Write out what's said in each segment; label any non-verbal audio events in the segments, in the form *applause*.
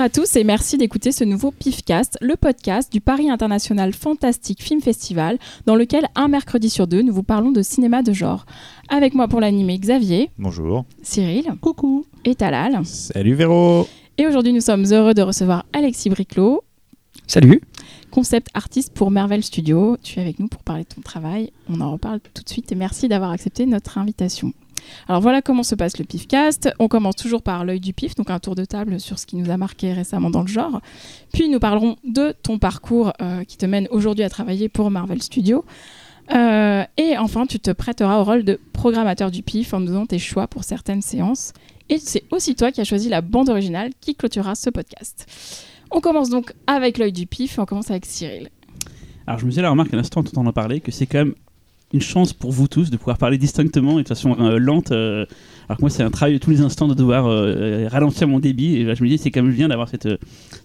Bonjour à tous et merci d'écouter ce nouveau PIFcast, le podcast du Paris International Fantastic Film Festival, dans lequel un mercredi sur deux, nous vous parlons de cinéma de genre. Avec moi pour l'animer Xavier, Bonjour. Cyril Coucou. et Talal. Salut Véro. Et aujourd'hui, nous sommes heureux de recevoir Alexis Briclot, Salut. concept artiste pour Mervel Studio. Tu es avec nous pour parler de ton travail. On en reparle tout de suite et merci d'avoir accepté notre invitation. Alors voilà comment se passe le PIFcast. On commence toujours par l'œil du PIF, donc un tour de table sur ce qui nous a marqué récemment dans le genre. Puis nous parlerons de ton parcours euh, qui te mène aujourd'hui à travailler pour Marvel Studios. Euh, et enfin, tu te prêteras au rôle de programmateur du PIF en nous donnant tes choix pour certaines séances. Et c'est aussi toi qui as choisi la bande originale qui clôturera ce podcast. On commence donc avec l'œil du PIF on commence avec Cyril. Alors je me faisais la remarque à l'instant en en parler que c'est quand même une chance pour vous tous de pouvoir parler distinctement et de façon euh, lente. Euh, alors que moi c'est un travail de tous les instants de devoir euh, ralentir mon débit et là, je me dis c'est quand même bien d'avoir cette, euh,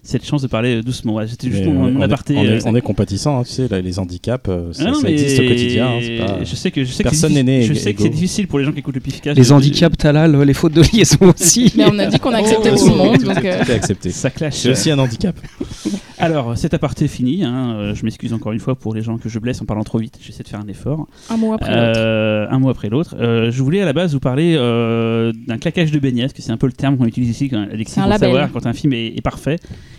cette chance de parler doucement. Voilà, C'était juste mon, euh, mon on, aparté. est, on, est, euh, on est compatissant, hein, tu sais, là, les handicaps, euh, ça, Ah non, ça mais existe au quotidien. hein, pas- Je sais que je sais que Personne n'est né Je sais que c'est difficile pour les gens qui écoutent le Pifcast. Les handicaps Talal, les fautes de liaison *laughs* aussi. Mais on a dit qu'on acceptait Oh. tout le monde. Donc, euh, est accepté. Ça clash. C'est aussi un handicap. *laughs* Alors, cet aparté fini. hein, euh, je m'excuse encore une fois pour les gens que je blesse en parlant trop vite. J'essaie de faire un effort. un mot après l'autre. Euh, un mot après l'autre. Euh, je voulais à la base vous parler euh, d'un claquage de beignets, parce que c'est un peu le terme qu'on utilise ici quand Alexis un pour label. savoir quand un film est, est parfait.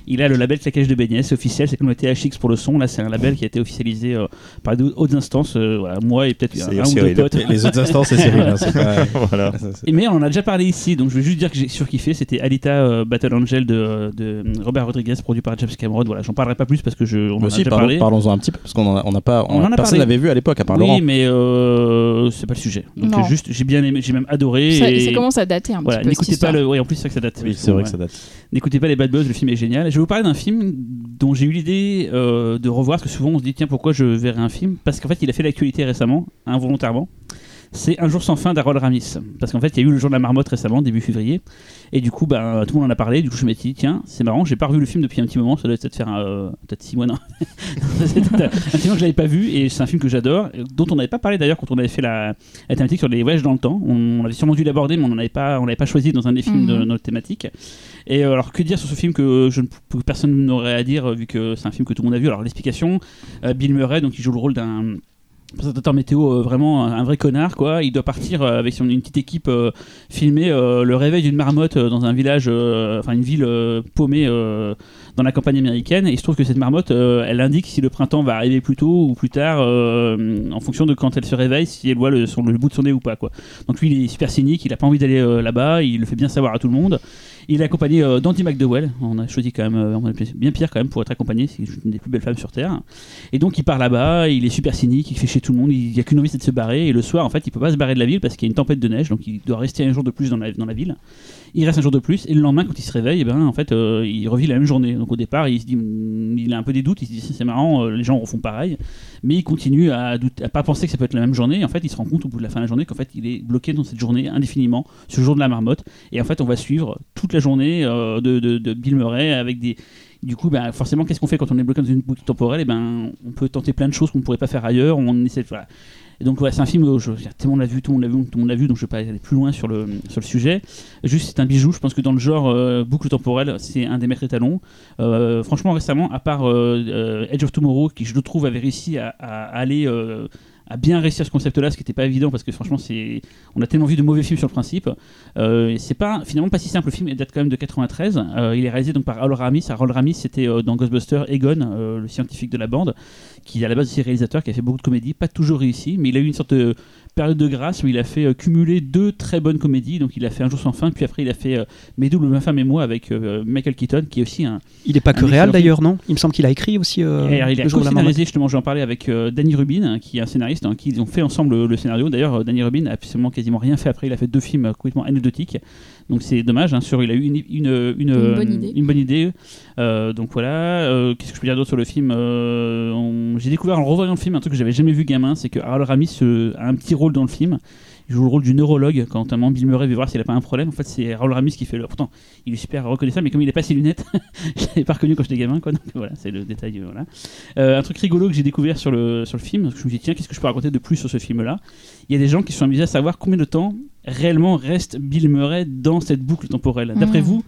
Il a le label claquage de beignets, c'est officiel, c'est comme le THX pour le son. Là, c'est un label qui a été officialisé euh, par de hautes instances, euh, voilà, moi et peut-être un, ou deux potes. Les autres instants, c'est Cyril. hein, *laughs* voilà. mais on en a déjà parlé ici, donc je veux juste dire que j'ai surkiffé. C'était Alita euh, Battle Angel de, de Robert Rodriguez, produit par James Cameron. Voilà, j'en parlerai pas plus parce que je, on en a si, déjà parlons- parlé. parlons-en un petit peu, parce qu'on en a- on n'a pas. On en a personne l'avait vu à l'époque, à part oui, Laurent. mais euh, c'est pas le sujet. Donc Non. euh, juste, j'ai bien aimé, j'ai même adoré. ça, et... ça commence à dater un Voilà, petit peu. n'écoutez pas le. Oui, en plus, c'est vrai que ça date. Oui, c'est vrai Ouais. que ça date. N'écoutez pas les Bad Buzz, le film est génial. Je vais vous parler d'un film dont j'ai eu l'idée euh, de revoir, parce que souvent on se dit, tiens, pourquoi je verrai un film? Parce qu'en fait, il a fait l'actualité récemment, involontairement. C'est Un jour sans fin d'Harold Ramis. Parce qu'en fait, il y a eu le jour de la marmotte récemment, début février. Et du coup, ben, tout le monde en a parlé. Du coup, je me suis dit, tiens, c'est marrant, j'ai pas revu le film depuis un petit moment. Ça doit peut-être faire euh, peut-être 6 mois, non. *laughs* C'est un moment que je l'avais pas vu. Et c'est un film que j'adore, dont on n'avait pas parlé d'ailleurs quand on avait fait la, la thématique sur les voyages dans le temps. On, on avait sûrement dû l'aborder, mais on n'avait pas, on l'avait pas choisi dans un des films de Mhm. notre thématique. Et euh, alors, que dire sur ce film que, je ne, que personne n'aurait à dire, euh, vu que c'est un film que tout le monde a vu? Alors, l'explication euh, Bill Murray, donc, il joue le rôle d'un présentateur météo euh, vraiment un, vrai connard quoi. Il doit partir euh, avec son, une petite équipe euh, filmer euh, le réveil d'une marmotte dans un village enfin une ville paumée dans la campagne américaine. Et il se trouve que cette marmotte elle indique si le printemps va arriver plus tôt ou plus tard en fonction de quand elle se réveille si elle voit le, le bout de son nez ou pas quoi. Donc lui il est super cynique il a pas envie d'aller là-bas il le fait bien savoir à tout le monde il est accompagné euh, d'Andy McDowell. On a choisi quand même euh, on a bien pire quand même pour être accompagné. C'est une des plus belles femmes sur terre. Et donc il part là-bas, il est super cynique, il fait chez tout le monde, il n'y a qu'une envie c'est de se barrer. Et le soir, en fait, il peut pas se barrer de la ville parce qu'il y a une tempête de neige, donc il doit rester un jour de plus dans la, dans la ville. Il reste un jour de plus, et le lendemain, quand il se réveille, eh ben, en fait, euh, il revit la même journée. Donc au départ, il se dit, mm, il a un peu des doutes, il se dit c'est marrant, euh, les gens refont pareil, mais il continue à, douter- à pas penser que ça peut être la même journée. Et en fait, il se rend compte au bout de la fin de la journée qu'en fait, il est bloqué dans cette journée indéfiniment, ce jour de la marmotte. Et en fait, on va suivre toute la journée euh, de Bill Murray avec des du coup, bah, forcément, qu'est-ce qu'on fait quand on est bloqué dans une boucle temporelle? Et ben, on peut tenter plein de choses qu'on ne pourrait pas faire ailleurs. On essaie voilà. Et donc, ouais, c'est un film où je, tout le monde l'a vu, tout le l'a vu, tout le l'a vu, donc je vais pas aller plus loin sur le, sur le sujet. Juste, c'est un bijou. Je pense que dans le genre euh, boucle temporelle, c'est un des maîtres étalons. Euh, franchement, récemment, à part euh, euh, Edge of Tomorrow, qui je le trouve avait réussi à aller. À bien réussir ce concept-là, ce qui n'était pas évident parce que franchement, c'est, on a tellement vu de mauvais films sur le principe. Euh, c'est pas finalement pas si simple. Le film il date quand même de 93. Euh, il est réalisé donc par Harold Ramis. Harold Ramis, c'était euh, dans Ghostbusters Egon, euh, le scientifique de la bande, qui à la base aussi réalisateur, qui a fait beaucoup de comédies, pas toujours réussi, mais il a eu une sorte de période de grâce où il a fait euh, cumuler deux très bonnes comédies. Donc il a fait Un jour sans fin, puis après il a fait euh, Mes doubles, ma femme et moi avec euh, Michael Keaton, qui est aussi un. Il est pas que réel d'ailleurs, non? Il me semble qu'il a écrit aussi. euh, Et alors, il a co-scénarisé, justement, je vais en parler avec Danny Rubin, hein, qui est un scénariste, hein, qui ont fait ensemble le, le scénario. D'ailleurs, Danny Rubin a absolument quasiment rien fait après. Il a fait deux films complètement anecdotiques. Donc c'est dommage. Hein, sur, il a eu une, une, une, Une bonne idée. une bonne idée. Euh, donc voilà. Euh, Qu'est-ce que je peux dire d'autre sur le film Euh, on- J'ai découvert en revoyant le film un truc que j'avais jamais vu gamin, c'est que Harold Ramis a un petit rôle dans le film. Il joue le rôle du neurologue quand notamment Bill Murray veut voir s'il a pas un problème. En fait, c'est Harold Ramis qui fait le. Pourtant, il est super reconnaissable, mais comme il n'a pas ses lunettes, *laughs* je l'avais pas reconnu quand j'étais gamin, quoi. Donc voilà, c'est le détail. Voilà. Euh, un truc rigolo que j'ai découvert sur le, sur le film, parce que je me suis dit, tiens, qu'est-ce que je peux raconter de plus sur ce film-là? Il y a des gens qui se sont amusés à savoir combien de temps réellement reste Bill Murray dans cette boucle temporelle. D'après Mhm. vous,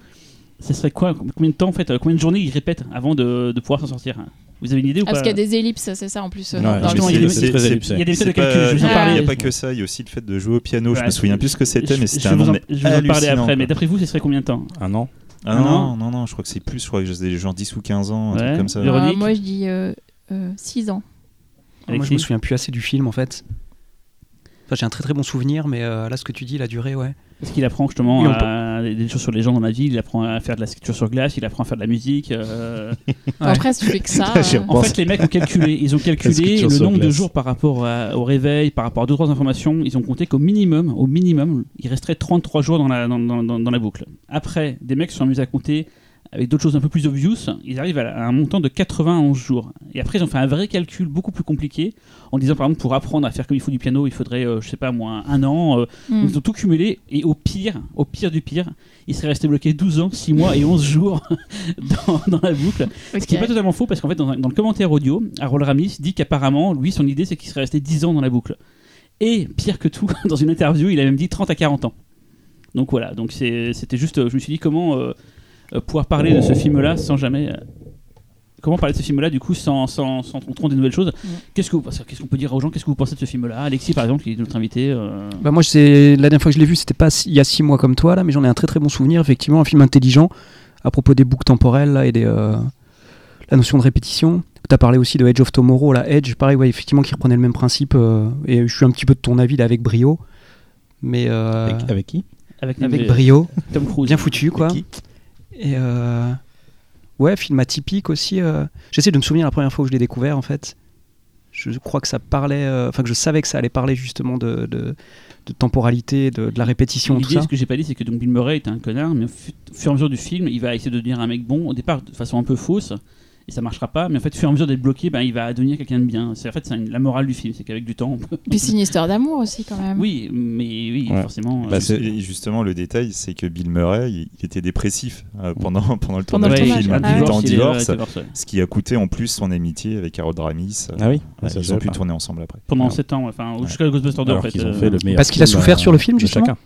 ce serait quoi? Combien de temps en fait Combien de journées il répète avant de, de pouvoir s'en sortir? Vous avez une idée ou Ah, parce qu'il y a des ellipses, c'est ça en plus. euh, Ouais, dans le il y a des- c'est très c'est- ellipsé. Il y a des méthodes de calcul, je Ah, parler. Il n'y a pas que ça, il y a aussi le fait de jouer au piano. je Ouais, me souviens plus ce que c'était, mais Je- c'était je un vais vous en- nom Je vais vous en parler après, mais d'après vous, ce serait combien de temps? Un an? Ah Ah non, non, non, je crois que c'est plus, je crois que j'ai genre 10 ou 15 ans, un truc comme ça. Euh, Véronique moi, je dis 6 ans. Moi, je Alexis me souviens plus assez du film en fait. Enfin, j'ai un très très bon souvenir, mais euh, là, ce que tu dis, la durée, ouais. Parce qu'il apprend justement à- des des choses sur les gens dans la ville, il apprend à faire de la sculpture sur glace, il apprend à faire de la musique. euh, Après, si tu fais que ça. *laughs* Euh. En fait, les mecs ont calculé, ils ont calculé le nombre de jours par rapport à- au réveil, par rapport à deux trois informations. Ils ont compté qu'au minimum, au minimum, il resterait 33 jours dans la, dans, dans- dans- dans la boucle. Après, des mecs se sont amusés à compter avec d'autres choses un peu plus obvious. Ils arrivent à, un montant de 91 jours. Et après, ils ont fait un vrai calcul beaucoup plus compliqué en disant par exemple pour apprendre à faire comme il faut du piano, il faudrait, euh, je sais pas moi, un an. euh, hmm. Ils ont tout cumulé et au pire, au pire du pire, il serait resté bloqué 12 ans, 6 mois et 11 jours *laughs* dans, dans la boucle. Ce qui n'est pas totalement faux parce qu'en fait, dans, le commentaire audio, Harold Ramis dit qu'apparemment, lui, son idée, c'est qu'il serait resté 10 ans dans la boucle. Et pire que tout, *laughs* dans une interview, il a même dit 30 à 40 ans. Donc voilà, donc c'était juste, euh, je me suis dit comment euh, pouvoir parler de ce film-là sans jamais. euh, Comment parler de ce film-là du coup sans, sans, sans trop des nouvelles choses Qu'est-ce que qu'est-ce qu'on peut dire aux gens Qu'est-ce que vous pensez de ce film-là? Alexis par exemple, qui est notre invité. euh, Bah moi, c'est la dernière fois que je l'ai vu, c'était pas il y a six mois comme toi là, mais j'en ai un très très bon souvenir. Effectivement, un film intelligent à propos des boucles temporelles là, et des euh, la notion de répétition. Tu as parlé aussi de Edge of Tomorrow, la Edge, pareil, ouais, effectivement, qui reprenait le même principe. euh, et je suis un petit peu de ton avis là avec brio, mais euh, avec, avec qui? avec, avec euh, brio, Tom Cruise. bien foutu quoi. qui? Et euh, ouais, film atypique aussi. euh. J'essaie de me souvenir la première fois où je l'ai découvert en fait. Je crois que ça parlait, euh, enfin que je savais que ça allait parler justement de, de, de temporalité, de, de la répétition, L'idée, ce que j'ai pas dit, c'est que donc Bill Murray était un connard, mais au fur et à mesure du film, il va essayer de devenir un mec bon. Au départ, de façon un peu fausse, et ça marchera pas. Mais en fait, au fur et à mesure d'être bloqué, ben, il va devenir quelqu'un de bien. C'est en fait c'est la morale du film, c'est qu'avec du temps, on peut. Puis c'est une histoire d'amour aussi, quand même. Oui, mais oui, Ouais. forcément. Bah, euh, justement, le détail, c'est que Bill Murray, il, il était dépressif euh, pendant, *laughs* pendant le tournage le du film. ah il était en divorce, ouais, divorce, ouais. ce qui a coûté en plus son amitié avec Harold Ramis. Euh, Ah oui ouais, Ça, je ils ont pu pas. tourner ensemble après. Pendant Alors. 7 ans, enfin, jusqu'à Ghostbusters 2 en fait. euh, fait le meilleur Parce qu'il a film, souffert euh, sur le film, justement chacun.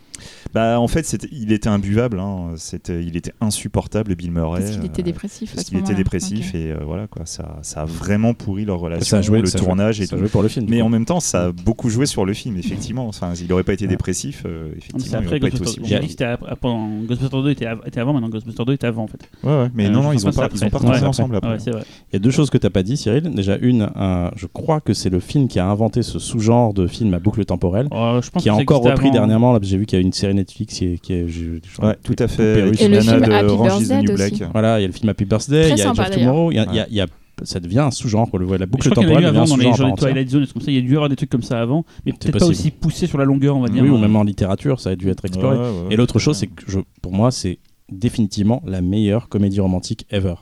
Bah, en fait, c'était- il était imbuvable. hein. C'était, il était insupportable, Bill Murray. Parce qu'il était euh, dépressif. parce ce qu'il était dépressif Ok. et euh, voilà quoi. Ça, ça a vraiment pourri leur relation, Ça a joué le ça a joué- tournage et ça a tout. joué pour le film. Mais en même temps, ça a beaucoup joué sur le film, effectivement. Enfin, s'il n'aurait pas été Ouais. dépressif, euh, effectivement, il après n'aurait pas été aussi J'ai bon. dit que c'était ap- pendant Ghostbusters 2 était, av- était avant, maintenant Ghostbusters 2 était avant en fait. Ouais, ouais. Mais Euh, non, non, ils ont pas, ils ont pas Ouais, ensemble après. Il y a deux choses que t'as pas dit, Cyril. Déjà, une, un- je crois que c'est le film qui a inventé ce sous-genre de film à boucle temporelle, Oh, qui a encore repris dernièrement. Là, j'ai vu qu'il y a une série Netflix qui est, qui est- je- je- Ouais, tout à fait. Perruche. Et le Lana film de Happy Orange is the Birthday New aussi. Black. Voilà, il y a le film Happy Birthday, il y a sympa, Tomorrow, il y a, il y a- il y a- ça devient un sous-genre, quoi. Le, la boucle crois qu'il y en a eu temporelle devient un avant dans les entière. Twilight Zone, comme ça, il y a dû y avoir des trucs comme ça avant, mais peut-être pas aussi poussé sur la longueur, on va dire. Oui, ou même en littérature, ça a dû être exploré. Ouais, ouais, ouais. Et l'autre chose, c'est que je, pour moi, c'est définitivement la meilleure comédie romantique ever.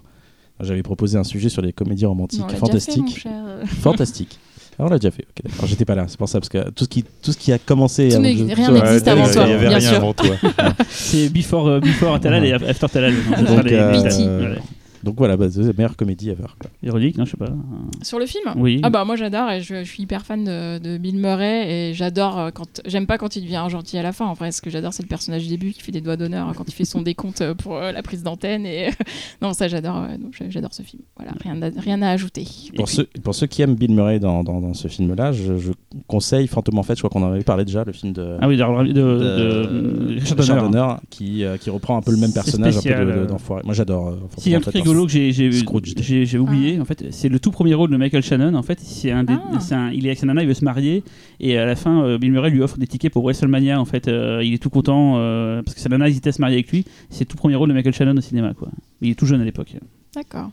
J'avais proposé un sujet sur les comédies romantiques fantastiques. cher. Fantastique. Alors, on l'a déjà fait. ok, d'accord. j'étais pas là, c'est pour ça, parce que tout ce qui, tout ce qui a commencé. Tout rien n'existe avant il y toi, avait rien sûr. avant toi. *laughs* C'est Before, euh, before Talal et After Talal. donc, euh. Donc voilà, bah, c'est la meilleure comédie ever. quoi. Ironique, non, je sais pas. Sur le film Oui. Ah bah moi j'adore et je, je suis hyper fan de, de Bill Murray et j'adore euh, quand j'aime pas quand il devient gentil à la fin en vrai ce que j'adore c'est le personnage du début qui fait des doigts d'honneur hein, quand il fait son *laughs* décompte euh, pour euh, la prise d'antenne et non ça j'adore j'adore ce film voilà rien à, rien à ajouter Pour, puis- ceux, pour ceux qui aiment Bill Murray dans, dans, dans ce film-là, je, je conseille Fantôme en fait, je crois qu'on en avait parlé déjà, le film de, Ah oui, de, de, de, qui, euh, qui reprend un peu le même personnage un peu spécial, de- de- euh. d'enfoiré. Moi j'adore. euh, Si, un en fait, rigolo que j'ai j'ai- Scrooge. j'ai- j'ai oublié, en fait, c'est le tout premier rôle de Michael Shannon. En fait, c'est un, des- Ah. c'est un- il est avec sa nana, il veut se marier, et à la fin, euh, Bill Murray lui offre des tickets pour WrestleMania. En fait, euh, il est tout content euh, parce que sa nana hésitait à se marier avec lui. C'est le tout premier rôle de Michael Shannon au cinéma, quoi. Il est tout jeune à l'époque. d'accord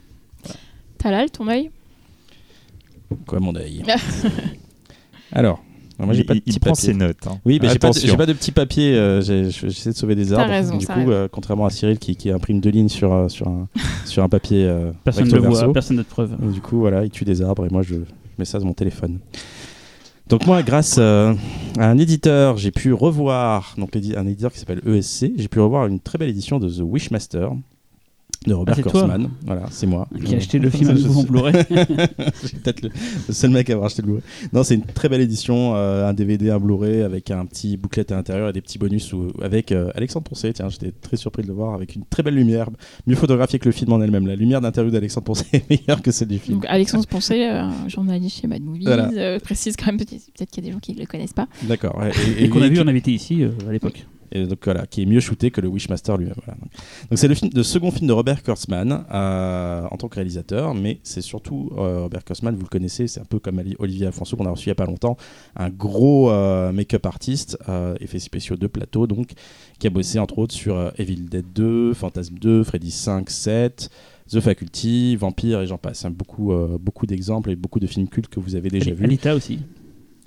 Talal ton œil? Quoi, mon œil? *laughs* Alors, moi j'ai il, pas de il petit prend papier. ses notes. hein. Oui, mais j'ai pas, de- pas de petit papier. euh, J'essaie de sauver des arbres. raison, du coup, euh, contrairement à Cyril qui, qui imprime deux lignes sur, euh, sur, un, sur un papier euh, Personne ne le voit, personne n'a de preuve. Et du coup, voilà, il tue des arbres et moi je, je mets ça sur mon téléphone. Donc moi, grâce euh, à un éditeur, j'ai pu revoir, donc un éditeur qui s'appelle ESC, j'ai pu revoir une très belle édition de The Wishmaster, de Robert Ah, Kurtzman. Voilà, c'est moi. Qui a acheté le film à nouveau en. Blu-ray. *laughs* Je suis peut-être le, le seul mec à avoir acheté le Blu-ray. Non, c'est une très belle édition, euh, un DVD, un Blu-ray avec un petit bouclette à l'intérieur et des petits bonus où- avec euh, Alexandre Poncet. Tiens, j'étais très surpris de le voir avec une très belle lumière, mieux photographiée que le film en elle-même. La lumière d'interview d'Alexandre Poncet est meilleure que celle du film. Donc Alexandre Poncet, euh, journaliste chez Mad Movies, Voilà. euh, précise quand même peut-être peut-être qu'il y a des gens qui ne le connaissent pas. D'accord. ouais, Et qu'on a et- vu en invité ici euh, à l'époque. Et donc voilà, qui est mieux shooté que le Wishmaster lui-même. voilà. Donc c'est le, film, le second film de Robert Kurtzman euh, en tant que réalisateur, mais c'est surtout euh, Robert Kurtzman, vous le connaissez, c'est un peu comme Olivier Afonso qu'on a reçu il y a pas longtemps, un gros euh, make-up artiste, effets spéciaux de plateau, donc qui a bossé entre autres sur Evil Dead 2, Phantasm 2, Freddy 5, 7. The Faculty, Vampire et j'en passe. Hein, beaucoup, euh, beaucoup d'exemples et beaucoup de films cultes que vous avez déjà vus. Alita aussi.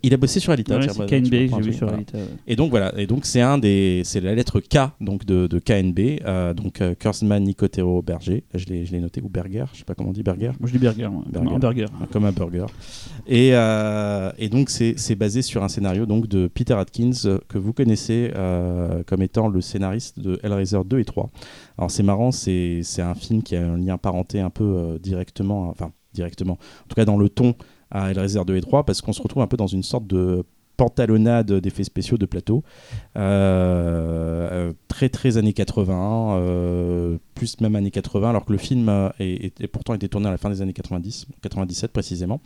Il a bossé sur Alita. Ouais, c'est KNB, j'ai vu sur. Alita. Et donc voilà, et donc c'est un des, c'est la lettre K donc de, de KNB, euh, donc euh, Kurtzman Nicotero Berger, je l'ai, je l'ai noté ou Berger, je sais pas comment on dit Berger, Moi je dis burger. moi. Burger. Burger. comme un burger. Et, euh, et donc c'est, c'est basé sur un scénario donc de Peter Atkins euh, que vous connaissez euh, comme étant le scénariste de Hellraiser 2 et 3. Alors c'est marrant, c'est, c'est un film qui a un lien parenté un peu euh, directement, enfin directement, en tout cas dans le ton à Hellraiser 2 et 3 parce qu'on se retrouve un peu dans une sorte de pantalonnade d'effets spéciaux de plateau. Euh, très très années 80 euh, plus même années 80 alors que le film est, pourtant été tourné à la fin des années 90 97 précisément.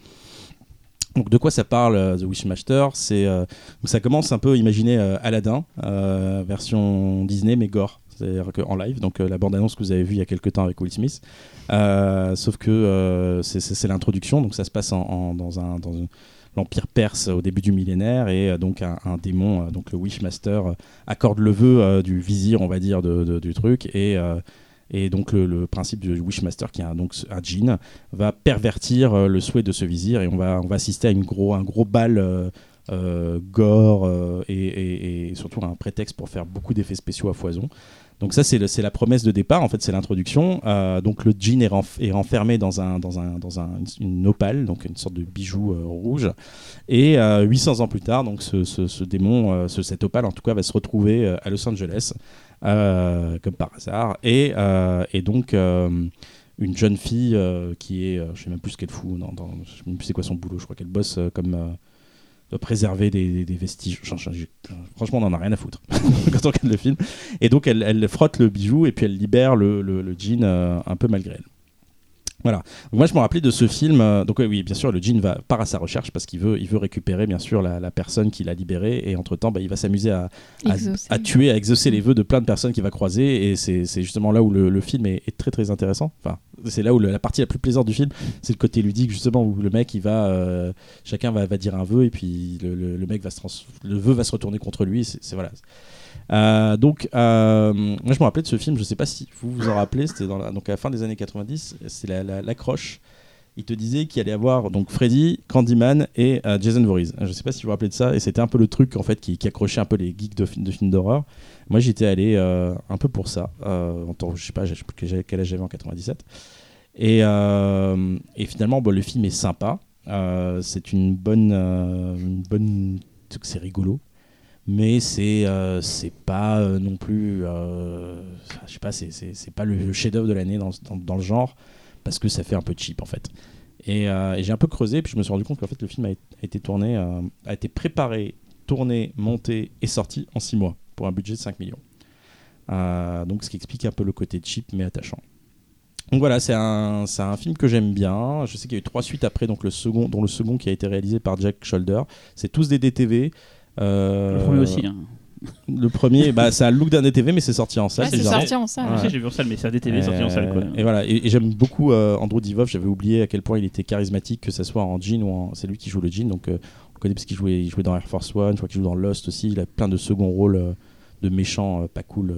Donc de quoi ça parle euh, The Wishmaster? C'est ça commence un peu imaginez Aladdin version Disney mais gore, c'est-à-dire qu'en live. Donc euh, la bande annonce que vous avez vue il y a quelques temps avec Will Smith. Euh, sauf que euh, c'est- l'introduction, donc ça se passe dans un dans un- l'empire perse au début du millénaire et donc un, démon, donc le Wishmaster, accorde le vœu du vizir, on va dire, de- du truc et et donc le, principe du Wishmaster, qui est un, donc un djinn, va pervertir le souhait de ce vizir et on va, on va assister à une gros, un gros bal gore et, et- et surtout un prétexte pour faire beaucoup d'effets spéciaux à foison. Donc ça c'est la promesse de départ, en fait c'est l'introduction. Euh, donc le djinn est, renf- est renfermé dans, un, dans, un, dans un- une opale, donc une sorte de bijou euh, rouge. Et euh, 800 ans plus tard, donc ce, ce- démon, euh, ce, cette opale en tout cas, va se retrouver à Los Angeles, comme par hasard. Et, et donc une jeune fille qui est, je sais même plus ce qu'elle fout, dans, dans- je sais même plus c'est quoi son boulot, je crois qu'elle bosse comme... doit préserver des, vestiges. Franchement, on en a rien à foutre *laughs* quand on regarde le film. Et donc, elle, frotte le bijou et puis elle libère le, le, djinn euh, un peu malgré elle. Voilà. Donc moi, je me rappelais de ce film. euh, donc oui, bien sûr, le djinn va part à sa recherche parce qu'il veut, il veut récupérer bien sûr la, la personne qui l'a libéré et entre temps, bah, il va s'amuser à, à, Exaucé. à tuer, à exaucer les vœux de plein de personnes qu'il va croiser. Et c'est justement là où le, le film est, est très très intéressant. Enfin, c'est là où le- la partie la plus plaisante du film, c'est le côté ludique justement où le mec, il va, euh, chacun va, va dire un vœu et puis le, mec va se trans- le vœu va se retourner contre lui. C'est- voilà. Euh, donc, euh, moi je me rappelais de ce film, je sais pas si vous vous en rappelez, c'était la, donc à la fin des années 90, c'est la- la- l'accroche. Il te disait qu'il allait avoir donc Freddy, Candyman et euh, Jason Voorhees. Je sais pas si vous vous rappelez de ça, et c'était un peu le truc en fait qui, accrochait un peu les geeks de, fi- de films d'horreur. Moi j'étais allé un peu pour ça. En tant, je sais pas, quel âge j'avais en 97. Et, et finalement, le film est sympa. C'est une bonne, une bonne, c'est rigolo mais c'est euh, pas euh, non plus euh, je sais pas c'est pas le chef-d'œuvre de l'année dans, dans, le genre parce que ça fait un peu cheap en fait et, euh, et j'ai un peu creusé puis je me suis rendu compte qu'en fait le film a, été tourné a été préparé tourné monté et sorti en 6 mois pour un budget de 5 millions donc ce qui explique un peu le côté cheap mais attachant donc voilà, c'est un, un film que j'aime bien. Je sais qu'il y a eu trois suites après, donc le second, dont le second qui a été réalisé par Jack Shoulder. C'est tous des DTV. Euh, Le premier aussi. Hein. le premier, bah, ça a le look d'un DTV, mais c'est sorti en salle. Ouais, c'est sorti en salle. Ouais. J'ai vu en salle, mais c'est un DTV sorti en salle. Quoi. Et voilà, et, et j'aime beaucoup euh, Andrew Divoff. J'avais oublié à quel point il était charismatique, que ce soit en jean ou en. C'est lui qui joue le jean, donc euh, on connaît parce qu'il jouait, il jouait dans Air Force One, je crois qu'il joue dans Lost aussi. Il a plein de second rôles euh, de méchants euh, pas cool.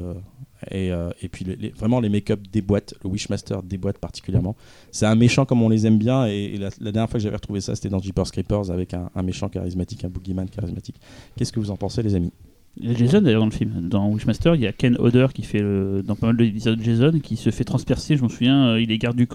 Euh, et, euh, et puis les- les- vraiment les make-up déboîtent, le Wishmaster déboîte particulièrement. C'est un méchant comme on les aime bien, et, et la, la dernière fois que j'avais retrouvé ça, c'était dans Jeepers Creepers avec un, un méchant charismatique, un boogeyman charismatique. Qu'est-ce que vous en pensez, les amis? Il y a Jason d'ailleurs dans le film. Dans Wishmaster, il y a Ken Hodder qui fait le- dans pas mal d'épisodes de Jason qui se fait transpercer. Je m'en souviens, euh, il est garde du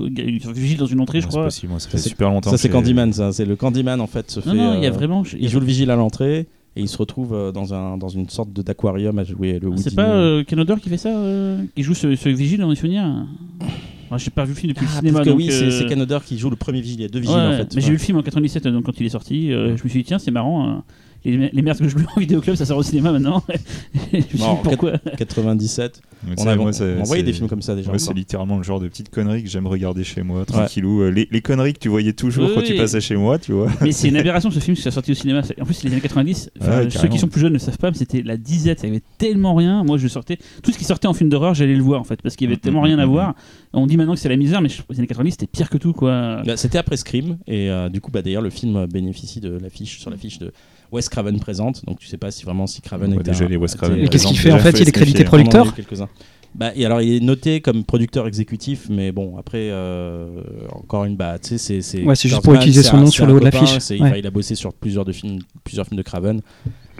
vigile dans une entrée, je Ouais, c'est crois. possible, moi, ça fait c'est- super longtemps. Ça, c'est Candyman, ça. C'est le Candyman en fait se Non, fait. non, il y a euh, vraiment. Il joue le vigile à l'entrée et il se retrouve euh, dans, un, dans une sorte d'aquarium à jouer le C'est pas euh, Ken Hodder qui fait ça euh, Qui joue ce, ce vigile dans les souvenirs Ah, J'ai pas vu le film depuis le Ah, cinéma. parce que donc, oui, c'est euh, c'est Ken Hodder qui joue le premier vigile. Il y a deux ouais, vigiles en fait. mais j'ai vu le film en 97 donc quand il est sorti. euh, je me suis dit tiens c'est marrant. Les, les merdes que je loue en vidéoclub ça sort au cinéma maintenant. *laughs* je me suis dit Non, pourquoi 97. Donc On ça, a moi, on des films comme ça déjà. C'est littéralement le genre de petites conneries que j'aime regarder chez moi, tranquillou. Euh, Les, les conneries que tu voyais toujours Oui, quand tu passais chez moi, tu vois. Mais c'est une *laughs* aberration ce film, parce que ça sorti au cinéma. En plus, c'est les années 90. Enfin, Ouais, ceux qui sont plus jeunes ne savent pas, mais c'était la disette. Il y avait tellement rien. Moi, je sortais. Tout ce qui sortait en film d'horreur, j'allais le voir en fait, parce qu'il y avait Mhm, tellement rien à mhm, voir. On dit maintenant que c'est la misère, mais les années 90, c'était pire que tout quoi. Bah, C'était après Scream et euh, du coup bah, d'ailleurs le film bénéficie de l'affiche sur l'affiche de Wes Craven présente donc tu sais pas si vraiment si Craven était déjà un- les Wes Craven Mais qu'est-ce qu'il fait En fait, il est crédité producteur. Bah, et alors il est noté comme producteur exécutif mais bon après euh, encore une bah tu sais c'est c'est Ouais, c'est juste pour utiliser son nom sur le haut de l'affiche. Ouais. il a bossé sur plusieurs de films plusieurs films de Craven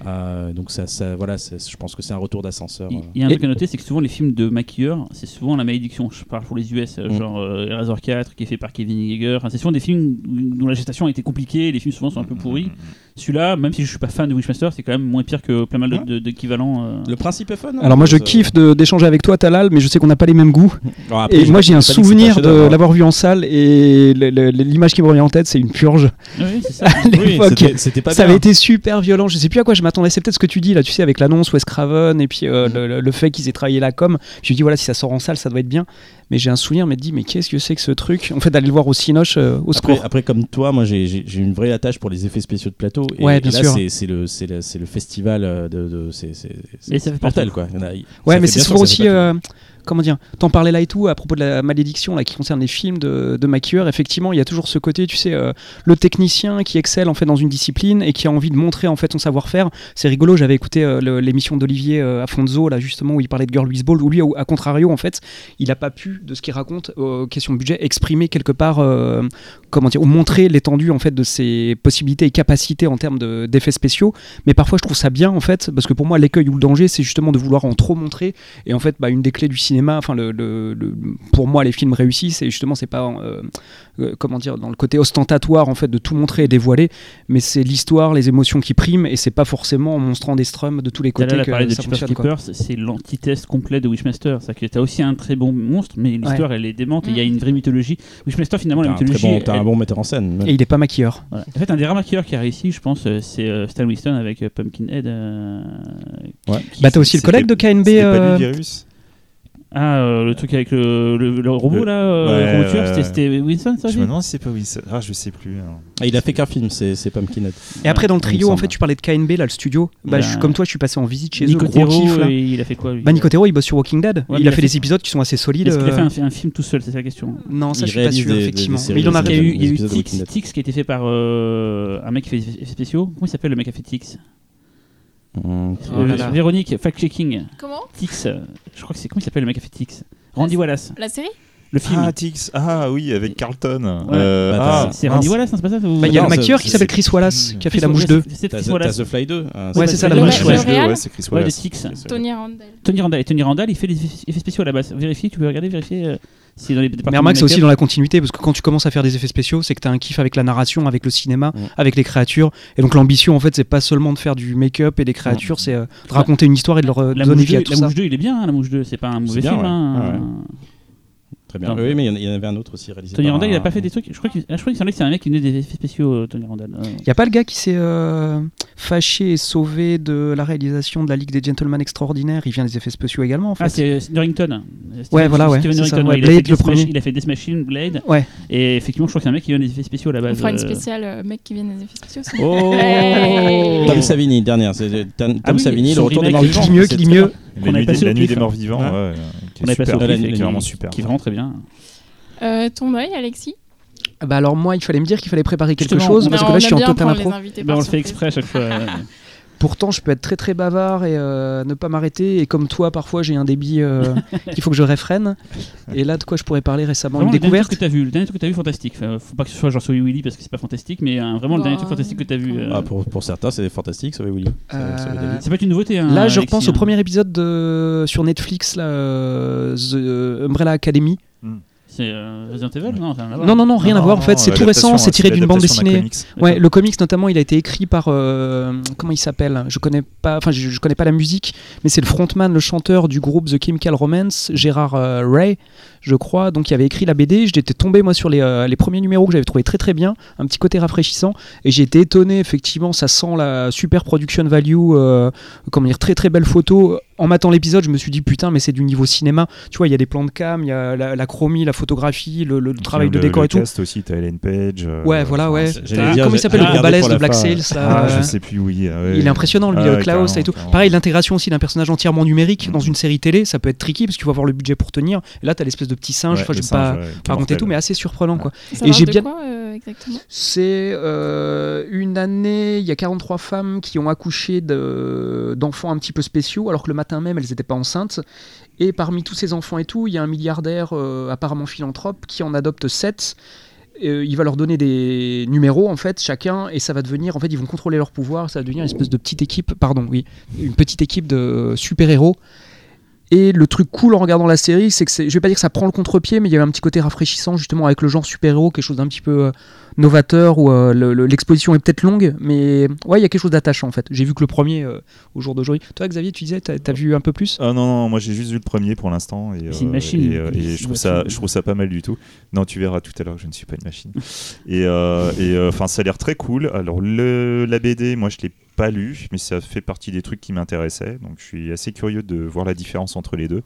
Euh, donc ça, ça voilà je pense que c'est un retour d'ascenseur Il euh. il y a un Et- truc à noter, c'est que souvent les films de maquilleurs, c'est souvent la malédiction. Je parle pour les US, euh, Mm. genre euh, Eraser 4 qui est fait par Kevin Yeager. Enfin, c'est souvent des films dont la gestation a été compliquée. Les films souvent sont un peu pourris. Celui-là, même si je suis pas fan de Wishmaster, c'est quand même moins pire que plein mal d'équivalents. euh. le principe est fun hein, Alors moi je kiffe d'échanger avec toi Talal, mais je sais qu'on n'a pas les mêmes goûts. Après, Et je- moi j'ai un souvenir de l'avoir vu en salle et l'image qui me revient en tête c'est une purge. Oui, c'est ça. *laughs* À Oui, pas ça bien. avait été super violent. Je sais plus à quoi je m'attendais. C'est peut-être ce que tu dis là, tu sais, avec l'annonce Wes Craven et puis euh, le, le- le fait qu'ils aient travaillé la com. Je me dis voilà, si ça sort en salle, ça doit être bien. Mais j'ai un souvenir, mais dit mais qu'est-ce que c'est que ce truc? En fait, d'aller le voir au Cinoche, euh, au Après, secours. après, comme toi, moi j'ai une vraie attache pour les effets spéciaux de plateau. Et, Ouais, et bien là, sûr. c'est- le, c'est le, c'est le festival euh, de. de c'est mortel, quoi. Il y en a- il- Ouais, mais c'est souvent aussi. euh, comment dire T'en parlais là et tout à propos de la malédiction là qui concerne les films de, de. Effectivement, il y a toujours ce côté, tu sais, euh, le technicien qui excelle en fait dans une discipline et qui a envie de montrer en fait son savoir-faire. C'est rigolo. J'avais écouté euh, l'émission d'Olivier euh, Afonso là justement où il parlait de Girl with Ball où lui, à contrario, en fait, il a pas pu de ce qu'il raconte aux questions budget exprimer quelque part, euh, comment dire, ou montrer l'étendue en fait de ses possibilités et capacités en termes de- d'effets spéciaux. Mais parfois, je trouve ça bien en fait parce que pour moi, l'écueil ou le danger, c'est justement de vouloir en trop montrer et en fait, bah, une des clés du cinéma, enfin, le, le- le- pour moi, les films réussis, c'est justement, c'est pas, euh, euh, comment dire, dans le côté ostentatoire, en fait, de tout montrer et dévoiler, mais c'est l'histoire, les émotions qui priment, et c'est pas forcément en monstrant des strums de tous les côtés a que de ça fonctionne. c'est l'antithèse complet de Wishmaster. C'est que t'as aussi un très bon monstre, mais l'histoire elle est démente et il y a une vraie mythologie. Wishmaster finalement la un, très mythologie. bon, un bon metteur en scène. même. Et il est pas maquilleur. voilà. En fait, un des rares maquilleurs qui a réussi, je pense, euh, c'est euh, Stan Winston avec euh, Pumpkinhead. euh, Ouais. qui- Bah, t'as aussi le collègue de KNB. pas lui, Virus Ah, euh, le truc avec le, le- le robot Le- là, euh, Ouais, le robot tueur, ouais, c'était- ouais. c'était Winston ça Je me demande si c'est pas Wilson. Ah, je sais plus. hein. Ah, il a fait qu'un film, c'est Pumpkinhead. Et après, dans le trio, en fait, tu parlais de KNB, là, le studio. Bah, je- a- comme toi, je suis passé en visite chez eux. Gros kiff, il a fait quoi lui Bah, Nicotero, il bosse sur Walking Dead. Ouais, il a fait des épisodes qui sont assez solides. Est-ce qu'il a fait euh, un, fi- un film tout seul C'est ça la question. Non, ça, Il je suis pas sûr, des- des- des effectivement. Mais il en a de Il y a des eu, il y a eu Tix, qui a été fait par euh, un mec qui fait des effets spéciaux. Comment il s'appelle le mec qui a fait Tix? Hum, Oh là Euh, là. Véronique, fact-checking. Comment? Tix, euh, je crois que c'est. Comment il s'appelle le mec qui a fait Tix? Randy Wallace, La série? Le film. Ah, Tix. Ah, oui, avec Carlton. Ouais. Euh, Bah, ah, c'est. Randy Wallace, non, c'est pas ça Bah, il y a Non, le maquilleur qui s'appelle Chris Wallace, qui a fait La Mouche 2. C'est Chris The- t'as Wallace. The Fly 2. hein, Ouais, c'est ça, La Mouche, ré- ouais. le réal Ouais, c'est Chris Wallace. Tix. Tony Randall. Tony Randall. Et Tony Randall, il fait des effets spéciaux à la base. Vérifie, tu peux regarder, vérifier euh, si dans les Mais remarque, c'est aussi dans la continuité, parce que quand tu commences à faire des effets spéciaux, c'est que tu as un kiff avec la narration, avec le cinéma, avec les créatures. Et donc l'ambition, en fait, c'est pas seulement de faire du make-up et des créatures, c'est euh, de raconter une histoire et de leur euh, La donner vie 2, à tout la ça. mouche 2, il est bien, hein, la mouche 2, c'est pas un mauvais bien, film. ouais. hein. Ah ouais. Très bien. Non. Oui, mais il y en- il avait un autre aussi réalisé. Tony Randall, il a pas fait des trucs. Je crois qu'il que c'est un mec qui venait des effets spéciaux, euh, Tony Randall. Euh, Y a pas le gars qui s'est euh, fâché et sauvé de la réalisation de la Ligue des Gentlemen Extraordinaires Il vient des effets spéciaux également, en fait. Ah, c'est Norrington. Ouais, Steven- voilà, ouais, Steven ça, Norrington, ouais, il a fait Blade, le Death Machine- premier. Il a fait Death Machine, Blade. Ouais. Et effectivement, je crois que c'est un mec qui vient des effets spéciaux à la On base. fera une spéciale euh, mec qui vient des effets spéciaux. ça. *laughs* Oh Hey. Tom Savini, dernière. Tom, Ah oui, Savini, le retour des morts il vivants. Qui dit mieux, qui dit mieux. La nuit, des, morts vivants, Ouais. Qui On est super, et qui est vraiment super. Qui est vraiment très bien. Euh, ton œil, Alexis? Bah alors moi, il fallait me dire qu'il fallait préparer quelque Justement, chose, parce que là, je suis en total impro. par on le fait surprise. exprès à chaque fois. *laughs* Pourtant, je peux être très très bavard et euh, ne pas m'arrêter. Et comme toi, parfois, j'ai un débit euh, *laughs* qu'il faut que je réfrène. Et là, de quoi je pourrais parler récemment Vraiment, Une le dernier truc que t'as vu, le dernier truc que t'as vu, fantastique. Enfin, faut pas que ce soit genre Sauver Willy parce que c'est pas fantastique, mais euh, vraiment le dernier truc fantastique que t'as vu. euh, Ah, pour, pour certains, c'est fantastique, ça, Willy. C'est pas une nouveauté. Hein, Là, je Alexis, repense au hein. premier épisode de, sur Netflix, là, euh, The Umbrella Academy. C'est euh, Resident Evil Non, rien à voir. Non, non, non, rien à voir. En fait, c'est tout récent. C'est tiré d'une bande dessinée. Ouais, le comics notamment, il a été écrit par euh, comment il s'appelle? Je connais pas, enfin je, je connais pas la musique, mais c'est le frontman, le chanteur du groupe The Chemical Romance, Gérard euh, Ray. Je crois, donc qui avait écrit la BD. J'étais tombé moi sur les, euh, les premiers numéros que j'avais trouvé très très bien, un petit côté rafraîchissant, et j'ai été étonné. Effectivement, ça sent la super production value, euh, comment dire, très très belle photo. En matant l'épisode, je me suis dit putain, mais c'est du niveau cinéma. Tu vois, il y a des plans de cam, il y a la, la chromie, la photographie, le, le travail de le, décor le et tout. cast aussi, t'as Ellen Page. euh, Ouais, voilà, ouais. dire, comment il s'appelle le gros balèze de la Black. Sails Ah, euh, je sais plus, oui. ah ouais. Il est impressionnant, lui, Ah Klaus et tout. carrément. Pareil, l'intégration aussi d'un personnage entièrement numérique dans Mm. une série télé, ça peut être tricky parce qu'il faut avoir le budget pour tenir. Et là, t'as l'espèce de petit singe. Ouais, enfin, je le vais pas ouais, raconter tout, mais assez surprenant, quoi. Ça Et j'ai de bien- quoi euh, exactement? C'est euh, une année, il y a 43 femmes qui ont accouché de- d'enfants un petit peu spéciaux, alors que le matin même, elles n'étaient pas enceintes. Et parmi tous ces enfants et tout, il y a un milliardaire euh, apparemment philanthrope qui en adopte 7. il va leur donner des numéros en fait chacun et ça va devenir en fait ils vont contrôler leur pouvoir ça va devenir une espèce de petite équipe pardon oui une petite équipe de super héros et le truc cool en regardant la série, c'est que je vais pas dire que ça prend le contre-pied, mais il y a un petit côté rafraîchissant justement avec le genre super-héros, quelque chose d'un petit peu euh, novateur où euh, le- le- l'exposition est peut-être longue, mais ouais, il y a quelque chose d'attachant en fait. J'ai vu que le premier euh, au jour d'aujourd'hui. Toi, Xavier, tu disais, t'as as vu un peu plus? Ah non, non, moi j'ai juste vu le premier pour l'instant et, C'est une euh, machine. et, euh, je, trouve ça, je trouve ça pas mal du tout. Non, tu verras tout à l'heure, je ne suis pas une machine. et euh, et, euh, enfin, ça a l'air très cool. Alors, le, la BD, moi je l'ai pas lu, mais ça fait partie des trucs qui m'intéressaient, donc je suis assez curieux de voir la différence entre les deux.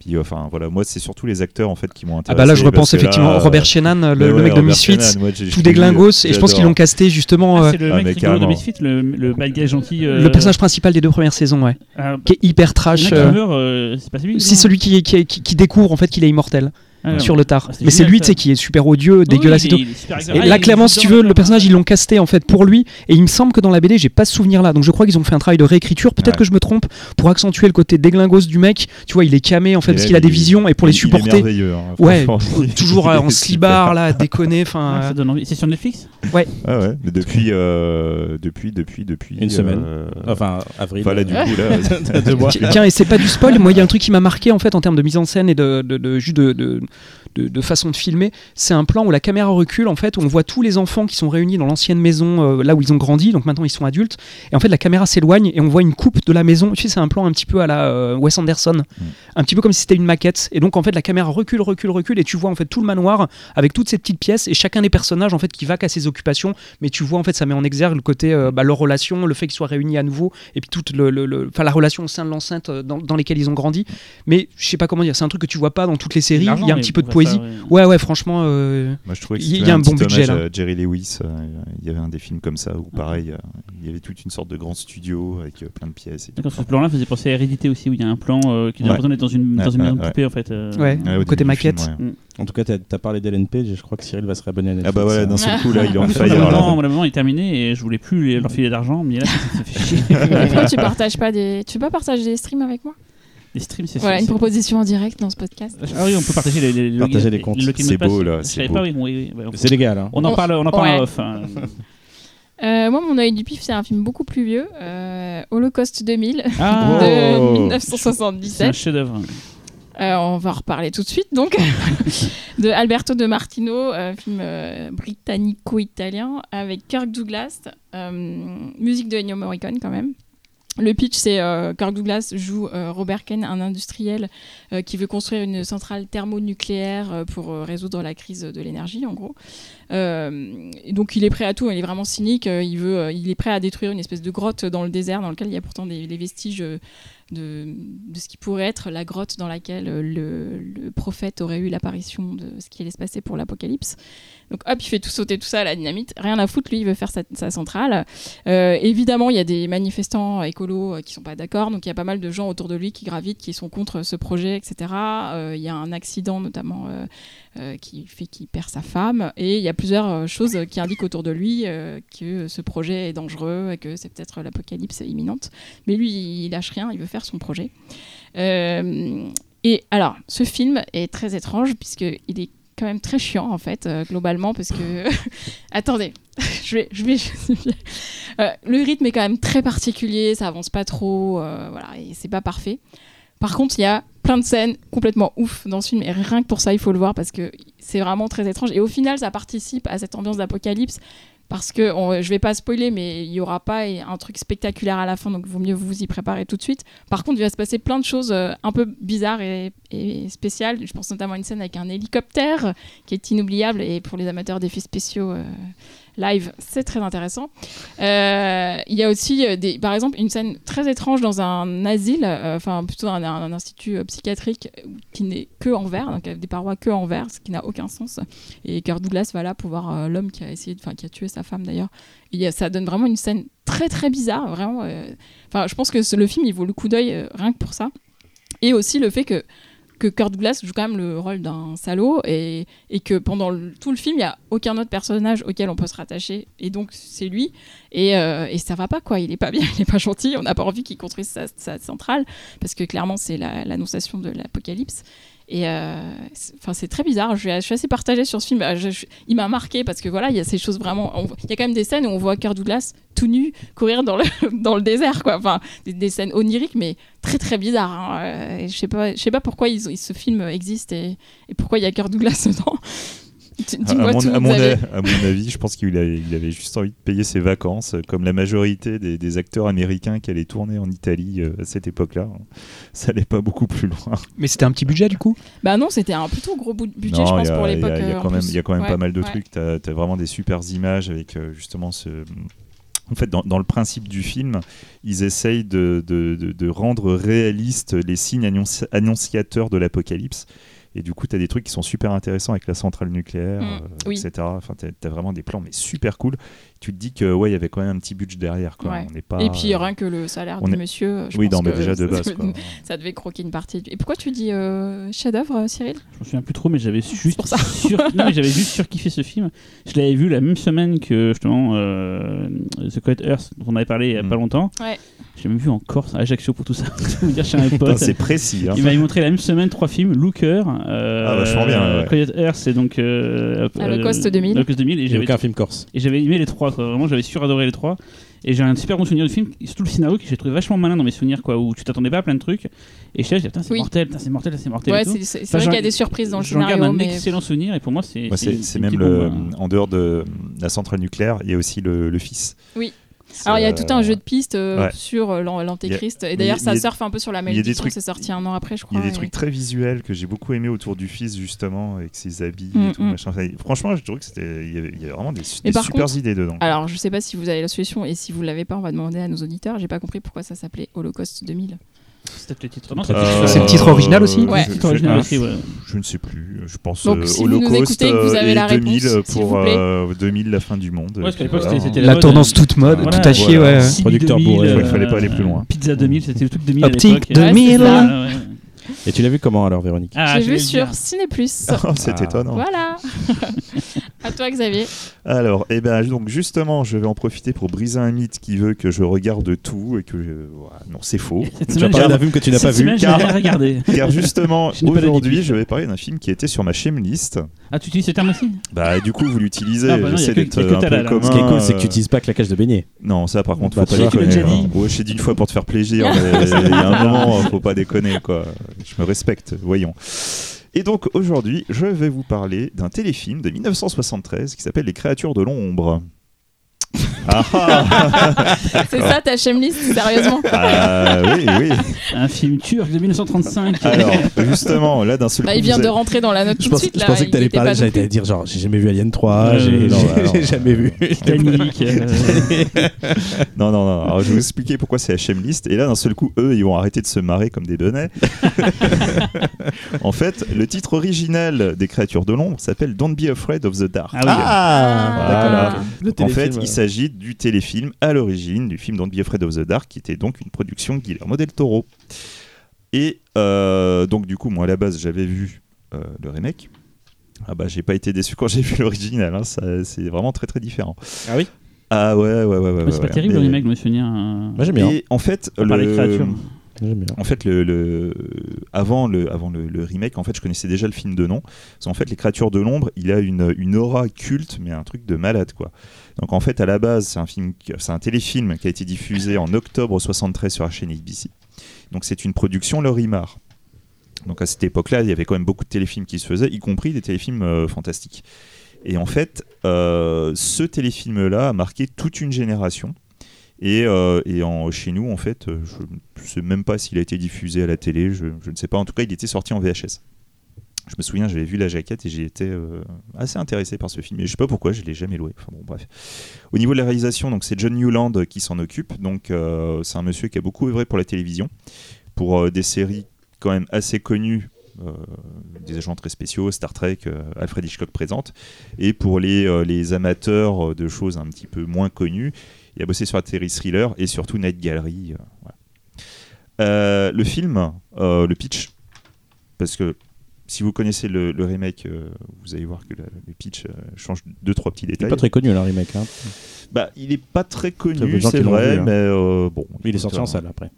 Puis enfin voilà, moi c'est surtout les acteurs en fait qui m'ont Ah intéressé. bah là, je repense là, effectivement euh, Robert Shenan, le, bah le mec de Misfits, moi, tout déglingos, vu, et je pense qu'ils l'ont casté justement. Ah, euh, c'est le Ah, mec de carrément. Misfit, le, le bad guy gentil. euh, Le personnage principal des deux premières saisons, ouais, ah, qui est hyper trash. euh, euh, c'est pas celui qui, qui- qui découvre en fait qu'il est immortel Ah, sur le tard. Ah, Mais c'est lui, tu sais, qui est super odieux, dégueulasse et tout. Et là, clairement, si tu veux, le personnage, ils l'ont casté en fait pour lui. Et il me semble que dans la BD, j'ai pas ce souvenir-là. Donc je crois qu'ils ont fait un travail de réécriture. Peut-être Ouais. que je me trompe pour accentuer le côté déglingos du mec. Tu vois, il est camé en fait Et parce là, qu'il a des visions et pour les il- *laughs* il est supporter. hein, Ouais, toujours est en slibard là, à déconner. Ah, Enfin, envie. C'est sur Netflix? Ah ouais, mais depuis, euh, depuis, depuis, depuis. Une semaine. euh, Enfin, avril. Voilà, du euh, coup, là. *laughs* deux mois. Tiens, et c'est pas du spoil. Moi, il y a un truc qui m'a marqué en fait en termes de mise en scène et de, de, de, juste de, de, façon de filmer. C'est un plan où la caméra recule en fait, où on voit tous les enfants qui sont réunis dans l'ancienne maison euh, là où ils ont grandi. Donc maintenant ils sont adultes. Et en fait, la caméra s'éloigne et on voit une coupe de la maison. Tu sais, c'est un plan un petit peu à la euh, Wes Anderson, un petit peu comme si c'était une maquette. Et donc en fait, la caméra recule, recule, recule et tu vois en fait tout le manoir avec toutes ces petites pièces et chacun des personnages en fait qui va qu'à ses occupations. Mais tu vois en fait, ça met en exergue le côté euh, bah, leur relation, le fait qu'ils soient réunis à nouveau et puis toute le, le- la relation au sein de l'enceinte dans, dans lesquelles ils ont grandi. Mais je sais pas comment dire, c'est un truc que tu vois pas dans toutes les séries. Il y a un petit peu de poésie. Ouais, ouais, franchement. euh, Moi, je trouvais que Il y a un bon budget, là. à Jerry Lewis. euh, Il y avait un des films comme ça où, pareil, euh, il y avait toute une sorte de grand studio avec euh, plein de pièces. Et tout. D'accord, ce plan-là faisait penser à Hérédité aussi, où il y a un plan euh, qui a Ouais. l'impression d'être dans une, dans une maison poupée en fait. euh. Ouais. Côté film, maquette. ouais. En tout cas, tu as, parlé d'Ellen Page et je crois que Cyril va se réabonner à Netflix. Ah bah voilà, d'un seul coup, là, il est fire. abonnement, là. mon abonnement est terminé et je voulais plus leur filer d'argent, mais là ça, ça fait chier. *laughs* Pourquoi tu partages pas des. Tu peux pas partager des streams avec moi? Les streams, c'est Voilà, une proposition en direct dans ce podcast. Ah oui, on peut partager les, les, Partager logins- les comptes. C'est beau, là, c'est savais beau. pas, oui, oui, oui, ouais, C'est légal. Hein. On en parle, on en parle Ouais. off. hein. Euh, moi, mon œil du pif, c'est un film beaucoup plus vieux, euh, Holocauste 2000 Ah, *laughs* de Oh. c'est un 1977. chef-d'œuvre. Euh, on va en reparler tout de suite, donc, *laughs* de Alberto de Martino, euh, film euh, britannico-italien avec Kirk Douglas, euh, musique de Ennio Morricone quand même. Le pitch, c'est euh, Kirk Douglas joue euh, Robert Kane, un industriel euh, qui veut construire une centrale thermonucléaire euh, pour résoudre la crise de l'énergie, en gros. Donc il est prêt à tout, il est vraiment cynique, il, veut, est prêt à détruire une espèce de grotte dans le désert dans lequel il y a pourtant des, les vestiges de, ce qui pourrait être la grotte dans laquelle le, le prophète aurait eu l'apparition de ce qui allait se passer pour l'apocalypse. Donc hop, il fait tout sauter tout ça à la dynamite. Rien à foutre, lui, il veut faire sa, centrale. Euh, évidemment, il y a des manifestants écolos euh, qui sont pas d'accord, donc il y a pas mal de gens autour de lui qui gravitent, qui sont contre ce projet, etc. Euh, Il y a un accident notamment qui fait qu'il perd sa femme, et il y a plusieurs choses qui indiquent autour de lui que ce projet est dangereux et que c'est peut-être l'apocalypse imminente. Mais lui, il lâche rien, il veut faire son projet. Et alors, ce film est très étrange puisqu'il est quand même très chiant en fait, euh, globalement, parce que... *laughs* Attendez, *laughs* je vais... Euh, le rythme est quand même très particulier, ça avance pas trop, euh, voilà, et c'est pas parfait. Par contre, il y a plein de scènes complètement ouf dans ce film, et rien que pour ça, il faut le voir, parce que c'est vraiment très étrange. Et au final, ça participe à cette ambiance d'apocalypse parce que je vais pas spoiler, mais il y aura pas un truc spectaculaire à la fin, donc vaut mieux vous y préparer tout de suite. Par contre, il va se passer plein de choses euh, un peu bizarres et, et spéciales. Je pense notamment à une scène avec un hélicoptère qui est inoubliable et pour les amateurs d'effets spéciaux. euh, Live, c'est très intéressant. Euh, il y a aussi, euh, des, par exemple, une scène très étrange dans un asile, euh, enfin plutôt un, un- institut psychiatrique qui n'est que en verre, donc avec des parois que en verre, ce qui n'a aucun sens. Et Kirk Douglas va là pour voir l'homme qui a essayé, enfin qui a tué sa femme d'ailleurs. Ça donne vraiment une scène très très bizarre, vraiment. Enfin, je pense que le film il vaut le coup d'œil rien que pour ça. Et aussi le fait que que Kirk Douglas joue quand même le rôle d'un salaud et, et que pendant tout le film, il n'y a aucun autre personnage auquel on peut se rattacher. Et donc, c'est lui. Et, euh, et ça va pas, quoi. Il est pas bien, *laughs* il est pas gentil. On n'a pas envie qu'il construise sa, centrale parce que clairement, c'est la- l'annonciation de l'apocalypse. Et euh, c'est- très bizarre. Je suis, assez partagée sur ce film. Euh, il m'a marqué parce que voilà, il y a ces choses vraiment. Il y a quand même des scènes où on voit Kirk Douglas tout nu courir dans le, *laughs* dans le désert, quoi. Enfin, des, scènes oniriques, mais très très bizarres. hein. Euh, je sais sais pas pourquoi ce film existe et, et pourquoi il y a Kirk Douglas *laughs* dedans. Tu- À, mon, à mon Xavier. a- à mon avis, je pense qu'il avait, il avait juste envie de payer ses vacances, euh, comme la majorité des, des acteurs américains qui allaient tourner en Italie euh, à cette époque-là. Ça allait pas beaucoup plus loin. Mais c'était un petit budget du coup? Bah non, c'était un plutôt gros budget, Non, je il pense, y a- pour l'époque. Il y, a euh, il y a quand même Ouais, pas mal de ouais. trucs. Tu as, vraiment des super images avec justement ce. En fait, dans, dans le principe du film, ils essayent de, de- de- de rendre réalistes les signes annonci- annonciateurs de l'apocalypse. Et du coup, tu as des trucs qui sont super intéressants avec la centrale nucléaire, Mm, euh, oui. etc. Enfin, tu as, vraiment des plans mais super cool. Tu te dis que ouais, il y avait quand même un petit budget derrière. Quoi. Ouais. On n'est pas, Et puis euh, rien que le salaire on du est- monsieur. Je oui, pense non, mais que déjà de ça, base. Quoi. *laughs* ça devait croquer une partie. du- Et pourquoi tu dis euh, chef-d'œuvre, Cyril? Je me souviens plus trop, mais j'avais *laughs* juste pour ça. *laughs* sur- non, mais j'avais juste surkiffé ce film. Je l'avais vu la même semaine que justement euh, The Quiet Earth dont on avait parlé il y a Mm. pas longtemps. Ouais. Je l'ai même vu en Corse, à Ajaccio pour tout ça. C'est précis. hein. Il m'avait montré la même semaine trois films Looker, euh, Ah, vachement bien, ouais. Quiet Earth, c'est donc euh, Holocaust euh, 2000. Holocaust 2000 et j'avais aucun film corse. et j'avais aimé les trois, quoi. Vraiment, j'avais suradoré les trois. Et j'ai un super bon souvenir du film, surtout le scénario que j'ai trouvé vachement malin dans mes souvenirs, quoi, où tu t'attendais pas à plein de trucs. Et je là, je dis, putain, c'est Oui. mortel, putain, c'est mortel, c'est mortel. Ouais, c'est c'est- c'est Enfin, vrai qu'il y a des surprises dans le J'en garde scénario. un Mais... excellent souvenir, et pour moi, c'est. Ouais, c'est c'est même le, hein. en dehors de la centrale nucléaire, il y a aussi le, le fils. Oui. Alors il y a euh, tout un jeu de pistes euh, ouais. sur euh, l'an- l'antéchrist. Et d'ailleurs, ça surfe un peu sur la malédiction. C'est sorti un an après, je Il y crois. a des trucs très visuels que j'ai beaucoup aimé autour du fils justement avec ses habits Mm, et tout mm. machin. Franchement, je trouve que c'était il y avait, vraiment des, super idées dedans. Alors, je sais pas si vous avez la solution et si vous l'avez pas, on va demander à nos auditeurs. J'ai pas compris pourquoi ça s'appelait Holocauste 2000. C'est peut-être le titre. Non, C'est c'est C'est le titre original aussi Ouais. je, le titre original je- aussi, ouais. je ne sais plus. Je pense Donc, euh, si vous nous Holocauste écoutez que vous avez euh, la et 2000 réponse, pour vous plaît. euh, 2000 la fin du monde. Ouais, parce qu'à l'époque, c'était- La mode, tendance euh, toute mode, Voilà. tout à chier, Voilà. ouais. Producteur 2000, bourré, il fallait pas aller plus loin. Pizza 2000, c'était le truc 2000 Optique à l'époque. 2000. Et tu l'as vu comment alors, Véronique Ah, J'ai vu sur. Ciné Plus. *laughs* Oh, c'est Ah. étonnant. voilà. *laughs* à toi, Xavier. Alors, eh ben, donc justement, je vais en profiter pour briser un mythe qui veut que je regarde tout et que je- non, c'est faux. Cette *laughs* Tu j'ai- d'un film que tu n'as pas vu. j'ai car- rien regardé. Car justement, aujourd'hui, je vais parler d'un film qui était sur ma list. Ah, tu utilises ce terme aussi? Bah, et du coup, vous l'utilisez. Ah, bah J'essaie que- d'être que un peu là, là. commun. Ce qui est cool, c'est que tu euh, n'utilises pas claquage de beignet. Non, ça, par contre, Bah, faut pas déconner. hein. t'ai dit une fois pour te faire plaisir, mais il y a un moment, faut pas déconner, quoi. Je me respecte, voyons. Et donc, aujourd'hui, je vais vous parler d'un téléfilm de 1973 qui s'appelle Les créatures de l'ombre. Ah ah C'est ça ta list sérieusement Ah, oui, oui. Un film turc de 1935. Alors, justement, là, d'un seul bah, coup, Il vient de avez- rentrer dans la note Je, tout de suite. je là, pensais que il tu allais était parler, pas j'allais t'allais dire genre j'ai jamais vu Alien 3, Euh, j'ai *laughs* jamais vu. Titanic. euh, *laughs* Non, non, non. Alors, je vais vous expliquer pourquoi c'est HM List. Et là, d'un seul coup, eux, ils vont arrêter de se marrer comme des benets. *laughs* en fait, le titre original des créatures de l'ombre s'appelle Don't Be Afraid of the Dark. Ah oui. Voilà. Le En fait, il s'agit du téléfilm à l'origine du film Don't Be Afraid of the Dark, qui était donc une production de Guillermo del Toro. Et euh, donc, du coup, moi, à la base, j'avais vu euh, le remake. Ah bah, j'ai pas été déçu quand j'ai vu l'original. hein. Ça- C'est vraiment très très différent. Ah oui? Ah ouais, ouais, ouais, ouais. Ouais, ouais, c'est ouais. pas terrible Mais- le remake, je me souviens. euh, Moi j'aime bien. Et en fait, les le, créatures. J'aime bien. en fait, le, le- avant, le, avant le, le remake, en fait, je connaissais déjà le film de nom. Parce qu'en fait, Les Créatures de l'ombre, il a une, une aura culte, mais un truc de malade, quoi. Donc, en fait, à la base, c'est un film, c'est un téléfilm qui a été diffusé en octobre 73 sur la chaîne ABC. Donc, c'est une production Lorimar. Donc, à cette époque-là, il y avait quand même beaucoup de téléfilms qui se faisaient, y compris des téléfilms euh, fantastiques. Et en fait, euh, ce téléfilm-là a marqué toute une génération. Et, euh, et en, chez nous, en fait, je ne sais même pas s'il a été diffusé à la télé, je, je ne sais pas. En tout cas, il était sorti en VHS. Je me souviens, j'avais vu la jaquette et j'ai été euh, assez intéressé par ce film. Et je sais pas pourquoi, je l'ai jamais loué. Au niveau de la réalisation, c'est John Newland qui s'en occupe. Euh, c'est un monsieur qui a beaucoup œuvré pour la télévision, pour euh, des séries quand même assez connues. des agents très spéciaux, Star Trek, Alfred Hitchcock présente, et pour les, amateurs de choses un petit peu moins connues, il a bossé sur la Thriller et surtout Night Gallery. le film, le pitch, parce que si vous connaissez le, le remake, euh, vous allez voir que le, le pitch euh, change deux trois petits Il est détails. pas très connu, le remake. hein. Bah, il est pas très connu, c'est vrai, vu, hein. mais euh, bon. Il est sorti en salle après.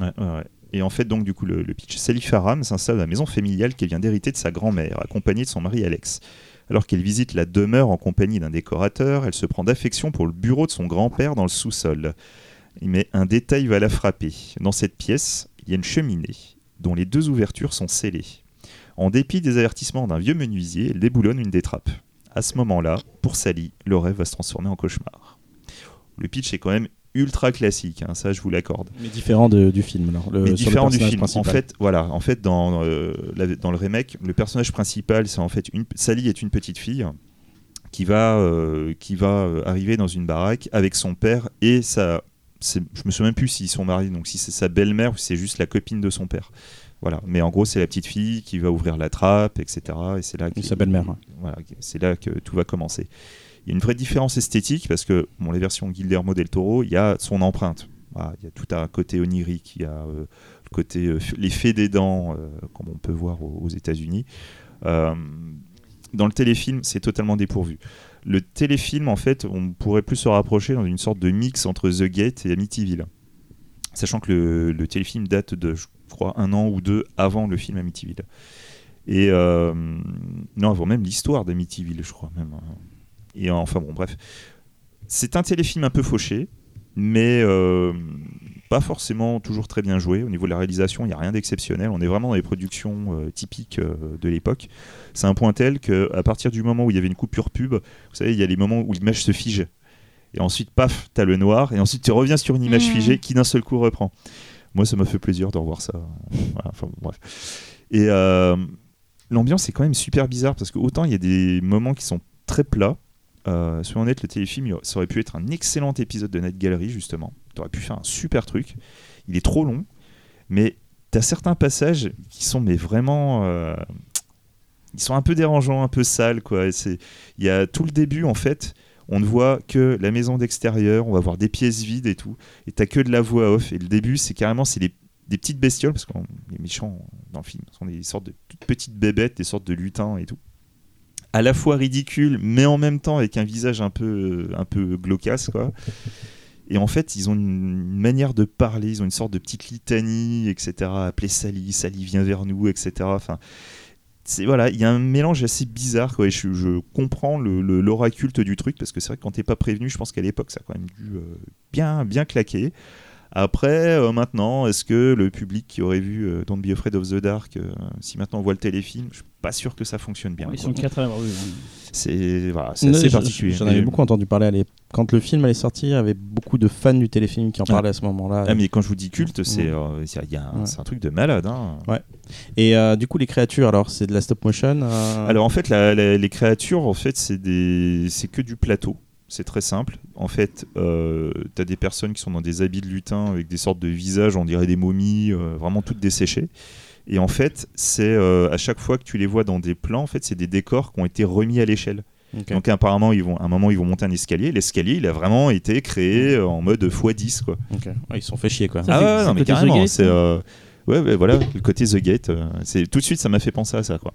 Ouais, ouais, ouais. Et en fait, donc, du coup, le, le pitch. Sally Farham s'installe dans la maison familiale qu'elle vient d'hériter de sa grand-mère, accompagnée de son mari Alex. Alors qu'elle visite la demeure en compagnie d'un décorateur, elle se prend d'affection pour le bureau de son grand-père dans le sous-sol. Mais un détail va la frapper. Dans cette pièce, il y a une cheminée, dont les deux ouvertures sont scellées. En dépit des avertissements d'un vieux menuisier, elle déboulonne une des trappes. À ce moment-là, pour Sally, le rêve va se transformer en cauchemar. Le pitch est quand même ultra classique, hein, ça je vous l'accorde. Mais différent de- du film. Alors, le, Mais le différent du film. En fait, voilà, en fait, dans, euh, la- dans le remake, le personnage principal, c'est en fait une, Sally est une petite fille qui va, euh, qui va euh, arriver dans une baraque avec son père et sa, je me souviens même plus s'ils sont mariés, donc si c'est sa belle-mère ou si c'est juste la copine de son père. Voilà, mais en gros, c'est la petite fille qui va ouvrir la trappe, etc. Et c'est là que sa belle-mère. Voilà, c'est là que tout va commencer. Il y a une vraie différence esthétique parce que bon, les versions Guillermo del Toro, il y a son empreinte. Voilà, il y a tout un côté onirique, il y a euh, le côté euh, des dents, euh, comme on peut voir aux, aux États-Unis. Euh, dans le téléfilm, c'est totalement dépourvu. Le téléfilm, en fait, on pourrait plus se rapprocher dans une sorte de mix entre The Gate et Amityville. Sachant que le, le téléfilm date de, je crois, un an ou deux avant le film Amityville. Et euh, non, avant même l'histoire d'Amityville, je crois même. hein. Et enfin bon, bref. C'est un téléfilm un peu fauché, mais euh, pas forcément toujours très bien joué. Au niveau de la réalisation, il n'y a rien d'exceptionnel. On est vraiment dans les productions euh, typiques de l'époque. C'est un point tel qu'à partir du moment où il y avait une coupure pub, vous savez, il y a les moments où l'image se fige. Et ensuite, paf, t'as le noir. Et ensuite, tu reviens sur une image Mhm. figée qui d'un seul coup reprend. Moi, ça m'a fait plaisir de revoir ça. Enfin, bref. Et euh, l'ambiance est quand même super bizarre parce que autant il y a des moments qui sont très plats. Euh, soyons honnêtes, le téléfilm, il- ça aurait pu être un excellent épisode de Night Gallery, justement. Tu aurais pu faire un super truc. Il est trop long, mais tu as certains passages qui sont mais vraiment. euh, ils sont un peu dérangeants, un peu sales. Quoi. Il y a tout le début, en fait, on ne voit que la maison d'extérieur, on va voir des pièces vides et tout. Et t'as que de la voix off. Et le début, c'est carrément c'est des, petites bestioles, parce que les méchants dans le film sont des sortes de toutes petites bébêtes, des sortes de lutins et tout à la fois ridicule, mais en même temps avec un visage un peu, un peu glaucasse, quoi. Et en fait, ils ont une manière de parler, ils ont une sorte de petite litanie, etc. Appeler Sally, Sally vient vers nous, etc. Enfin, voilà, il y a un mélange assez bizarre, je, comprends l'aura du truc parce que c'est vrai que quand t'es pas prévenu, je pense qu'à l'époque, ça a quand même dû euh, bien, bien claquer. Après, euh, maintenant, est-ce que le public qui aurait vu euh, Don't Be Afraid of the Dark, euh, si maintenant on voit le téléfilm, je suis pas sûr que ça fonctionne bien. Ils sont quatre à l'avoir vu. C'est voilà, assez particulier. J'en avais beaucoup entendu parler à l'époque. Quand le film allait sortir, il y avait beaucoup de fans du téléfilm qui en Ouais. parlaient à ce moment-là. Ah, mais quand je vous dis culte, c'est euh, un, Ouais. truc de malade. hein. Et euh, du coup, les créatures, alors, c'est de la stop motion euh, Alors en fait, la- la- les créatures, en fait, c'est des, c'est que du plateau. C'est très simple. En fait, euh, t'as des personnes qui sont dans des habits de lutin avec des sortes de visages, on dirait des momies, euh, vraiment toutes desséchées. Et en fait, c'est euh, à chaque fois que tu les vois dans des plans, en fait, c'est des décors qui ont été remis à l'échelle. Donc apparemment, ils vont, à un moment, ils vont monter un escalier. L'escalier, il a vraiment été créé euh, en mode x10, quoi. Ok. Ouais, ils se sont fait chier, quoi. Ça, Ah ouais, c'est non, mais carrément. C'est ouais, ouais, voilà, le côté The Gate. euh, c'est tout de suite, ça m'a fait penser à ça, quoi.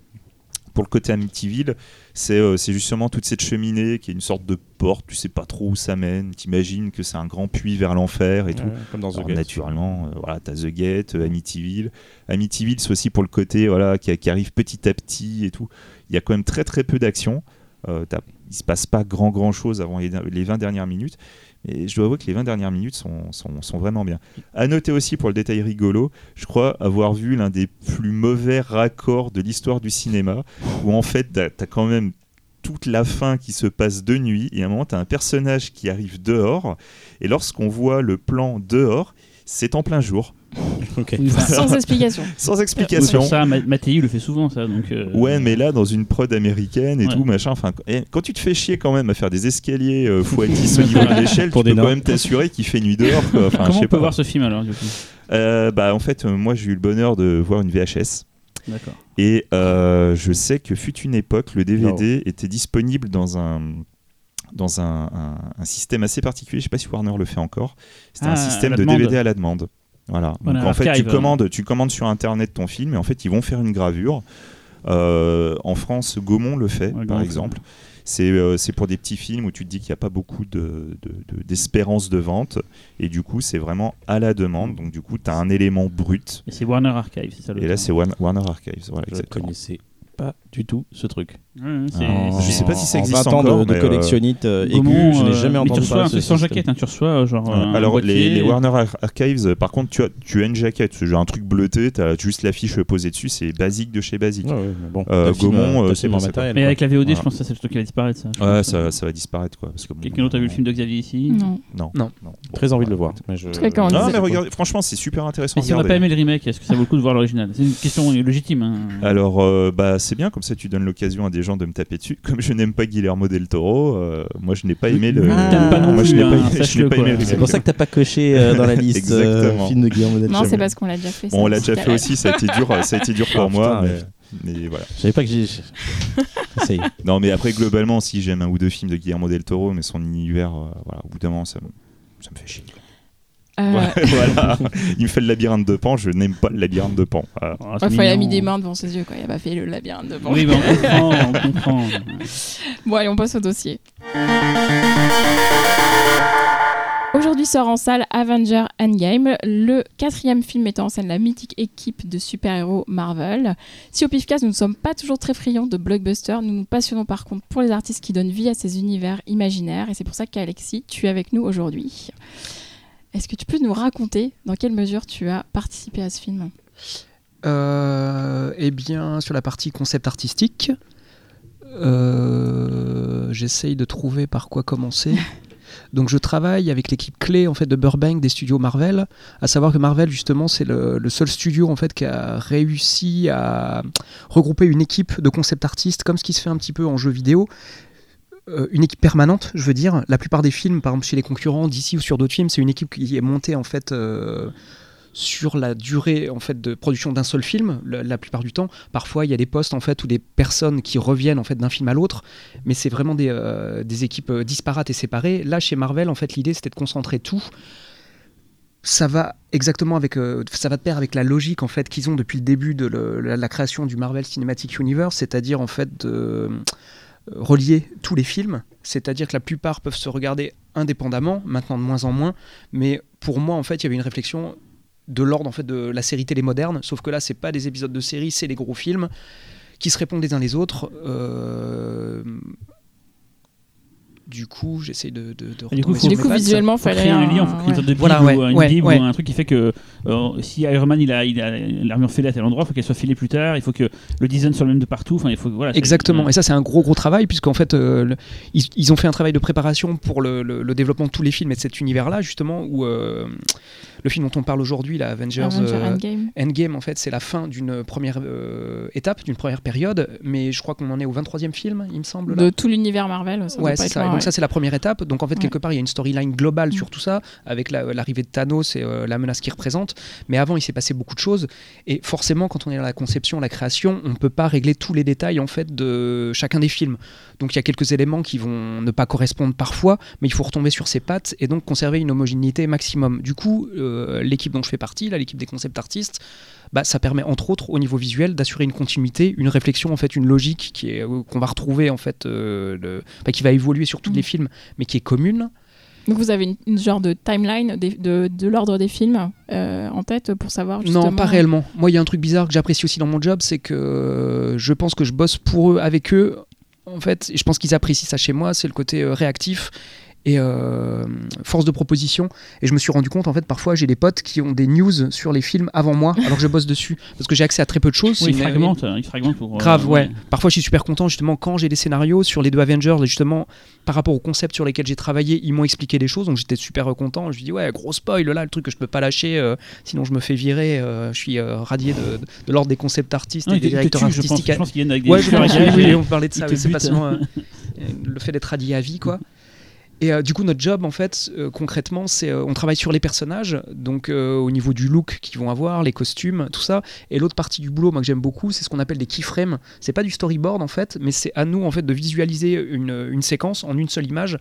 Pour le côté Amityville, c'est euh, c'est justement toute cette cheminée qui est une sorte de porte. Tu sais pas trop où ça mène. T'imagines que c'est un grand puits vers l'enfer et tout. Comme dans The Alors, Gate. naturellement, euh, voilà, t'as The Gate, euh, Amityville. Amityville, c'est aussi pour le côté voilà, qui, qui arrive petit à petit et tout. Il y a quand même très très peu d'action. Euh, il se passe pas grand grand chose avant les, les 20 dernières minutes. Et je dois avouer que les 20 dernières minutes sont, sont, sont vraiment bien. À noter aussi pour le détail rigolo, je crois avoir vu l'un des plus mauvais raccords de l'histoire du cinéma, où en fait t'as as quand même toute la fin qui se passe de nuit. Et à un moment, tu as un personnage qui arrive dehors. Et lorsqu'on voit le plan dehors, c'est en plein jour. *laughs* Ok. Oui, *laughs* enfin, Sans explication. Sans explication. ça, Ma- Mattei le fait souvent, ça. Donc, euh, Ouais, mais là, dans une prod américaine et Ouais. tout, machin. Enfin, et quand tu te fais chier quand même à faire des escaliers euh, *laughs* x10 au niveau de l'échelle, tu des peux quand même t'assurer qu'il fait nuit dehors. Quoi. Enfin, je Comment on peut pas. voir ce film alors, du coup? Euh, Bah, en fait, euh, moi, j'ai eu le bonheur de voir une VHS. D'accord. Et euh, je sais que fut une époque, le DVD était disponible dans un dans un, un- un système assez particulier. Je sais pas si Warner le fait encore. C'était Ah, un système à la de demande. DVD à la demande. Voilà. Voilà, Donc en fait, tu commandes, tu commandes sur internet ton film et en fait, ils vont faire une gravure. Euh, en France, Gaumont le fait, Ouais, par exemple. C'est euh, c'est pour des petits films où tu te dis qu'il n'y a pas beaucoup de- de- de- d'espérance de, vente. Et du coup, c'est vraiment à la demande. Donc, du coup, tu as un élément brut. Et c'est Warner Archive, c'est ça le Et là, c'est Warner, Warner Archives. Voilà, Je exactement. connaissais pas du tout ce truc. Ouais, ouais, c'est- Ah, je sais pas si ça En existe 20 ans encore, de, de mais, euh, collectionnite euh, aiguë, Gaumont, je n'ai euh, jamais mais entendu tu reçois parler sans jaquette, hein, tu reçois genre. un Alors, les, les Warner Ar- Archives, par contre, tu as, tu as une jaquette, c'est un truc bleuté, tu as juste l'affiche posée dessus, c'est basique de chez basique. Ouais, mais bon, Euh, Gaumont, euh, c'est bon, matériel, Mais avec la VOD, je pense que ça, c'est le truc qui va disparaître. Ça. Ça, ça va disparaître quoi. Parce que, bon, Quelqu'un d'autre a vu le film de Xavier ici? Non. Non. Très envie de le voir. Mais mais franchement, c'est super intéressant. Mais si on n'a pas aimé le remake, est-ce que ça vaut le coup de voir l'original? C'est une question légitime. hein. Alors, bah, c'est bien, comme ça tu donnes l'occasion à des gens de me taper dessus. Comme je n'aime pas Guillermo del Toro, euh, moi je n'ai pas aimé le. Ah, pas non moi, je plus, n'ai pas hein, je pas aimé C'est pour ça que t'as pas coché euh, dans la *laughs* liste euh, Exactement. film de Guillermo del Non, Toro. c'est parce qu'on l'a déjà fait. Bon, on l'a déjà fait aussi, ça a été dur, ça a été dur pour Ah, moi, putain, mais, mais voilà. Je savais pas que j'ai. Essaye. *laughs* Non, mais après, globalement, si j'aime un ou deux films de Guillermo del Toro, mais son univers, euh, voilà, au bout d'un moment, ça me, ça me fait chier. Euh, *laughs* voilà. Il me fait le labyrinthe de Pan, je n'aime pas le labyrinthe de Pan. Enfin, il a mis des mains devant ses yeux, quoi. Il a pas fait le labyrinthe devant. Oui, mais on comprend, on *laughs* comprend. Bon, allez, on passe au dossier. Aujourd'hui sort en salle Avenger Endgame, le quatrième film mettant en scène la mythique équipe de super-héros Marvel. Si au Pifcast nous ne sommes pas toujours très friands de blockbusters, nous nous passionnons par contre pour les artistes qui donnent vie à ces univers imaginaires et c'est pour ça qu'Alexis, tu es avec nous aujourd'hui. Est-ce que tu peux nous raconter dans quelle mesure tu as participé à ce film Euh, eh bien, sur la partie concept artistique, euh, j'essaye de trouver par quoi commencer. *laughs* Donc, je travaille avec l'équipe clé en fait de Burbank des studios Marvel. À savoir que Marvel, justement, c'est le, le seul studio en fait qui a réussi à regrouper une équipe de concept artistes, comme ce qui se fait un petit peu en jeu vidéo. Euh, une équipe permanente, je veux dire. La plupart des films, par exemple chez les concurrents, d'ici ou sur d'autres films, c'est une équipe qui est montée en fait euh, sur la durée en fait de production d'un seul film la, plupart du temps. Parfois il y a des postes en fait ou des personnes qui reviennent en fait d'un film à l'autre mais c'est vraiment des, euh, équipes disparates et séparées. Là chez Marvel en fait l'idée c'était de concentrer tout. Ça va exactement avec ça va de pair avec la logique en fait qu'ils ont depuis le début de la, la création du Marvel Cinematic Universe c'est-à-dire en fait de relier tous les films c'est-à-dire que la plupart peuvent se regarder indépendamment maintenant de moins en moins mais pour moi en fait il y avait une réflexion de l'ordre de la série télé moderne, sauf que là c'est pas des épisodes de série, c'est des gros films qui se répondent les uns les autres. Euh, Du coup, j'essaie de, de, de Et du coup, faut- Du visuellement, Faut fallait créer un... le lien, faut créer une ouais. sorte de Voilà, ouais, ou un- une ouais, bible ouais. ou un truc qui fait que euh, si Iron Man il a, il a l'armure filée à tel endroit, il faut qu'elle soit filée plus tard, il faut que le design soit le même de partout. Enfin, il faut voilà. Exactement, et ça c'est un gros gros travail puisqu'en fait euh, le- ils, ils ont fait un travail de préparation pour le, le- le développement de tous les films et de cet univers-là justement où euh, le film dont on parle aujourd'hui, la Avengers, Avenger euh, Endgame. Endgame, en fait, c'est la fin d'une première euh, étape, d'une première période, mais je crois qu'on en est au 23e film, il me semble. là. De tout l'univers Marvel. Ça doit Ouais, pas c'est être ça. Donc ça, c'est la première étape. Donc en fait, quelque part, il y a une storyline globale Mm. sur tout ça, avec la- l'arrivée de Thanos et euh, la menace qu'il représente. Mais avant, il s'est passé beaucoup de choses. Et forcément, quand on est dans la conception, la création, on ne peut pas régler tous les détails en fait de chacun des films. Donc il y a quelques éléments qui vont ne pas correspondre parfois, mais il faut retomber sur ses pattes et donc conserver une homogénéité maximum. Du coup, euh, l'équipe dont je fais partie, l'équipe des concept artistes, bah, ça permet entre autres au niveau visuel d'assurer une continuité, une réflexion en fait, une logique qui est euh, qu'on va retrouver en fait, euh, le- bah, qui va évoluer sur tous Mm. les films, mais qui est commune. Donc vous avez une, une genre de timeline de, de l'ordre des films euh, en tête pour savoir justement... Non, pas réellement. Moi, il y a un truc bizarre que j'apprécie aussi dans mon job, c'est que je pense que je bosse pour eux, avec eux, en fait, et je pense qu'ils apprécient ça chez moi, c'est le côté euh, réactif et euh, force de proposition. Et je me suis rendu compte, en fait, parfois j'ai des potes qui ont des news sur les films avant moi, alors que je bosse dessus, parce que j'ai accès à très peu de choses. Oui, il C'est une- fragmente, il fragmente pour. euh, Grave, ouais. Parfois, je suis super content justement quand j'ai des scénarios sur les deux Avengers, justement par rapport au concept sur lesquels j'ai travaillé, ils m'ont expliqué des choses, donc j'étais super content. Je me dis ouais, gros spoil là, le truc que je peux pas lâcher, euh, sinon je me fais virer. je suis radié de, de l'ordre des concept artistes Non, et des directeurs tue, je pense, artistiques. je pense qu'ils viennent avec des Ouais, je à pense, oui, on parlait de ça, ils c'est butent. facilement euh, le fait d'être radié à vie, quoi. Et euh, du coup, notre job, en fait, euh, concrètement, c'est euh, on travaille sur les personnages, donc au niveau du look qu'ils vont avoir, les costumes, tout ça. Et l'autre partie du boulot, moi que j'aime beaucoup, c'est ce qu'on appelle des keyframes. C'est pas du storyboard en fait, mais c'est à nous en fait de visualiser une, séquence en une seule image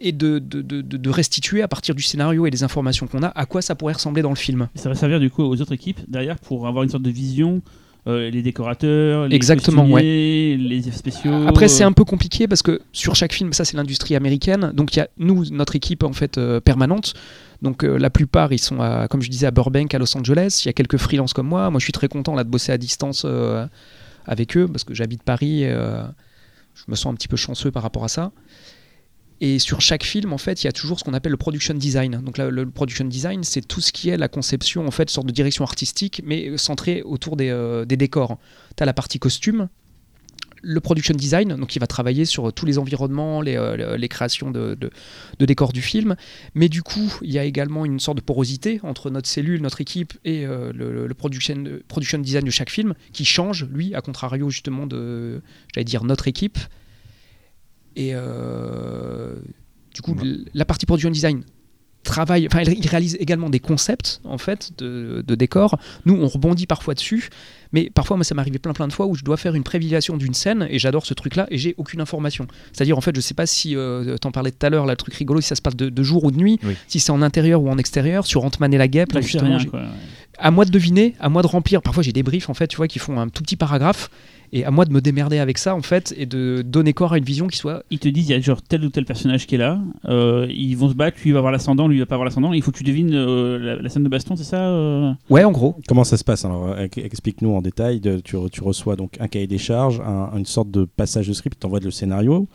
et de- de restituer à partir du scénario et des informations qu'on a à quoi ça pourrait ressembler dans le film. Ça va servir du coup aux autres équipes derrière pour avoir une sorte de vision. Euh, les décorateurs, les Exactement, les effets spéciaux. Après, c'est un peu compliqué parce que sur chaque film, ça c'est l'industrie américaine. Donc il y a nous, notre équipe en fait euh, permanente. Donc euh, la plupart, ils sont, à, comme je disais, à Burbank, à Los Angeles. Il y a quelques freelances comme moi. Moi, je suis très content là de bosser à distance euh, avec eux parce que j'habite Paris. et, euh, je me sens un petit peu chanceux par rapport à ça. Et sur chaque film, en fait, il y a toujours ce qu'on appelle le production design. Donc le production design, c'est tout ce qui est la conception, en fait, sorte de direction artistique, mais centrée autour des, euh, décors. Tu as la partie costume, le production design, donc il va travailler sur tous les environnements, les, euh, créations de, décors du film. Mais du coup, il y a également une sorte de porosité entre notre cellule, notre équipe et euh, le, le production, production design de chaque film, qui change, lui, à contrario justement de, j'allais dire, notre équipe. Et euh, du coup, Ouais. la partie production design travaille, enfin, il réalise également des concepts en fait de, de décors. Nous, on rebondit parfois dessus, mais parfois, moi, ça m'est arrivé plein plein de fois où je dois faire une prévisualisation d'une scène et j'adore ce truc-là et j'ai aucune information. C'est-à-dire, en fait, je sais pas si euh, t'en parlais tout à l'heure, là, le truc rigolo, si ça se passe de, de jour ou de nuit, Oui. si c'est en intérieur ou en extérieur, sur Ant-Man et la guêpe. Là, justement, rien, quoi. à moi de deviner, à moi de remplir. Parfois, j'ai des briefs en fait, tu vois, qui font un tout petit paragraphe et à moi de me démerder avec ça en fait et de donner corps à une vision qui soit Ils te disent il y a genre tel ou tel personnage qui est là, euh, ils vont se battre, lui il va avoir l'ascendant, lui il va pas avoir l'ascendant, il faut que tu devines euh, la, la scène de baston, c'est ça euh ouais, en gros. Comment ça se passe alors Explique-nous en détail. De- tu, re- tu reçois donc un cahier des charges, un- une sorte de passage de script, t'envoies le scénario.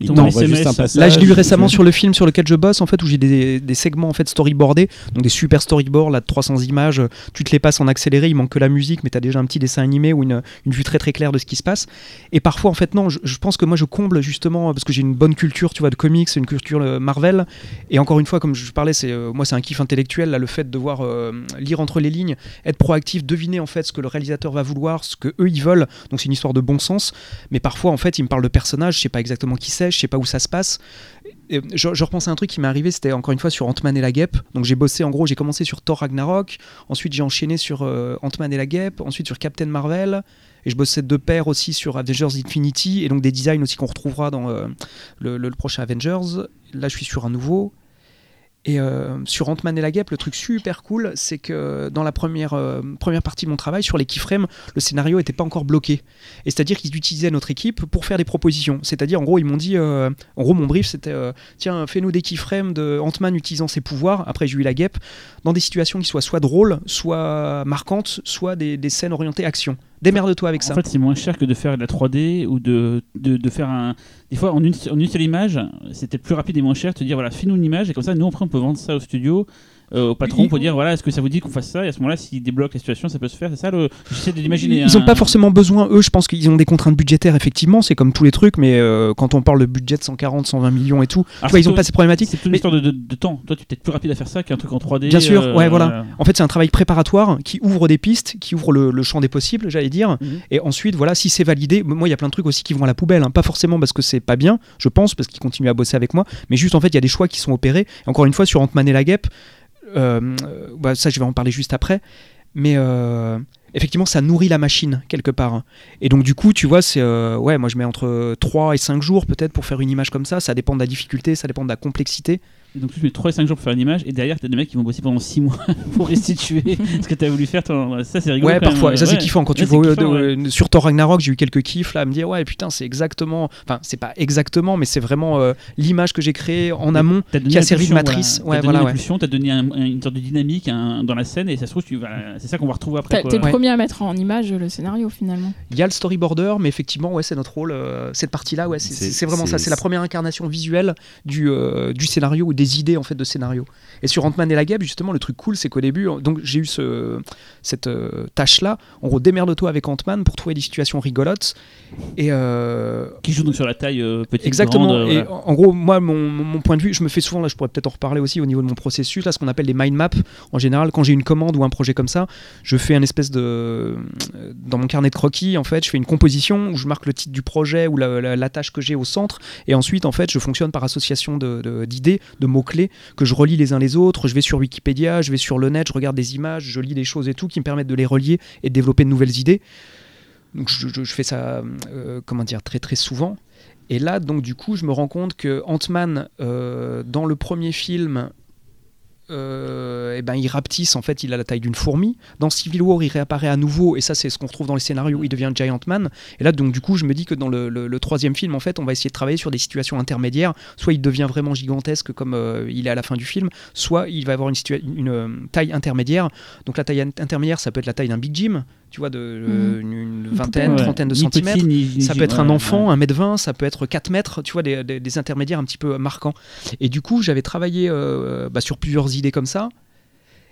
Il t'envoie un juste un SMS. passage. Là, je l'ai tu récemment sur le film sur lequel je bosse, en fait, où j'ai des, des segments en fait storyboardés, donc des super storyboards là de 300 images. Tu te les passes en accéléré, il manque que la musique, mais tu as déjà un petit dessin animé ou une, une vue très très claire de ce qui se passe. Et parfois, en fait, non, je, je pense que moi je comble justement parce que j'ai une bonne culture, tu vois, de comics, une culture euh, Marvel. Et encore une fois, comme je parlais, c'est euh, moi c'est un kiff intellectuel là, le fait de devoir euh, lire entre les lignes, être proactif, deviner en fait ce que le réalisateur va vouloir, ce que eux ils veulent. Donc c'est une histoire de bon sens. Mais parfois, en fait, il me parle de personnages, je sais pas exactement qui c'est, je sais pas où ça se passe. Je, je repense à un truc qui m'est arrivé, c'était encore une fois sur Ant-Man et la guêpe. Donc j'ai bossé, en gros, j'ai commencé sur Thor Ragnarok, ensuite j'ai enchaîné sur euh, Ant-Man et la guêpe, ensuite sur Captain Marvel, et je bossais de pair aussi sur Avengers Infinity, et donc des designs aussi qu'on retrouvera dans euh, le- le prochain Avengers. Là, je suis sur un nouveau. Et euh, sur Ant-Man et la guêpe, le truc super cool, c'est que dans la première, euh, partie de mon travail, sur les keyframes, le scénario n'était pas encore bloqué. Et c'est-à-dire qu'ils utilisaient notre équipe pour faire des propositions. C'est-à-dire, en gros, ils m'ont dit, euh, en gros, mon brief, c'était, tiens, fais-nous des keyframes de Ant-Man utilisant ses pouvoirs, après j'ai eu la guêpe, dans des situations qui soient soit drôles, soit marquantes, soit des scènes orientées action. Démerde-toi avec ça. En fait, c'est moins cher que de faire de la 3D ou de, de, de faire un. Des fois, en une, en une seule image, c'était plus rapide et moins cher de te dire voilà, fais-nous une image et comme ça, nous après, on peut vendre ça au studio, euh, au patron, pour dire voilà, est-ce que ça vous dit qu'on fasse ça Et à ce moment-là, s'il débloque la situation, ça peut se faire. C'est ça le. J'essaie de l'imaginer. Ils n'ont hein. pas forcément besoin, eux, je pense qu'ils ont des contraintes budgétaires, effectivement, c'est comme tous les trucs, mais euh, quand on parle de budget de 140, 120 millions et tout, tu vois, ils n'ont pas ces problématiques. C'est toute une Mais- histoire de, de- de temps. Toi, tu es peut-être plus rapide à faire ça qu'un truc en 3D. Bien sûr, euh, ouais, voilà. En fait, c'est un travail préparatoire qui ouvre des pistes, qui ouvre le, le champ des possibles, j'allais dire. Mhm. Et ensuite, voilà, si c'est validé, moi, il y a plein de trucs aussi qui vont à la poubelle. hein. Pas forcément parce que c'est pas bien, je pense, parce qu'ils continuent à bosser avec moi, mais juste en fait, il y a des choix qui sont opérés. Et encore une fois, sur Ant-Man et la guêpe, euh, euh, bah, ça, je vais en parler juste après. Mais euh, effectivement, ça nourrit la machine quelque part. Et donc, du coup, tu vois, c'est. euh, ouais, moi, je mets entre 3 et 5 jours peut-être pour faire une image comme ça. Ça dépend de la difficulté, ça dépend de la complexité. Et donc tu mets 3 et 5 jours pour faire une image et derrière t'as des mecs qui vont bosser pendant 6 mois *laughs* pour restituer *laughs* ce que t'as voulu faire. Ça c'est rigolo. Ouais, quand même. parfois. Et ça, c'est Ouais. kiffant. Quand tu Ouais, vois euh, kiffant, de- ouais. euh, sur Thor Ragnarok, j'ai eu quelques kiffs là, à me dire, ouais, putain, c'est exactement. Enfin, c'est pas exactement, mais c'est vraiment euh, l'image que j'ai créée en amont. T'as donné qui a servi de matrice. Voilà. Ouais, T'as donné voilà, t'as donné un- un- une sorte de dynamique un- dans la scène et ça se trouve, tu vas- c'est ça qu'on va retrouver après. T'es le Ouais. premier à mettre en image le scénario finalement. Il y a le storyboarder, mais effectivement, ouais, c'est notre rôle. euh, cette partie-là, ouais, c'est- vraiment ça. c'est- la première incarnation visuelle du, du scénario ou des idées en fait de scénario. Et sur Ant-Man et la Guêpe, justement, le truc cool, c'est qu'au début, donc j'ai eu ce, cette euh, tâche-là. En gros, démerde-toi avec Ant-Man pour trouver des situations rigolotes. Et euh, Qui joue donc sur la taille euh, petite. Exactement. grande, et voilà. en gros, moi, mon, mon- point de vue, je me fais souvent, là, je pourrais peut-être en reparler aussi au niveau de mon processus, là, ce qu'on appelle les mind maps. En général, quand j'ai une commande ou un projet comme ça, je fais un espèce de. euh, Dans mon carnet de croquis, en fait, je fais une composition où je marque le titre du projet ou la, la- la tâche que j'ai au centre. Et ensuite, en fait, je fonctionne par association de- de- d'idées, de, mots-clés, que je relis les uns les autres. Je vais sur Wikipédia, je vais sur le net, je regarde des images, je lis des choses et tout qui me permettent de les relier et de développer de nouvelles idées. Donc, je, fais ça, euh, comment dire, très très souvent. Et là, donc, du coup, je me rends compte que Ant-Man, euh, dans le premier film, euh, eh ben, il rapetisse, en fait, il a la taille d'une fourmi. Dans Civil War, il réapparaît à nouveau, et ça, c'est ce qu'on retrouve dans les scénarios, il devient Giant Man. Et là, donc, du coup, je me dis que dans le, troisième film, en fait, on va essayer de travailler sur des situations intermédiaires. Soit il devient vraiment gigantesque, comme euh, il est à la fin du film, soit il va avoir une, euh, taille intermédiaire. Donc, la taille in- intermédiaire, ça peut être la taille d'un Big Jim, tu vois, de euh, une, une vingtaine, Ouais. trentaine de Ni centimètres. petit, ni- ni- Ça peut être un ouais, enfant, un mètre 20, ça peut être 4 mètres, tu vois, des, des- des intermédiaires un petit peu marquants. Et du coup, j'avais travaillé euh, bah, sur plusieurs idées comme ça.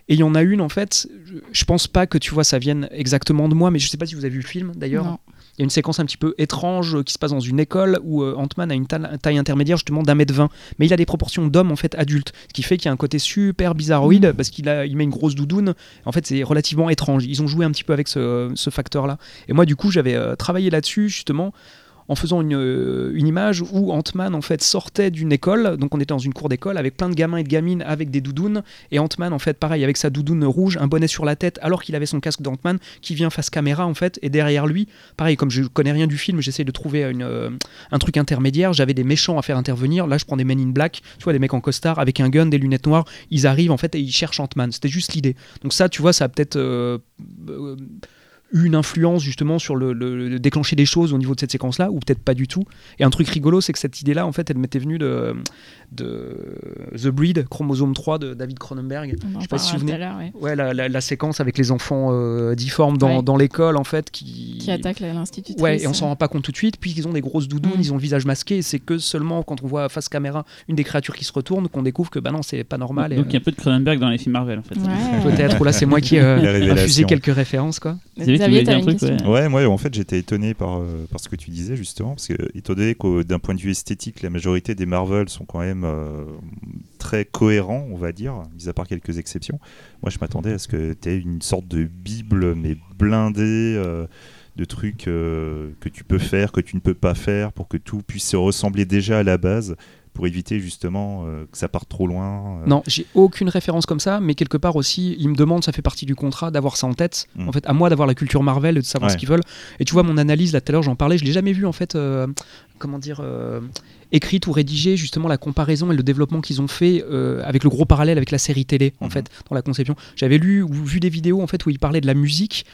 Et il y en a une, en fait, je, je pense pas que tu vois, ça vienne exactement de moi, mais je sais pas si vous avez vu le film d'ailleurs. Il y a une séquence un petit peu étrange euh, qui se passe dans une école où euh, Ant-Man a une ta- taille intermédiaire justement d'un mètre 20. Mais il a des proportions d'homme en fait adulte. Ce qui fait qu'il y a un côté super bizarroïde parce qu'il a, il met une grosse doudoune. En fait, c'est relativement étrange. Ils ont joué un petit peu avec ce, ce facteur-là. Et moi, du coup, j'avais euh, travaillé là-dessus justement en faisant une, euh, une image où Ant-Man en fait sortait d'une école, donc on était dans une cour d'école avec plein de gamins et de gamines avec des doudounes, et Ant-Man en fait pareil avec sa doudoune rouge, un bonnet sur la tête, alors qu'il avait son casque d'Ant-Man qui vient face caméra en fait, et derrière lui, pareil comme je connais rien du film, j'essaie de trouver euh, un truc intermédiaire, j'avais des méchants à faire intervenir, là je prends des men in black, tu vois des mecs en costard avec un gun, des lunettes noires, ils arrivent en fait et ils cherchent Ant-Man, c'était juste l'idée. Donc ça tu vois ça a peut-être... euh, eu une influence justement sur le, le- le déclencher des choses au niveau de cette séquence là ou peut-être pas du tout et un truc rigolo c'est que cette idée là en fait elle m'était venue de, de The Breed chromosome 3 de David Cronenberg On en Je sais pas si vous tout souvenez. ouais. ouais la, la- la séquence avec les enfants euh, difformes dans, Ouais. dans l'école en fait qui Qui attaque la- l'institutrice. Ouais, et on s'en rend pas compte tout de suite, puis ils ont des grosses doudounes, Mm. ils ont le visage masqué, c'est que seulement quand on voit face caméra une des créatures qui se retourne qu'on découvre que bah non, c'est pas normal. Donc il y a un peu de Cronenberg dans les films Marvel en fait. Ouais. Peut-être, ou là c'est moi *laughs* qui euh, La a fusé révélation. quelques références quoi. Xavier, tu une question. ouais. Ouais, moi en fait j'étais étonné par, euh, par ce que tu disais justement, parce que étant donné qu'au- d'un point de vue esthétique, la majorité des Marvel sont quand même euh, très cohérents, on va dire, mis à part quelques exceptions. Moi je m'attendais à ce que tu aies une sorte de bible, mais blindée. euh, de trucs euh, que tu peux faire, que tu ne peux pas faire, pour que tout puisse se ressembler déjà à la base, pour éviter justement euh, que ça parte trop loin. euh. Non, j'ai aucune référence comme ça, mais quelque part aussi, ils me demandent, ça fait partie du contrat, d'avoir ça en tête. Mm. En fait, à moi d'avoir la culture Marvel et de savoir Ouais. ce qu'ils veulent. Et tu vois, mon analyse, là tout à l'heure, j'en parlais, je l'ai jamais vu en fait, euh, comment dire, écrite ou rédigée, justement la comparaison et le développement qu'ils ont fait avec le gros parallèle avec la série télé, en Mhm. fait, dans la conception. J'avais lu ou vu des vidéos en fait où ils parlaient de la musique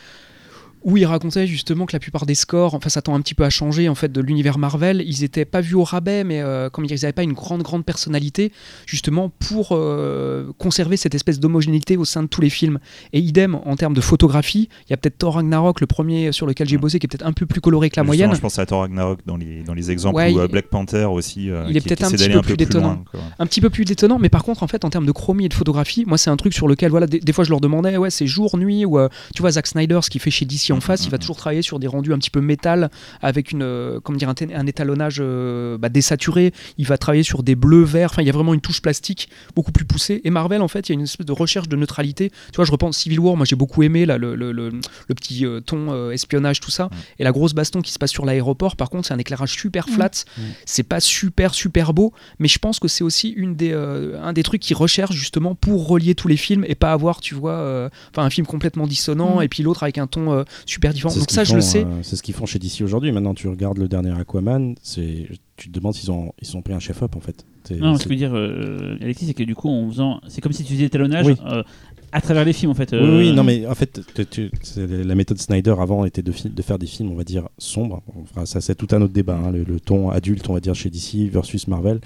où il racontait justement que la plupart des scores, enfin ça tend un petit peu à changer en fait de l'univers Marvel, ils étaient pas vus au rabais, mais euh, comme ils n'avaient pas une grande grande personnalité, justement pour euh, conserver cette espèce d'homogénéité au sein de tous les films. Et idem en termes de photographie, il y a peut-être Thor Ragnarok, le premier sur lequel j'ai bossé, qui est peut-être un peu plus coloré que la Justement, moyenne. Je pense à Thor Ragnarok dans les, dans les exemples, Ouais, ou à il- Black Panther aussi, euh, il est qui- peut-être qui un petit peu un plus peu plus détonnant. loin. un petit peu plus détonnant, mais par contre, en fait, en termes de chromie et de photographie, moi, c'est un truc sur lequel, voilà, des, des fois, je leur demandais, ouais, c'est jour, nuit, ou euh, tu vois, Zack Snyder, ce qu'il fait chez DC en Mhm, face, il va mhm. toujours travailler sur des rendus un petit peu métal, avec une, euh, comment dire, un, étalonnage euh, bah, désaturé. Il va travailler sur des bleus, verts. Enfin, il y a vraiment une touche plastique beaucoup plus poussée. Et Marvel, en fait, il y a une espèce de recherche de neutralité. Tu vois, je repense Civil War, moi, j'ai beaucoup aimé là, le, le- le- le petit euh, ton euh, espionnage, tout ça. Mhm. Et la grosse baston qui se passe sur l'aéroport, par contre, c'est un éclairage super Mhm. flat. Mhm. C'est pas super, super beau, mais je pense que c'est aussi une des, euh, un des trucs qu'ils recherchent justement pour relier tous les films et pas avoir, tu vois, euh, enfin un film complètement dissonant Mm. et puis l'autre avec un ton euh, super différent. C'est ce Donc qu'ils ça, je font, le sais. euh, c'est ce qu'ils font chez DC aujourd'hui. Maintenant, tu regardes le dernier Aquaman, c'est tu te demandes s'ils ont, ils ont pris un chef-op en fait. C'est- Non, ce c'est- que je veux dire, euh, Alexis, c'est que du coup, en faisant. C'est comme si tu faisais l'étalonnage Oui. euh, à travers les films, en fait. Oui, euh, oui, non, mais en fait, tu- la méthode Snyder avant était de, faire des films, on va dire, sombres. Enfin, ça, c'est tout un autre débat. hein, le, le ton adulte, on va dire, chez DC versus Marvel.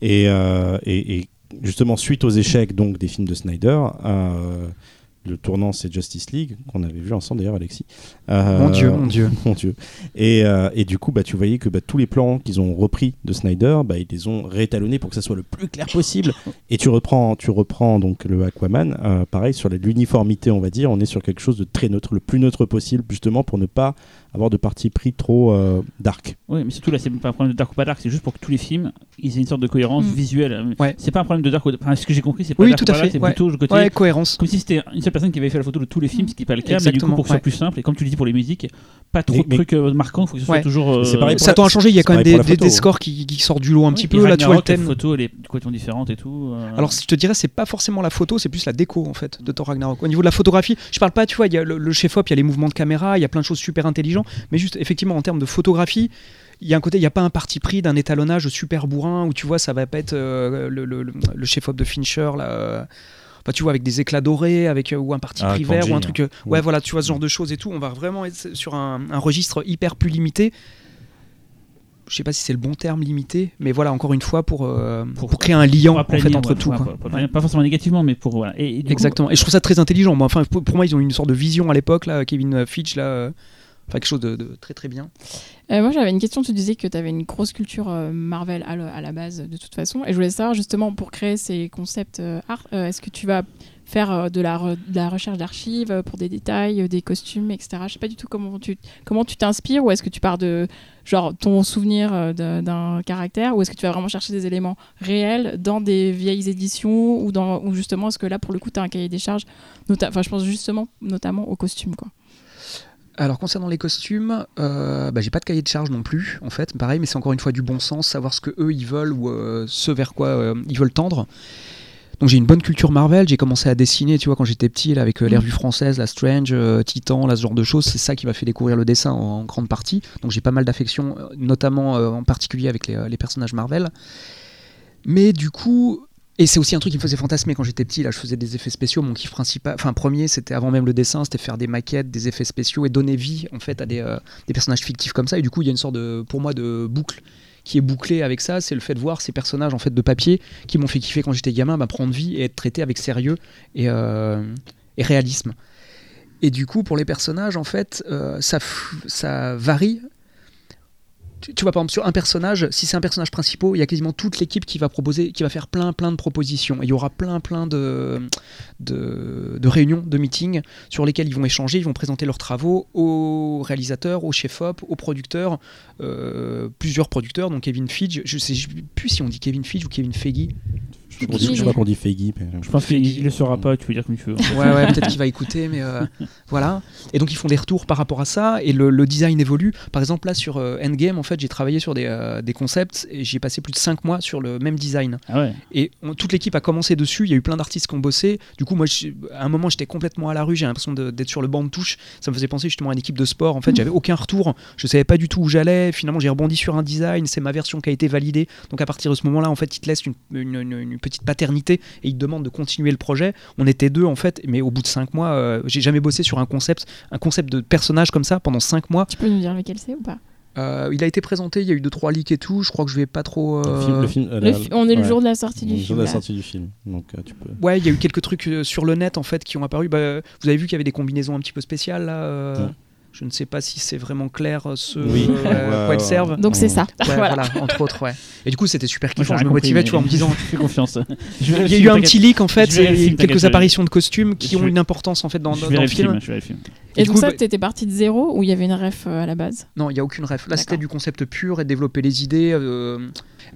Et, euh, et, et justement, suite aux échecs donc, des films de Snyder, euh, le tournant, c'est Justice League, qu'on avait vu ensemble d'ailleurs, Alexis. Euh, Mon Dieu, mon Dieu. *laughs* mon Dieu. Et, euh, et du coup, bah, tu voyais que bah, tous les plans qu'ils ont repris de Snyder, bah, ils les ont réétalonnés pour que ça soit le plus clair possible. Et tu reprends, tu reprends donc le Aquaman, euh, pareil, sur l'uniformité, on va dire, on est sur quelque chose de très neutre, le plus neutre possible, justement pour ne pas avoir de parti pris trop euh, dark. Oui, mais surtout là, c'est pas un problème de dark ou pas dark, c'est juste pour que tous les films ils aient une sorte de cohérence Mm. visuelle. Ouais. C'est pas un problème de dark ou enfin, ce que j'ai compris, c'est pas Oui, dark tout ou à pas fait, dark, c'est ouais. plutôt le côté. Ouais, cohérence. Comme si c'était une seule personne qui avait fait la photo de tous les films, ce qui n'est pas le cas. Mais du coup, pour que ce soit plus simple, et comme tu le dis pour les musiques, pas trop Mais- de mais- trucs euh, marquants, il faut que ce soit Ouais. toujours. euh, C'est pareil Ça tend à changer, il y a quand même des, des scores qui, qui sortent du lot un petit peu. Là, tu vois le thème. photo, elle est complètement différente et tout. euh. Alors, je te dirais, c'est pas forcément la photo, c'est plus la déco en fait de Thor Ragnarok. Au niveau de la photographie, je parle pas, tu vois, il y a le, le chef-op, il y a les mouvements de caméra, il y a plein de choses super intelligentes, mais juste effectivement en termes de photographie, il y a un côté, il n'y a pas un parti pris d'un étalonnage super bourrin où tu vois, ça va pas être euh, le, le- le- le chef-op de Fincher là. euh, tu vois, avec des éclats dorés, avec euh, ou un parti Ah, pris vert, ou un hein. truc. euh, ouais, Ouais. voilà, tu vois ce genre de choses et tout. On va vraiment être sur un, un registre hyper plus limité. Je sais pas si c'est le bon terme limité, mais voilà, encore une fois, pour, Pour- pour, créer un lien en fait, entre ouais, tout. ouais, quoi. pas- forcément négativement, mais pour. Voilà. Et, et du coup, Exactement. Et je trouve ça très intelligent. Moi, enfin, pour, moi, ils ont une sorte de vision à l'époque, là, Kevin Fitch, là, enfin, quelque chose de, très très bien. Euh, moi, j'avais une question. Tu disais que tu avais une grosse culture euh, Marvel à, la base, de toute façon. Et je voulais savoir, justement, pour créer ces concepts euh, art, est-ce que tu vas faire de, la recherche d'archives pour des détails, des costumes, etc. Je sais pas du tout comment tu comment tu t'inspires ou est-ce que tu pars de genre ton souvenir d'un caractère ou est-ce que tu vas vraiment chercher des éléments réels dans des vieilles éditions ou ou justement est-ce que là pour le coup tu as un cahier des charges enfin je pense justement notamment aux costumes quoi? Alors, concernant les costumes, euh, bah, j'ai pas de cahier de charge non plus, en fait. Pareil, mais c'est encore une fois du bon sens, savoir ce que eux ils veulent ou euh, ce vers quoi euh, ils veulent tendre. Donc j'ai une bonne culture Marvel, j'ai commencé à dessiner, tu vois, quand j'étais petit, là, avec euh, les Mhm. revues françaises, la Strange, euh, Titan, là, ce genre de choses, c'est ça qui m'a fait découvrir le dessin en, en grande partie. Donc j'ai pas mal d'affection, notamment euh, en particulier avec les, les personnages Marvel. Mais du coup, et c'est aussi un truc qui me faisait fantasmer quand j'étais petit, là, je faisais des effets spéciaux, mon kiff principal, enfin premier, c'était avant même le dessin, c'était faire des maquettes, des effets spéciaux et donner vie, en fait, à des, euh, des personnages fictifs comme ça. Et du coup, il y a une sorte de, pour moi, de boucle qui est bouclée avec ça, c'est le fait de voir ces personnages en fait de papier qui m'ont fait kiffer quand j'étais gamin, bah, prendre vie et être traité avec sérieux et, euh, réalisme. Et du coup, pour les personnages, en fait, euh, ça varie. Tu, tu vois, par exemple, sur un personnage, si c'est un personnage principal, il y a quasiment toute l'équipe qui va proposer, qui va faire plein, plein de propositions. Et il y aura plein, plein de, de, de réunions, de meetings sur lesquels ils vont échanger, ils vont présenter leurs travaux aux réalisateurs, aux chefs-op, aux producteurs, euh, plusieurs producteurs, donc Kevin Feige, je sais plus si on dit Kevin Feige ou Kevin Feige. Je, crois- qu'on dit Feige. mais- Je pense qu'il le saura pas, tu peux dire comme tu veux. Ouais, ouais, peut-être qu'il va écouter, mais euh, *laughs* voilà. Et donc ils font des retours par rapport à ça, et le, le design évolue. Par exemple, là sur euh, Endgame, en fait, j'ai travaillé sur des, euh, des concepts, et j'ai passé plus de 5 mois sur le même design. Ah ouais. Et on- toute l'équipe a commencé dessus, il y a eu plein d'artistes qui ont bossé. Du coup, moi, à un moment, j'étais complètement à la rue, j'ai l'impression d'être sur le banc de touche. Ça me faisait penser justement à une équipe de sport. En fait, j'avais aucun retour, je savais pas du tout où j'allais. Finalement, j'ai rebondi sur un design, c'est ma version qui a été validée. Donc à partir de ce moment-là, en fait, ils te laissent une, une- une- une petite paternité et ils te demandent de continuer le projet. On était deux, en fait, mais au bout de cinq mois, euh, j'ai jamais bossé sur un concept, un concept de personnage comme ça pendant cinq mois. Tu peux nous dire lequel c'est ou pas? Euh, il a été présenté, il y a eu deux trois leaks et tout. Je crois que je vais pas trop. Le euh, film- le film- Le la- fi- On est le ouais. jour de la sortie du Le jour film. de la sortie du film. Donc euh, tu peux. Ouais, il y a eu quelques trucs sur le net en fait qui ont apparu. Bah, vous avez vu qu'il y avait des combinaisons un petit peu spéciales là. euh, Ouais. Je ne sais pas si c'est vraiment clair euh, ce Oui. euh, quoi elles servent. Donc c'est ça. Ouais, voilà. voilà. *laughs* entre autres, ouais. Et du coup, c'était super kiffant. Je me motivais, tu vois, en me *laughs* disant. Fais confiance. Je Il y a eu un petit leak en fait, et quelques apparitions de costumes qui ont une importance en fait dans, le film. Et donc coup, ça, bah- t'étais parti de zéro ou il y avait une ref euh, à la base? Non, il y a aucune ref. Là, c'était du concept pur et de développer les idées. euh.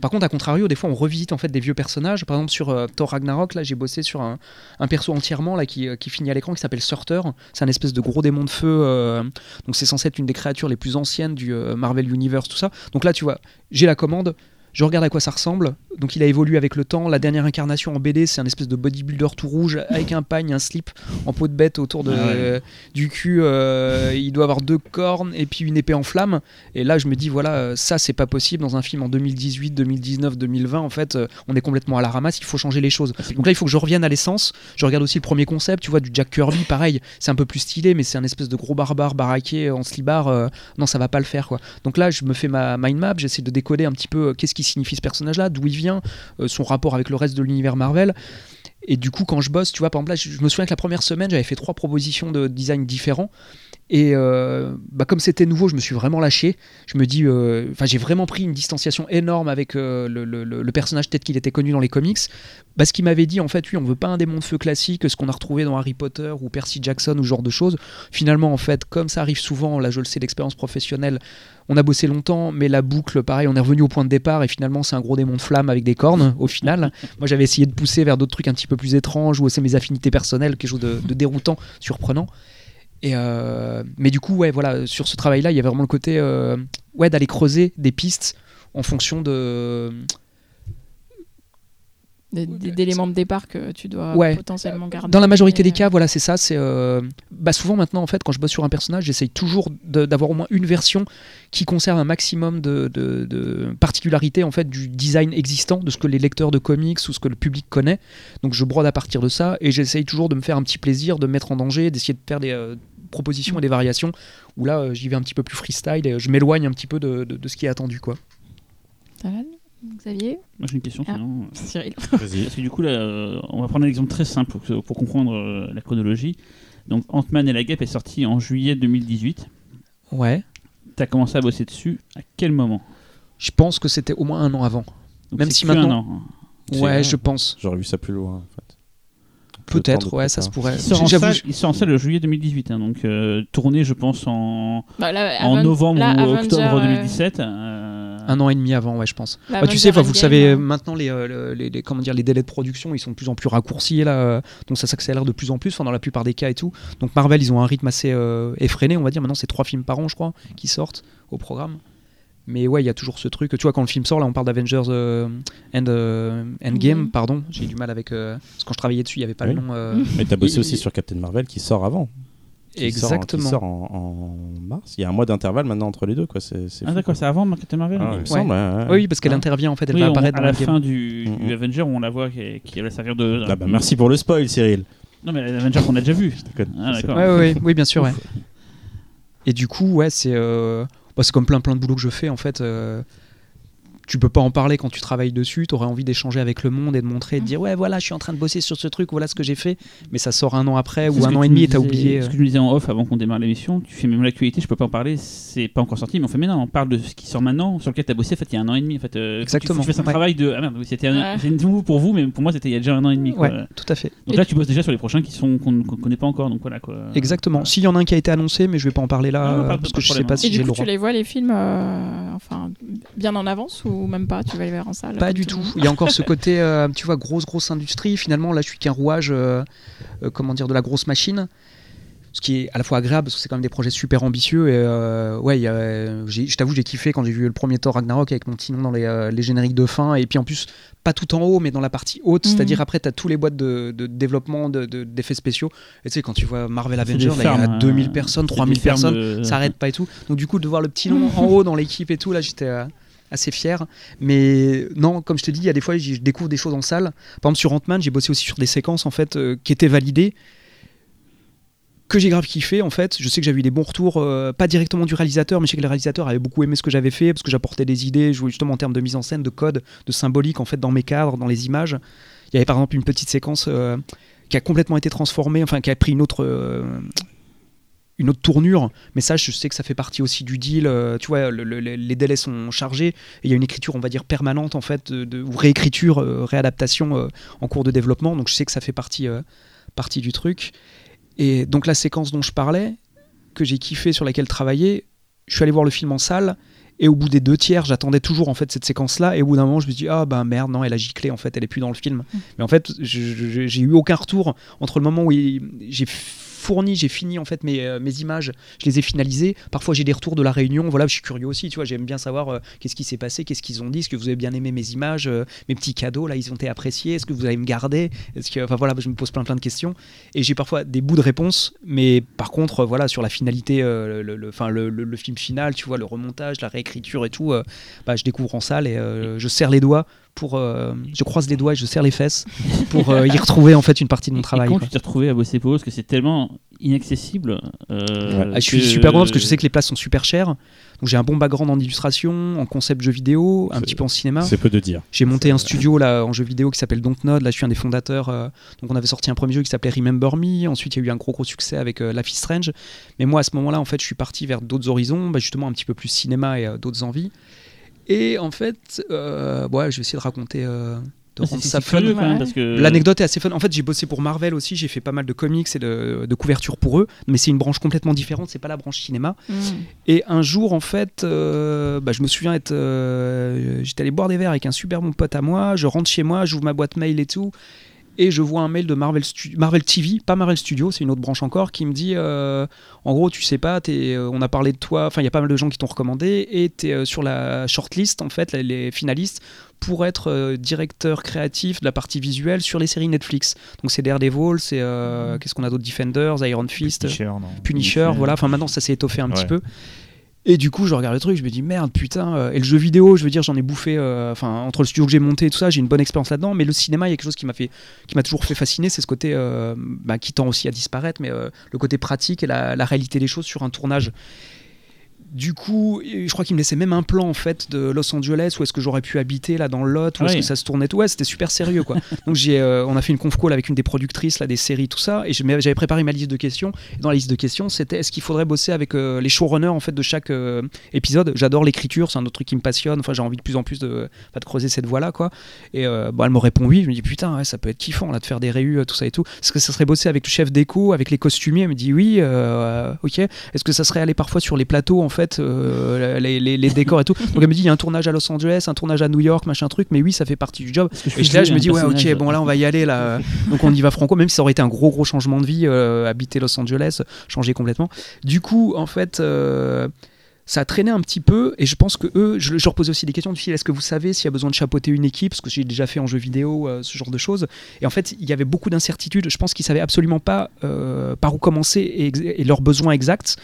Par contre, à contrario, des fois, on revisite en fait des vieux personnages. Par exemple, sur euh, Thor Ragnarok, là, j'ai bossé sur un, un perso entièrement euh, qui finit à l'écran qui s'appelle Surtur. C'est un espèce de gros démon de feu. euh, Donc, c'est censé être une des créatures les plus anciennes du Marvel Universe, tout ça. Donc là, tu vois, j'ai la commande. Je regarde à quoi ça ressemble. Donc il a évolué avec le temps. La dernière incarnation en BD, c'est un espèce de bodybuilder tout rouge avec un pagne, un slip en peau de bête autour de, Ah ouais. euh, du cul. euh, il doit avoir deux cornes et puis une épée en flamme. Et là, je me dis, voilà, euh, ça, c'est pas possible dans un film en 2018, 2019, 2020. En fait, euh, on est complètement à la ramasse. Il faut changer les choses. Donc là, il faut que je revienne à l'essence. Je regarde aussi le premier concept, tu vois, du Jack Kirby, pareil. C'est un peu plus stylé, mais c'est un espèce de gros barbare baraqué en slibard. euh, non, ça va pas le faire, quoi. Donc là, je me fais ma mind map, j'essaie de décoder un petit peu qu'est-ce qui signifie ce personnage-là, d'où il vient, euh, son rapport avec le reste de l'univers Marvel. Et du coup, quand je bosse, tu vois, par exemple, là, je, me souviens que la première semaine, j'avais fait trois propositions de design différents. Et euh, bah, comme c'était nouveau, je me suis vraiment lâché. Je me dis, euh, enfin, j'ai vraiment pris une distanciation énorme avec le, le- le- personnage qu'il était connu dans les comics. Bah, ce qu'il m'avait dit, en fait, oui, on veut pas un démon de feu classique, ce qu'on a retrouvé dans Harry Potter ou Percy Jackson ou ce genre de choses. Finalement, en fait, comme ça arrive souvent, là, je le sais d'expérience professionnelle, on a bossé longtemps, mais la boucle, pareil, on est revenu au point de départ et finalement, c'est un gros démon de flamme avec des cornes au final. *laughs* Moi, j'avais essayé de pousser vers d'autres trucs un petit peu plus étranges ou c'est mes affinités personnelles, quelque chose de, de déroutant, surprenant. Et euh, mais du coup, ouais, voilà, sur ce travail-là, il y avait vraiment le côté euh, ouais, d'aller creuser des pistes en fonction de. D'éléments de départ que tu dois Ouais. potentiellement garder. Dans la majorité des Et, cas, voilà, c'est ça. C'est euh, bah, souvent maintenant, en fait, quand je bosse sur un personnage, j'essaye toujours d'avoir au moins une version qui conserve un maximum de, de, de particularités en fait du design existant, de ce que les lecteurs de comics ou ce que le public connaît. Donc je brode à partir de ça et j'essaye toujours de me faire un petit plaisir, de me mettre en danger, d'essayer de faire des euh, propositions et des variations. Où là, euh, j'y vais un petit peu plus freestyle et euh, je m'éloigne un petit peu de, de- de ce qui est attendu, quoi. Ça va, Xavier Moi j'ai une question Ah. sinon. Cyril *laughs* Vas-y. Parce que du coup, là, euh, on va prendre un exemple très simple pour, pour comprendre euh, la chronologie. Donc, Ant-Man et la Guêpe est sorti en juillet 2018. Ouais. Tu as commencé à bosser dessus à quel moment? Je pense que c'était au moins un an avant. Donc, Même si que un maintenant- an, hein. Ouais, vrai. je pense. J'aurais vu ça plus loin, en fait. Peut-être, ouais, ça se pourrait. Il sort, en salle, il sort en salle le juillet 2018, hein, donc euh, tourné, je pense, en, Bah, là, en novembre là, ou Avenger, octobre euh, 2017. euh, un an et demi avant, ouais, je pense. bah, Bah, tu sais, vous savez, maintenant les, euh, les, les- comment dire, les délais de production, ils sont de plus en plus raccourcis là, euh, donc ça s'accélère de plus en plus, enfin, dans la plupart des cas et tout. Donc Marvel, ils ont un rythme assez euh, effréné, on va dire. Maintenant, c'est trois films par an, je crois, qui sortent au programme. Mais ouais, il y a toujours ce truc. Tu vois, quand le film sort, là, on parle d'Avengers euh, End, euh, Endgame, pardon. J'ai eu du mal avec. euh, parce que quand je travaillais dessus, il n'y avait pas Oui. le nom. euh, Mais t'as bossé aussi sur Captain Marvel qui sort avant. Qui sort en- Exactement. qui sort en, en mars. Il y a un mois d'intervalle maintenant entre les deux. Quoi. C'est, c'est Ah fou, d'accord, quoi. c'est avant Captain Marvel Ah, il me Ouais. semble, ouais, ouais. Oui, parce qu'elle intervient, en fait, elle Oui, va on- apparaître à dans la fin du, du Mhm. Avenger, on la voit qui, qui va servir de. Ah bah, merci pour le spoil, Cyril. Non, mais l'Avenger qu'on a déjà vu. *laughs* Ah. Ouais, oui, bien sûr, ouais. Et du coup, ouais, c'est euh, bah, c'est comme plein plein de boulot que je fais en fait. euh, tu peux pas en parler quand tu travailles dessus, tu aurais envie d'échanger avec le monde et de montrer, de dire ouais voilà je suis en train de bosser sur ce truc, voilà ce que j'ai fait, mais ça sort un an après ou un an et demi et t'as oublié. Ce euh. que je me disais en off avant qu'on démarre l'émission, tu fais même l'actualité, je peux pas en parler, c'est pas encore sorti, mais on fait mais non, on parle de ce qui sort maintenant, sur lequel tu as bossé en fait, il y a un an et demi. En fait, euh, Exactement, Tu, fasses un ouais. travail de. Ah merde, c'était un- Ouais. nouveau pour vous, mais pour moi c'était il y a déjà un an et demi. Quoi. Ouais, tout à fait. Donc là, tu bosses déjà sur les prochains qui sont qu'on qu'on connaît pas encore, donc voilà quoi. Exactement. S'il y en a un qui a été annoncé, mais je vais pas en parler là Non, non, pas- parce pas que je sais pas hein. si Et j'ai du le coup, droit. tu les vois les films, euh, enfin, bien en avance ou même pas Tu vas les voir en salle Pas du tout Il y a encore ce *laughs* côté, euh, tu vois, grosse, grosse industrie. Finalement, là, je suis qu'un rouage, euh, euh, comment dire, de la grosse machine. Ce qui est à la fois agréable parce que c'est quand même des projets super ambitieux. Et euh, ouais, il y a- j'ai- je t'avoue, j'ai kiffé quand j'ai vu le premier Thor Ragnarok avec mon petit nom dans les, euh, les génériques de fin. Et puis en plus, pas tout en haut, mais dans la partie haute. Mhm. C'est-à-dire après, tu as tous les boîtes de, de développement de- de- d'effets spéciaux. Et tu sais, quand tu vois Marvel Avengers, il y a fermes, 2000 euh, personnes, c'est 3000 des fermes personnes de- ça arrête pas et tout. Donc du coup, de voir le petit nom en *laughs* haut dans l'équipe et tout, là, j'étais euh, assez fier. Mais non, comme je te dis, il y a des fois, je découvre des choses en salle. Par exemple, sur Ant-Man, j'ai bossé aussi sur des séquences en fait euh, qui étaient validées que j'ai grave kiffé en fait. Je sais que j'avais eu des bons retours, euh, pas directement du réalisateur, mais je sais que le réalisateur avait beaucoup aimé ce que j'avais fait parce que j'apportais des idées, je jouais justement en termes de mise en scène, de code, de symbolique en fait dans mes cadres, dans les images. Il y avait par exemple une petite séquence euh, qui a complètement été transformée, enfin qui a pris une autre, une autre tournure. Mais ça, je sais que ça fait partie aussi du deal. euh, tu vois, le- le- les délais sont chargés il y a une écriture, on va dire permanente en fait, de, de- ou réécriture, euh, réadaptation euh, en cours de développement. Donc je sais que ça fait partie, partie du truc. Et donc la séquence dont je parlais, que j'ai kiffé, sur laquelle travailler, je suis allé voir le film en salle. Et au bout des deux tiers, j'attendais toujours en fait cette séquence-là. Et au bout d'un moment, je me suis dit ah ben merde, non, elle a giclé en fait, elle est plus dans le film. Mais en fait, j'ai eu aucun retour entre le moment où j'ai fourni, j'ai fini en fait mes, euh, mes images, je les ai finalisées. Parfois j'ai des retours de la réunion, voilà, je suis curieux aussi, tu vois, j'aime bien savoir euh, qu'est-ce qui s'est passé, qu'est-ce qu'ils ont dit, est-ce que vous avez bien aimé mes images, euh, mes petits cadeaux, là, ils ont été appréciés, est-ce que vous allez me garder, est-ce que, enfin voilà, je me pose plein plein de questions et j'ai parfois des bouts de réponse, mais par contre, voilà, sur la finalité, le, le, le, film final, tu vois, le remontage, la réécriture et tout, bah, je découvre en salle et je serre les doigts pour, euh, je croise les doigts et je serre les fesses pour euh, y retrouver en fait une partie de mon Et travail. quand quoi. tu t'es retrouvé à bosser pour eux, parce que c'est tellement inaccessible. euh, Ah, je suis super content parce que je sais que les places sont super chères. Donc j'ai un bon background en illustration, en concept jeu vidéo, un petit peu en cinéma. C'est peu de dire. J'ai monté un studio là en jeu vidéo qui s'appelle Dontnod. Là, je suis un des fondateurs. euh, donc, on avait sorti un premier jeu qui s'appelait Remember Me. Ensuite, il y a eu un gros gros succès avec euh, Life is Strange. Mais moi, à ce moment-là, en fait, je suis parti vers d'autres horizons, bah, justement un petit peu plus cinéma et euh, d'autres envies. Et en fait, euh, ouais, je vais essayer de raconter, euh, de Ah, rendre ça fun. curieux quand même Ouais. parce que L'anecdote est assez fun. En fait, j'ai bossé pour Marvel aussi. J'ai fait pas mal de comics et de, de couvertures pour eux. Mais c'est une branche complètement différente. C'est pas la branche cinéma. Mm. Et un jour, en fait, euh, bah, je me souviens être. euh, J'étais allé boire des verres avec un super bon pote à moi. Je rentre chez moi, j'ouvre ma boîte mail et tout. Et je vois un mail de Marvel, Marvel TV, pas Marvel Studio, c'est une autre branche encore, qui me dit euh, En gros, tu sais pas, euh, on a parlé de toi, enfin, il y a pas mal de gens qui t'ont recommandé, et tu es sur la shortlist, en fait, les- finalistes, pour être euh, directeur créatif de la partie visuelle sur les séries Netflix. Donc, c'est Daredevil, c'est. euh, Qu'est-ce qu'on a d'autre? Defenders, Iron Fist. Punisher, voilà. Enfin, maintenant, ça s'est étoffé un petit peu. Et du coup, je regarde le truc, je me dis merde, putain. euh, Et le jeu vidéo, je veux dire, j'en ai bouffé. euh, Enfin, entre le studio que j'ai monté et tout ça, j'ai une bonne expérience là-dedans. Mais le cinéma, il y a quelque chose qui m'a fait, qui m'a toujours fait fasciner, c'est ce côté euh, bah, qui tend aussi à disparaître, mais le côté pratique et la réalité des choses sur un tournage. Du coup, je crois qu'il me laissait même un plan en fait de Los Angeles où est-ce que j'aurais pu habiter là dans le lot, où est-ce que ça se tournait. tout. Ouais, c'était super sérieux quoi. *laughs* Donc j'ai, euh, on a fait une conf call avec une des productrices là des séries tout ça, et j'avais préparé ma liste de questions. Et dans la liste de questions, c'était est-ce qu'il faudrait bosser avec euh, les showrunners en fait de chaque euh, épisode? J'adore l'écriture, c'est un autre truc qui me passionne. Enfin, j'ai envie de plus en plus de, creuser cette voie là quoi. Et bon, elle me répond oui. Je me dis putain, ouais, ça peut être kiffant là de faire des réus, tout ça et tout. Est-ce que ça serait bosser avec le chef déco, avec les costumiers? Elle me dit oui. ok. Est-ce que ça serait aller parfois sur les plateaux en fait, euh, les, les- les décors et tout Donc elle me dit il y a un tournage à Los Angeles, un tournage à New York, machin truc. Mais oui, ça fait partie du job. Et là, je me dis, ouais, ok, bon, là, on va y aller, là. Donc, on y va franco, même si ça aurait été un gros, gros changement de vie, euh, habiter Los Angeles, changer complètement. Du coup, en fait. euh, ça a traîné un petit peu et je pense que eux, je, je leur posais aussi des questions du style est-ce que vous savez s'il y a besoin de chapeauter une équipe? Parce que j'ai déjà fait en jeu vidéo euh, ce genre de choses. Et en fait, il y avait beaucoup d'incertitudes. Je pense qu'ils savaient absolument pas euh, par où commencer et leurs besoins exacts.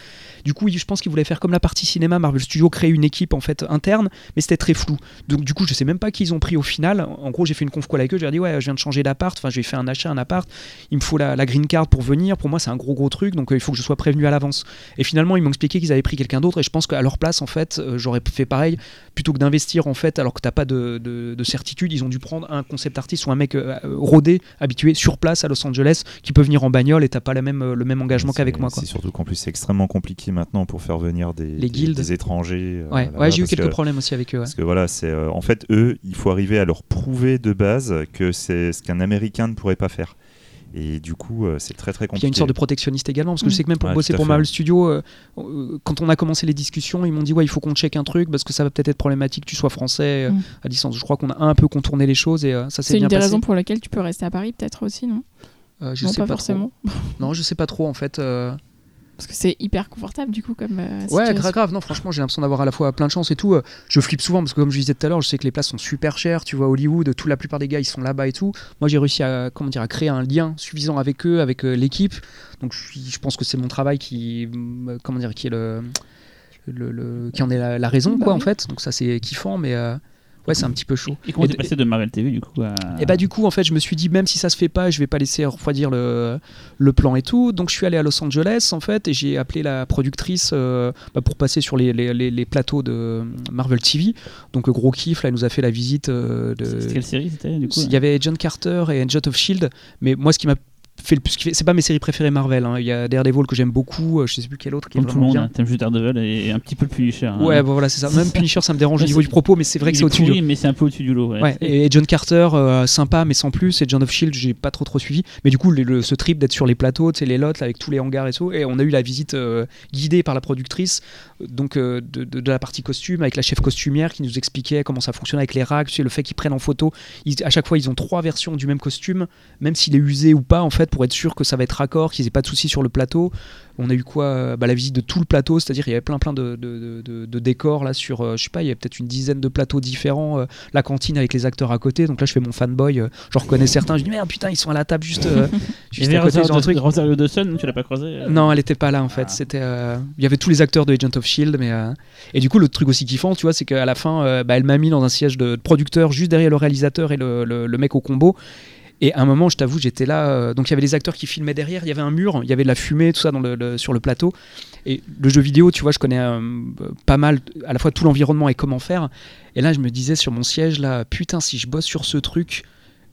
Du coup, je pense qu'ils voulaient faire comme la partie cinéma, Marvel Studios, créer une équipe en fait interne, mais c'était très flou. Donc du coup, je sais même pas qui ils ont pris au final. En gros, j'ai fait une conf call avec eux, je leur ai dit ouais, je viens de changer d'appart, enfin j'ai fait un achat, un appart, il me faut la, la green card pour venir. Pour moi, c'est un gros gros truc, donc euh, il faut que je sois prévenu à l'avance. Et finalement, ils m'ont expliqué qu'ils avaient pris quelqu'un d'autre, et je pense qu'à leur place, en fait, euh, j'aurais fait pareil. Plutôt que d'investir en fait, alors que t'as pas de, de- de certitude, ils ont dû prendre un concept artiste ou un mec euh, rodé, habitué sur place à Los Angeles, qui peut venir en bagnole et t'as pas la même, le même engagement qu'avec moi. C'est surtout qu'en plus c'est extrêmement compliqué maintenant pour faire venir des, Les des- guildes. des étrangers. euh, Ouais, ouais j'ai eu quelques que- problèmes aussi avec eux. ouais. Parce que voilà, c'est euh, en fait eux, il faut arriver à leur prouver de base que c'est ce qu'un Américain ne pourrait pas faire. Et du coup, euh, c'est très très Puis il y a compliqué. une sorte de protectionniste également, parce que je sais que même pour Ouais, bosser pour. Marvel Studios, euh, euh, quand on a commencé les discussions, ils m'ont dit ouais, il faut qu'on check un truc parce que ça va peut-être être problématique que tu sois français euh, Mm. à distance. Je crois qu'on a un peu contourné les choses et euh, ça s'est C'est une des raisons pour lesquelles tu peux rester à Paris, peut-être aussi, non? Euh, je Non, sais pas, pas, forcément. Trop. Non, je sais pas trop en fait. Parce que c'est hyper confortable, du coup, comme. euh, Ouais, grave, grave. Non, franchement, j'ai l'impression d'avoir à la fois plein de chance et tout. Euh, Je flippe souvent parce que, comme je disais tout à l'heure, je sais que les places sont super chères. Tu vois, Hollywood, tout, la plupart des gars, ils sont là-bas et tout. Moi, j'ai réussi à, comment dire, à créer un lien suffisant avec eux, avec euh, l'équipe. Donc, je, pense que c'est mon travail qui, mm, comment dire, qui est le, le, le- qui en est la, la raison, Bah quoi, oui. en fait. Donc, ça, c'est kiffant, mais ouais, c'est un petit peu chaud. Et comment t'es de- passé de Marvel TV du coup à... et bah du coup en fait je me suis dit même si ça se fait pas je vais pas laisser refroidir le, le plan et tout. Donc je suis allé à Los Angeles en fait et j'ai appelé la productrice euh, bah, pour passer sur les, les- les- les plateaux de Marvel TV donc euh, gros kiff là elle nous a fait la visite euh, de C'était quelle série c'était du coup il y avait John Carter et Agent of Shield mais moi ce qui m'a fait le plus kiffer c'est pas mes séries préférées Marvel hein. il y a Daredevil que j'aime beaucoup euh, je sais plus quel autre qui Comme est tout le monde, bien hein, t'aimes juste Daredevil et un petit peu le Punisher. hein. ouais bon, voilà c'est ça même *laughs* Punisher ça me dérange au niveau du propos mais c'est vrai que c'est est au-dessus mais c'est un peu au-dessus du lot. Ouais. Ouais, et John Carter, euh, sympa mais sans plus, et John of Shield, j'ai pas trop trop suivi. Mais du coup, le, le- ce trip d'être sur les plateaux, les lots là, avec tous les hangars et tout, et on a eu la visite euh, guidée par la productrice, donc euh, de, de- de la partie costume, avec la chef costumière qui nous expliquait comment ça fonctionne avec les racks, tu sais, le fait qu'ils prennent en photo. Ils- à chaque fois, ils ont trois versions du même costume, même s'il est usé ou pas, en fait, pour être sûr que ça va être raccord, qu'ils aient pas de soucis sur le plateau. On a eu quoi euh, bah, La visite de tout le plateau, c'est-à-dire il y avait plein plein de, de- de- de décors là sur, euh, je sais pas, il y avait peut-être une dizaine de plateaux différents. euh, la cantine avec les acteurs à côté, donc là je fais mon fanboy, euh, j'en reconnais certains, je dis merde putain ils sont à la table juste, euh, *laughs* juste à côté Rosario, truc. Rosario Dawson, tu l'as pas croisé Non, elle était pas là en fait. Ah. C'était, il y avait tous les acteurs de Agent of Shield, mais et du coup le truc aussi kiffant, tu vois, c'est qu'à la fin, bah, elle m'a mis dans un siège de, de producteur juste derrière le réalisateur et le, le- le mec au combo. Et à un moment, je t'avoue, j'étais là. euh, donc il y avait les acteurs qui filmaient derrière, il y avait un mur, il y avait de la fumée, tout ça sur le plateau. Et le jeu vidéo, tu vois, je connais euh, pas mal à la fois tout l'environnement et comment faire. Et là, je me disais sur mon siège là, putain, si je bosse sur ce truc.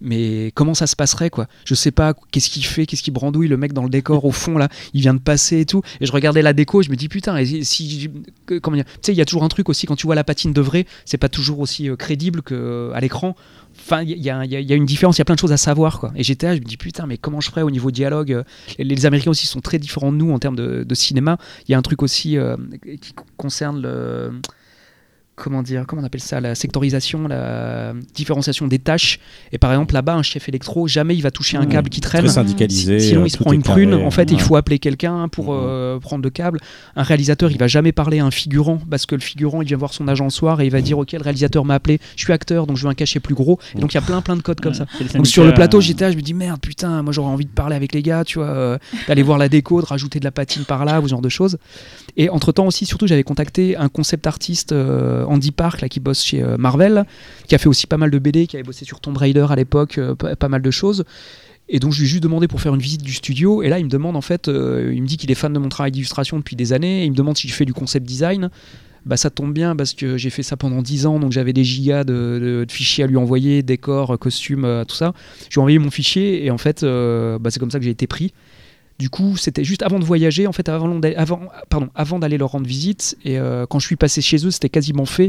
Mais comment ça se passerait quoi? Je sais pas qu'est-ce qu'il fait, qu'est-ce qu'il brandouille le mec dans le décor au fond là, il vient de passer et tout. Et je regardais la déco, je me dis putain, et si comment Tu sais, il y a toujours un truc aussi quand tu vois la patine de vrai, c'est pas toujours aussi euh, crédible que euh, à l'écran. Enfin, il y, y y a une différence, il y a plein de choses à savoir quoi. Et là, je me dis putain, mais comment je ferais au niveau dialogue euh, les, Américains aussi sont très différents de nous en termes de, cinéma. Il y a un truc aussi qui concerne le comment dire, comment on appelle ça, la sectorisation, la différenciation des tâches. Et par exemple, là-bas, un chef électro, jamais il va toucher un câble qui traîne. Très syndicalisé. Si- Sinon, il se prend une carré, prune. En fait, il faut appeler quelqu'un pour Mhm. euh, prendre le câble. Un réalisateur, il va jamais parler à un figurant parce que le figurant, il vient voir son agent le soir et il va dire Ok, le réalisateur m'a appelé, je suis acteur, donc je veux un cachet plus gros. Et donc, il y a plein, plein de codes comme ça. Donc sur le plateau, euh, j'étais là, je me dis merde, putain, moi j'aurais envie de parler avec les gars, tu vois, euh, d'aller voir la déco, de rajouter de la patine par là, ou ce genre de choses. Et entre temps aussi, surtout, j'avais contacté un concept artiste, euh, Andy Park, là, qui bosse chez euh, Marvel, qui a fait aussi pas mal de BD, qui avait bossé sur Tomb Raider à l'époque, euh, pas, mal de choses. Et donc je lui ai juste demandé pour faire une visite du studio. Et là, il me demande en fait, euh, il me dit qu'il est fan de mon travail d'illustration depuis des années. Et il me demande si je fais du concept design. Bah ça tombe bien parce que j'ai fait ça pendant 10 ans, donc j'avais des gigas de, fichiers à lui envoyer, décors, costumes, tout ça. Je lui ai envoyé mon fichier et en fait, bah, c'est comme ça que j'ai été pris. Du coup, c'était juste avant de voyager, en fait, avant, d'a- avant, pardon, avant d'aller leur rendre visite. Et euh, quand je suis passé chez eux, c'était quasiment fait.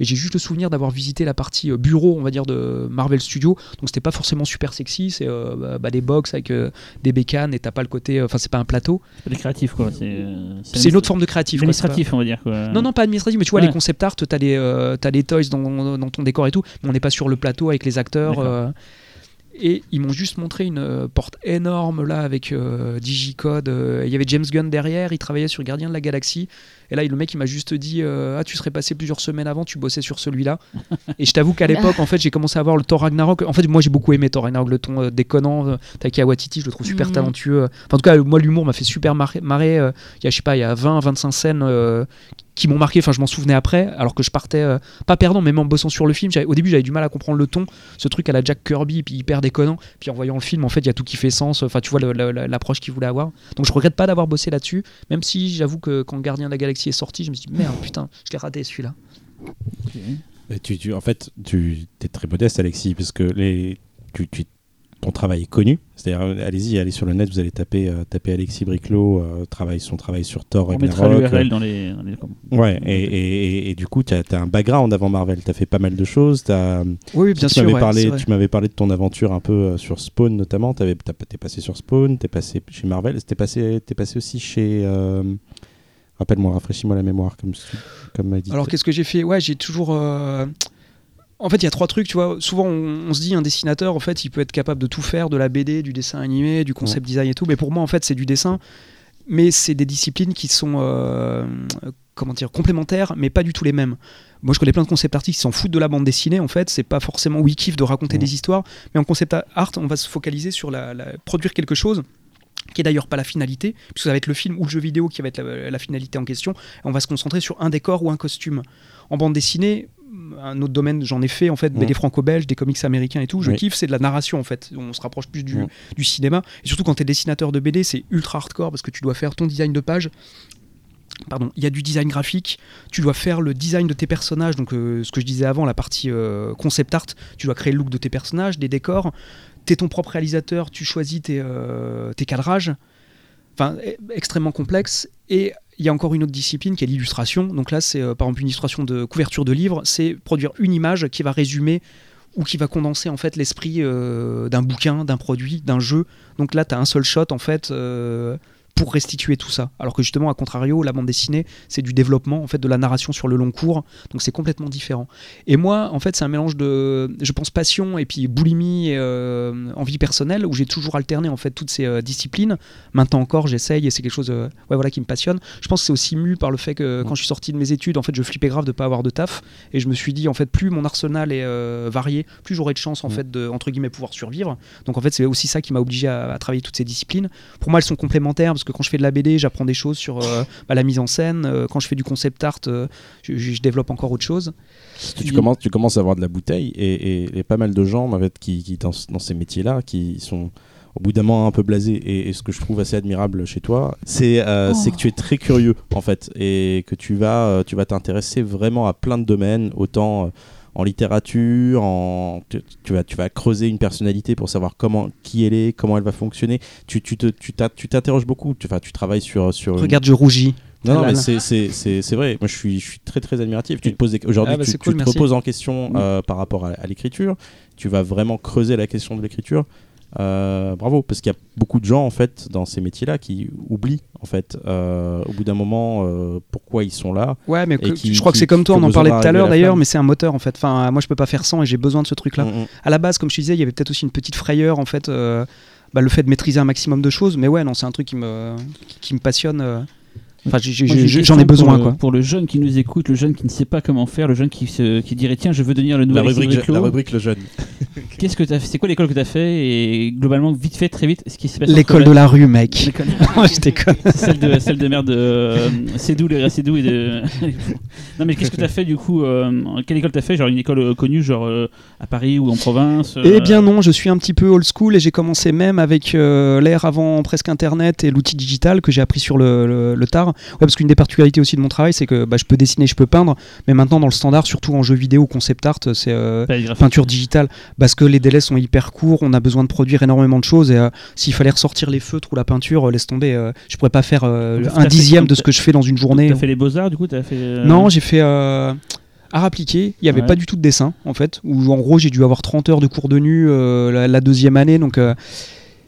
Et j'ai juste le souvenir d'avoir visité la partie euh, bureau, on va dire, de Marvel Studios. Donc c'était pas forcément super sexy. C'est euh, bah, bah, des box avec euh, des bécanes et t'as pas le côté. Enfin, c'est pas un plateau. C'est pas des créatifs, quoi. C'est C'est une autre forme de créatif. quoi, c'est pas- Administratif, on va dire. Quoi. non, non, pas administratif, mais tu vois, Ouais. les concept art, t'as des, t'as des toys dans, dans ton décor et tout, mais on n'est pas sur le plateau avec les acteurs. Et ils m'ont juste montré une euh, porte énorme là avec euh, Digicode. euh, Il y avait James Gunn derrière, il travaillait sur Gardien de la Galaxie. Et là, le mec, il m'a juste dit euh, Ah, tu serais passé plusieurs semaines avant, tu bossais sur celui-là. et je t'avoue qu'à *laughs* l'époque, en fait, j'ai commencé à voir le Thor Ragnarok. En fait, moi, j'ai beaucoup aimé Thor Ragnarok, le ton euh, déconnant. Euh, Taika Waititi, je le trouve super Mhm. talentueux. Enfin, en tout cas, moi, l'humour m'a fait super marrer. euh, Il y a, je sais pas, il y a 20, 25 scènes euh, qui m'ont marqué. Enfin, je m'en souvenais après, alors que je partais euh, pas perdant, mais même en bossant sur le film. Au début, j'avais du mal à comprendre le ton, ce truc à la Jack Kirby, puis hyper déconnant. Puis en voyant le film, en fait, il y a tout qui fait sens. Enfin, tu vois l'approche qu'il voulait avoir. Donc, je regrette pas d'avoir bossé là-dessus, même si j'avoue que quand Gardien de la Galaxie est sorti, je me suis dit merde, putain, je l'ai raté celui-là. Tu, tu- en fait, tu es très modeste, Alexis, parce que les, tu, tu- ton travail est connu. C'est-à-dire, euh, allez-y, allez sur le net, vous allez taper, euh, taper Alexis Briclot, euh, travail, son travail sur Thor, On mettra l'URL dans les. dans les euh, ouais, et, et- et- et du coup, tu as, un background avant Marvel. Tu as fait pas mal de choses. Oui, bien tu sûr. m'avais ouais, parlé, tu m'avais parlé de ton aventure un peu euh, sur Spawn notamment. Tu es passé sur Spawn, tu es passé chez Marvel, tu es passé, t'es passé aussi chez. Rappelle-moi, rafraîchis-moi la mémoire, comme, comme m'a dit. Alors qu'est-ce que j'ai fait? Ouais, j'ai toujours. euh, En fait, il y a trois trucs, tu vois. Souvent, on, on se dit un dessinateur, en fait, il peut être capable de tout faire, de la BD, du dessin animé, du concept design et tout. Mais pour moi, en fait, c'est du dessin. Mais c'est des disciplines qui sont, euh, comment dire, complémentaires, mais pas du tout les mêmes. Moi, je connais plein de concept artistes qui s'en foutent de la bande dessinée. En fait, c'est pas forcément oui kiff de raconter Ouais. des histoires, mais en concept art, on va se focaliser sur la, la- produire quelque chose qui est d'ailleurs pas la finalité, puisque ça va être le film ou le jeu vidéo qui va être la, la finalité en question. Et on va se concentrer sur un décor ou un costume. En bande dessinée, un autre domaine, j'en ai fait en fait, Mhm. BD franco-belge, des comics américains et tout. Je Oui. kiffe, c'est de la narration en fait. On se rapproche plus du, du cinéma. Et surtout quand tu es dessinateur de BD, c'est ultra hardcore parce que tu dois faire ton design de page. Pardon, il y a du design graphique, tu dois faire le design de tes personnages, donc euh, ce que je disais avant, la partie euh, concept art, tu dois créer le look de tes personnages, des décors, tu es ton propre réalisateur, tu choisis tes, euh, tes cadrages, enfin e- extrêmement complexe, et il y a encore une autre discipline qui est l'illustration, donc là c'est euh, par exemple une illustration de couverture de livre, c'est produire une image qui va résumer ou qui va condenser en fait l'esprit euh, d'un bouquin, d'un produit, d'un jeu, donc là tu as un seul shot en fait... pour restituer tout ça. Alors que justement, à contrario, la bande dessinée, c'est du développement, en fait, de la narration sur le long cours, donc c'est complètement différent. Et moi, en fait, c'est un mélange de, je pense, passion et puis boulimie et euh, envie personnelle, où j'ai toujours alterné en fait toutes ces euh, disciplines. Maintenant encore, j'essaye et c'est quelque chose, euh, ouais, voilà, qui me passionne. Je pense que c'est aussi mu par le fait que quand je suis sorti de mes études, en fait, je flippais grave de pas avoir de taf, et je me suis dit, en fait, plus mon arsenal est varié, plus j'aurai de chance, en Mm. fait, de entre guillemets pouvoir survivre. Donc en fait, c'est aussi ça qui m'a obligé à, à travailler toutes ces disciplines. Pour moi, elles sont complémentaires parce que quand je fais de la BD, j'apprends des choses sur euh, bah, la mise en scène. Euh, quand je fais du concept art, euh, je, développe encore autre chose. tu, commences, tu commences à avoir de la bouteille et, et- et pas mal de gens en fait, qui, qui dans, dans ces métiers-là qui sont au bout d'un moment un peu blasés et, et ce que je trouve assez admirable chez toi c'est euh, Oh. c'est que tu es très curieux en fait et que tu vas tu vas t'intéresser vraiment à plein de domaines autant euh, en littérature en tu, tu vas tu vas creuser une personnalité pour savoir comment qui elle est comment elle va fonctionner tu tu te tu t'interroges beaucoup tu, tu travailles sur sur une- Regarde, je rougis. non, non, mais c'est- c'est c'est- c'est vrai. Moi, je suis, je suis très, très admiratif. Tu te poses des- aujourd'hui, Ah bah, tu, te reposes en question Mm. euh, par rapport à, à l'écriture. Tu vas vraiment creuser la question de l'écriture. Euh, bravo, parce qu'il y a beaucoup de gens en fait dans ces métiers-là qui oublient en fait euh, au bout d'un moment euh, pourquoi ils sont là. Ouais, mais Et que- qui- je crois que c'est comme toi, on en parlait tout à l'heure d'ailleurs, mais c'est un moteur en fait. Enfin, moi je peux pas faire sans et j'ai besoin de ce truc-là. Mm, mm. À la base, comme je te disais, il y avait peut-être aussi une petite frayeur en fait. bah, le fait de maîtriser un maximum de choses, mais ouais, non, c'est un truc qui me, qui me passionne. Enfin, j'en ai besoin pour le, quoi. Pour le jeune qui nous écoute, le jeune qui ne sait pas comment faire, le jeune qui, se, qui dirait tiens, je veux devenir le La nouvel rubrique, Alexis la rubrique le jeune. *laughs* Qu'est-ce que C'est quoi l'école que t'as fait Et globalement, vite fait, très vite, ce qui s'est passé. L'école de la rue, mec. *laughs* Je déconne. celle de celle de merde de euh, Cédou, les Cédou et de. *laughs* non mais qu'est-ce que t'as fait du coup euh, Quelle école t'as fait Genre une école euh, connue, genre euh, à Paris ou en province euh, Eh bien non, je suis un petit peu old school et j'ai commencé même avec euh, l'ère avant presque Internet et l'outil digital que j'ai appris sur le, le- le tard. Ouais, parce qu'une des particularités aussi de mon travail, c'est que bah, je peux dessiner, je peux peindre, mais maintenant dans le standard, surtout en jeu vidéo concept art, c'est euh, graphiques. peinture digitale parce que les délais sont hyper courts, on a besoin de produire énormément de choses et euh, s'il fallait ressortir les feutres ou la peinture, euh, laisse tomber, je pourrais pas faire un dixième de ce que je fais dans une journée. T'as fait les beaux arts du coup fait. Non, j'ai fait art appliqué. Il n'y avait Ouais. pas du tout de dessin, en fait. Où en gros, j'ai dû avoir 30 heures de cours de nu euh, la, la deuxième année. Donc. euh,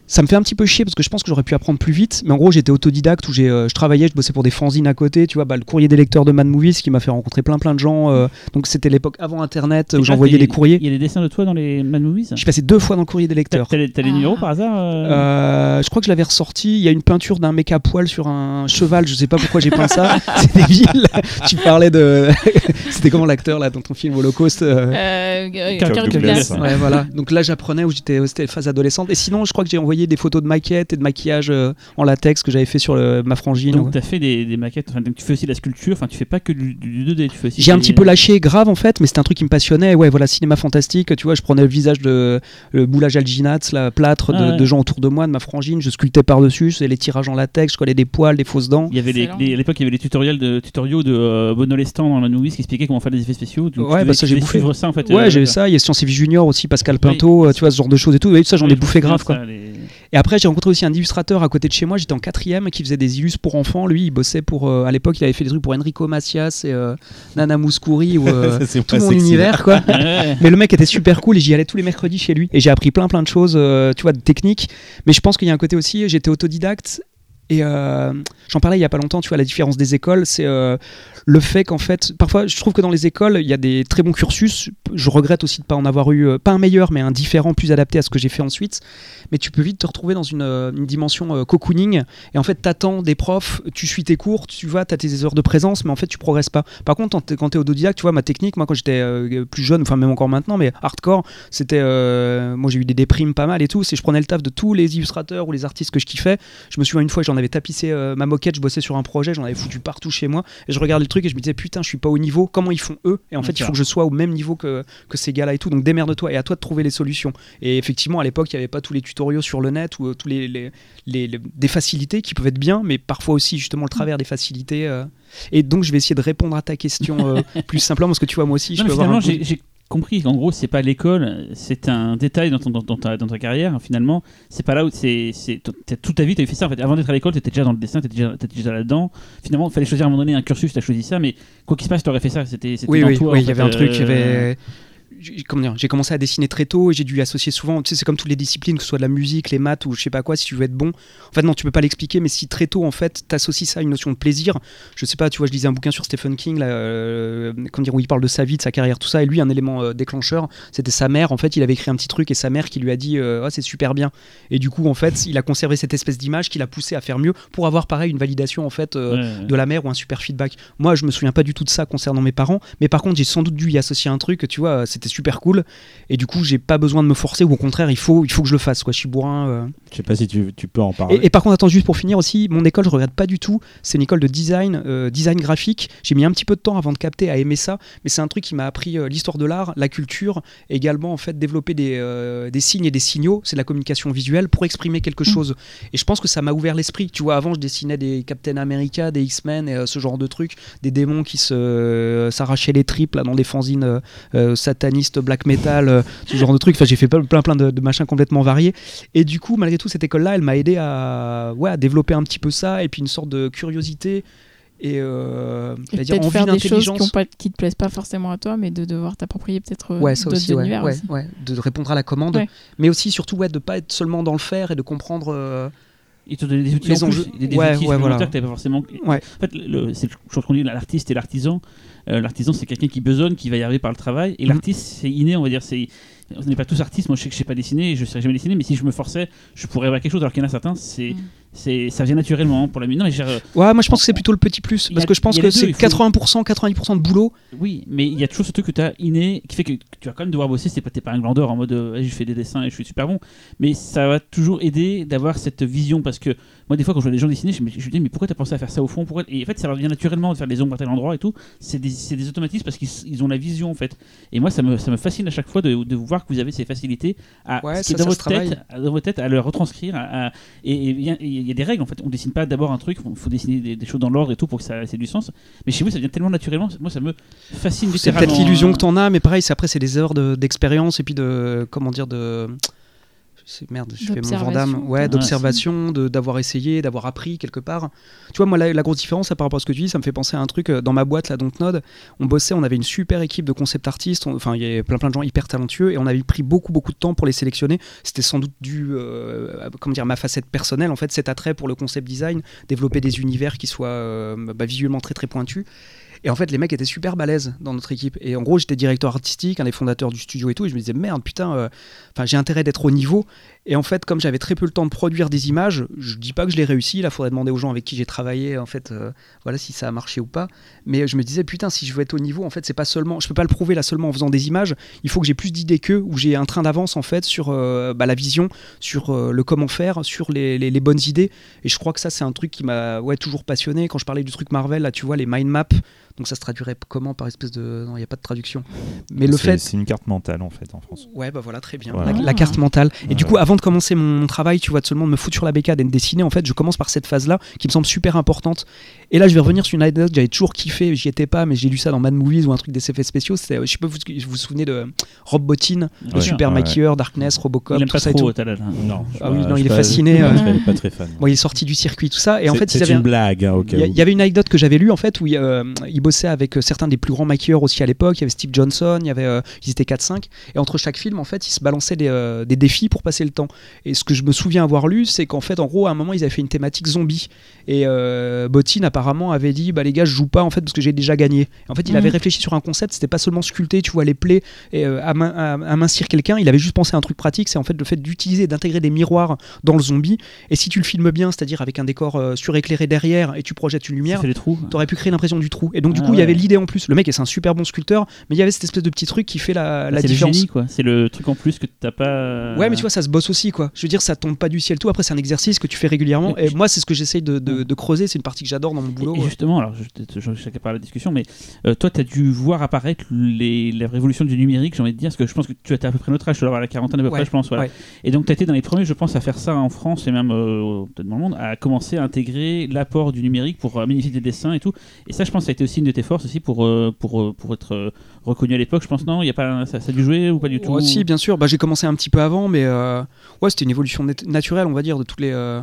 ça me fait un petit peu chier parce que je pense que j'aurais pu apprendre plus vite. Mais en gros, j'étais autodidacte où j'ai, euh, je travaillais, je bossais pour des fanzines à côté. Tu vois, bah, le courrier des lecteurs de Mad Movies qui m'a fait rencontrer plein plein de gens. euh, donc c'était l'époque avant Internet où j'envoyais des courriers. Il y a des dessins de toi dans les Mad Movies? Je suis passé deux fois dans le courrier des T'as lecteurs. t'as les, t'as les Ah. numéros par hasard euh? Euh, je crois que je l'avais ressorti. Il y a une peinture d'un mec à poil sur un cheval. Je sais pas pourquoi j'ai peint ça. *laughs* C'est débile. tu parlais de. *laughs* C'était comment l'acteur là dans ton film Holocaust euh, Euh, euh, Kirk Kirk Douglas. Douglas. Ouais, voilà. Donc là, j'apprenais où j'étais, c'était phase adolescente. Et sinon, je crois que j'ai envoyé des photos de maquettes et de maquillage euh, en latex que j'avais fait sur le- ma frangine. Donc Ouais. t'as fait des, des maquettes, enfin, donc tu fais aussi de la sculpture, enfin tu fais pas que du, du 2D, tu fais aussi. J'ai un petit peu lâché grave en fait, mais c'était un truc qui me passionnait. Ouais, voilà, cinéma fantastique. Tu vois, je prenais le visage de le boulage alginat, la plâtre de, Ah ouais. de gens autour de moi, de ma frangine. Je sculptais par-dessus, je faisais les tirages en latex, je collais des poils, des fausses dents. Il y avait les, les- à l'époque, il y avait les tutoriels de tutoriaux de euh, Bono Lestan dans la Movies qui expliquaient comment faire des effets spéciaux. Donc, Ouais, tu bah, ça, tu j'ai bouffé. ça en fait. Ouais, euh, j'ai ça. Il y a Science et Vie Junior aussi, Pascal. Pinto, euh, tu vois, ce genre de choses et tout. Et ça, j'en ai bouffé grave quoi. ça, les- Et après, j'ai rencontré aussi un illustrateur à côté de chez moi. J'étais en quatrième qui faisait des illus pour enfants. Lui, il bossait pour. euh, à l'époque, il avait fait des trucs pour Enrico Macias et euh, Nana Mouskouri ou euh, *laughs* Ça, tout mon univers, quoi. *laughs* Mais le mec était super cool et j'y allais tous les mercredis chez lui. Et j'ai appris plein plein de choses, tu vois, de techniques. Mais je pense qu'il y a un côté aussi, j'étais autodidacte. Et euh, j'en parlais il y a pas longtemps, tu vois, la différence des écoles, c'est euh, le fait qu'en fait, parfois, je trouve que dans les écoles, il y a des très bons cursus. Je regrette aussi de pas en avoir eu, euh, pas un meilleur, mais un différent, plus adapté à ce que j'ai fait ensuite. Mais tu peux vite te retrouver dans une, dimension cocooning. Et en fait, t'attends des profs, tu suis tes cours, tu vas, t'as tes heures de présence, mais en fait, tu progresses pas. Par contre, quand t'es- t'es autodidacte, tu vois, ma technique, moi, quand j'étais plus jeune, enfin, même encore maintenant, mais hardcore, c'était. moi, j'ai eu des déprimes pas mal et tout. C'est je prenais le taf de tous les illustrateurs ou les artistes que je kiffais. Je me souviens une fois, j'en avais tapissé euh, ma moquette, je bossais sur un projet, j'en avais foutu partout chez moi. Et je regardais le truc et je me disais, putain, je suis pas au niveau. Comment ils font eux? Et en fait, il faut que je sois au même niveau que, que ces gars-là et tout. Donc démerde-toi et à toi de trouver les solutions. Et effectivement, à l'époque, il n'y avait pas tous les tutoriaux sur le net ou euh, tous les, les, les- les- des facilités qui peuvent être bien, mais parfois aussi justement le travers des facilités. euh. Et donc, je vais essayer de répondre à ta question *laughs* plus simplement parce que tu vois, moi aussi, je Non, peux avoir un j'ai compris qu'en gros, c'est pas l'école, c'est un détail dans, ton- dans- dans ta, dans ta carrière. Finalement, c'est pas là où c'est. c'est- t'as- Toute ta vie, tu as fait ça. En fait, avant d'être à l'école, tu étais déjà dans le dessin, tu étais déjà, t'étais déjà là-dedans. Finalement, il fallait choisir à un moment donné un cursus, tu as choisi ça, mais quoi qu'il se passe, tu aurais fait ça. C'était Oui, dans oui, toi. oui, il y fait, avait un truc, il y euh, avait. J'ai- comment dire, j'ai commencé à dessiner très tôt et j'ai dû associer souvent. Tu sais, c'est comme toutes les disciplines, que ce soit de la musique, les maths ou je sais pas quoi. Si tu veux être bon, en fait, non, tu peux pas l'expliquer, mais si très tôt, en fait, t'associes ça à une notion de plaisir. Je sais pas, tu vois, je lisais un bouquin sur Stephen King, là, euh, comment dire, où il parle de sa vie, de sa carrière, tout ça, et lui, un élément euh, déclencheur, c'était sa mère. En fait, il avait écrit un petit truc et sa mère qui lui a dit, euh, Ah, c'est super bien. Et du coup, en fait, il a conservé cette espèce d'image qui l'a poussé à faire mieux pour avoir pareil une validation en fait. euh, Ouais. de la mère ou un super feedback. Moi, je me souviens pas du tout de ça concernant mes parents, mais par contre, j'ai sans doute dû y associer un truc, tu vois, c'était super cool, et du coup, j'ai pas besoin de me forcer, ou au contraire, il faut, il faut que je le fasse, quoi. Je suis bourrin. euh. Je sais pas si tu, tu peux en parler. Et, et par contre, attends, juste pour finir aussi, mon école, je regrette pas du tout. C'est une école de design, euh, design graphique. J'ai mis un petit peu de temps avant de capter, à aimer ça, mais c'est un truc qui m'a appris euh, l'histoire de l'art, la culture, également en fait développer des, euh, des signes et des signaux. C'est de la communication visuelle pour exprimer quelque chose. Et je pense que ça m'a ouvert l'esprit. Tu vois, avant, je dessinais des Captain America, des X-Men et euh, ce genre de trucs, des démons qui se euh, s'arrachaient les tripes là dans des fanzines euh, black metal, euh, ce genre de trucs. Enfin, j'ai fait plein plein de, de machins complètement variés. Et du coup, malgré tout, cette école-là, elle m'a aidé à, ouais, à développer un petit peu ça et puis une sorte de curiosité et, euh, Et peut-être envie faire des choses qui, pas, qui te plaisent pas forcément à toi, mais de devoir t'approprier peut-être euh, Ouais, ça aussi, ouais, univers ouais, aussi. ouais, de répondre à la commande, mais aussi surtout ouais, de pas être seulement dans le faire et de comprendre. euh, Ils te donnent des outils en plus, des, des ouais, outils ouais, voilà. que t'avais pas forcément. Ouais. En fait, c'est chose qu'on dit, l'artiste et l'artisan. Euh, l'artisan, c'est quelqu'un qui besogne, qui va y arriver par le travail. Et Mhm. l'artiste, c'est inné, on va dire. C'est, on n'est pas tous artistes. Moi, je sais que je sais pas dessiner, et je sais jamais dessiner, mais si je me forçais, je pourrais avoir quelque chose. Alors qu'il y en a certains, c'est, c'est, ça vient naturellement pour la musique. Non, mais je veux dire, Ouais, moi je pense que c'est plutôt le petit plus parce a- que je pense que c'est il faut- 80%, 90% de boulot. Oui, mais il y a toujours ce truc que tu as inné qui fait que tu vas quand même devoir bosser. C'est pas, t'es pas un glandeur en mode euh, je fais des dessins et je suis super bon. Mais ça va toujours aider d'avoir cette vision parce que moi, des fois, quand je vois des gens dessiner, je me, je me dis Mais pourquoi t'as pensé à faire ça au fond? Pourquoi... Et en fait, ça revient naturellement de faire des ombres à tel endroit et tout. C'est des, c'est des automatismes parce qu'ils ils ont la vision en fait. Et moi, ça me, ça me fascine à chaque fois de, de voir que vous avez ces facilités à Ouais, ce qui est ça, dans ça votre, tête, à- dans votre tête à le retranscrire. à- à- et il y, a- il y a des règles en fait. On dessine pas d'abord un truc, il faut dessiner des, des choses dans l'ordre et tout pour que ça ait du sens. Mais chez vous, ça vient tellement naturellement. Moi, ça me fascine. C'est peut-être l'illusion que t'en as, mais pareil, c'est après c'est des heures de- d'expérience et puis de comment dire de merde, je fais mon Vandame, ouais, d'observation, de- d'avoir essayé, d'avoir appris quelque part. Tu vois, moi, la, la grosse différence là, par rapport à ce que tu dis, ça me fait penser à un truc euh, dans ma boîte, là, Dontnod. On bossait, on avait une super équipe de concept artistes, enfin, il y avait plein plein de gens hyper talentueux et on avait pris beaucoup beaucoup de temps pour les sélectionner. C'était sans doute dû, euh, à, comment dire, ma facette personnelle, en fait, cet attrait pour le concept design, développer des univers qui soient euh, bah, visuellement très très pointus. Et en fait, les mecs étaient super balèzes dans notre équipe. Et en gros, j'étais directeur artistique, un des fondateurs du studio et tout. Et je me disais, merde, putain, euh, enfin, j'ai intérêt d'être au niveau. Et en fait, comme j'avais très peu le temps de produire des images, je dis pas que je l'ai réussi. Là, faudrait demander aux gens avec qui j'ai travaillé, en fait, euh, voilà, si ça a marché ou pas. Mais je me disais, putain, si je veux être au niveau, en fait, c'est pas seulement, je peux pas le prouver là seulement en faisant des images. Il faut que j'ai plus d'idées qu'eux, où j'ai un train d'avance, en fait, sur euh, bah, la vision, sur euh, le comment faire, sur les, les- les bonnes idées. Et je crois que ça, c'est un truc qui m'a ouais, toujours passionné. Quand je parlais du truc Marvel, là, tu vois, les mind maps. Donc ça se traduirait comment par espèce de. Non, il n'y a pas de traduction. Mais le C'est- fait. C'est une carte mentale en fait en France. Ouais, bah voilà, très bien. Voilà. La, la carte mentale. Et Ouais, du coup, ouais. De commencer mon travail, tu vois, de seulement me foutre sur la bécade et de dessiner, en fait, je commence par cette phase-là qui me semble super importante. Et là, je vais revenir sur une anecdote que j'avais toujours kiffé, j'y étais pas, mais j'ai lu ça dans Mad Movies ou un truc des effets spéciaux. Je sais pas, vous vous vous souvenez de Rob Bottin, le Ouais. super Ouais. maquilleur, Darkness, Robocop, Il tout pas ça et trop tout. Hein. Non. Ah oui, non, il est pas- fasciné, je euh. pas, pas très fan. Bon, il est sorti du circuit, tout ça. Et en C'est- fait, c'est une un- blague, hein, Il y, avait une anecdote que j'avais lue en fait où il, euh, il bossait avec euh, certains des plus grands maquilleurs aussi à l'époque. Il y avait Steve Johnson, il y avait, euh, ils étaient 4-5. Et entre chaque film, en fait, ils se balançaient des, euh, des défis pour passer le temps. Et ce que je me souviens avoir lu, c'est qu'en fait, en gros, à un moment, ils avaient fait une thématique zombie. Et euh, Botin apparemment avait dit Bah les gars, je joue pas en fait parce que j'ai déjà gagné. En fait, il Mhm. avait réfléchi sur un concept, c'était pas seulement sculpter, tu vois, les plaies et euh, amincir quelqu'un. Il avait juste pensé à un truc pratique, c'est en fait le fait d'utiliser, d'intégrer des miroirs dans le zombie. Et si tu le filmes bien, c'est-à-dire avec un décor euh, suréclairé derrière et tu projettes une lumière, trous. T'aurais pu créer l'impression du trou. Et donc, du Ah coup, il y avait l'idée en plus. Le mec, c'est un super bon sculpteur, mais il y avait cette espèce de petit truc qui fait la, la Bah, c'est le différence. génie, quoi. C'est le truc en plus que t'as pas. Ouais, mais tu vois, ça se bosse aussi, quoi. Je veux dire, ça tombe pas du ciel tout. Après, c'est un exercice que tu fais régulièrement. Et moi, c'est ce que j'essaye de, de- de creuser. C'est une partie que j'adore dans mon boulot. Et, et justement, alors je, je, je, par la discussion, mais euh, toi, tu as dû voir apparaître les, la révolution du numérique, j'ai envie de dire, parce que je pense que tu as à peu près notre âge, tu dois avoir la quarantaine à peu Ouais, près, je pense. Voilà. ouais. Et donc, tu as été dans les premiers, je pense, à faire ça en France et même euh, peut-être dans le monde, à commencer à intégrer l'apport du numérique pour euh, magnifier des dessins et tout. Et ça, je pense, ça a été aussi une de tes forces aussi pour, euh, pour, euh, pour être euh, reconnu à l'époque. Je pense, non, il y a pas, ça, ça a dû jouer ou pas du tout? Ouais, si, bien sûr. Bah, j'ai commencé un petit peu avant, mais euh, ouais, c'était une évolution nat- naturelle, on va dire, de toutes les. euh,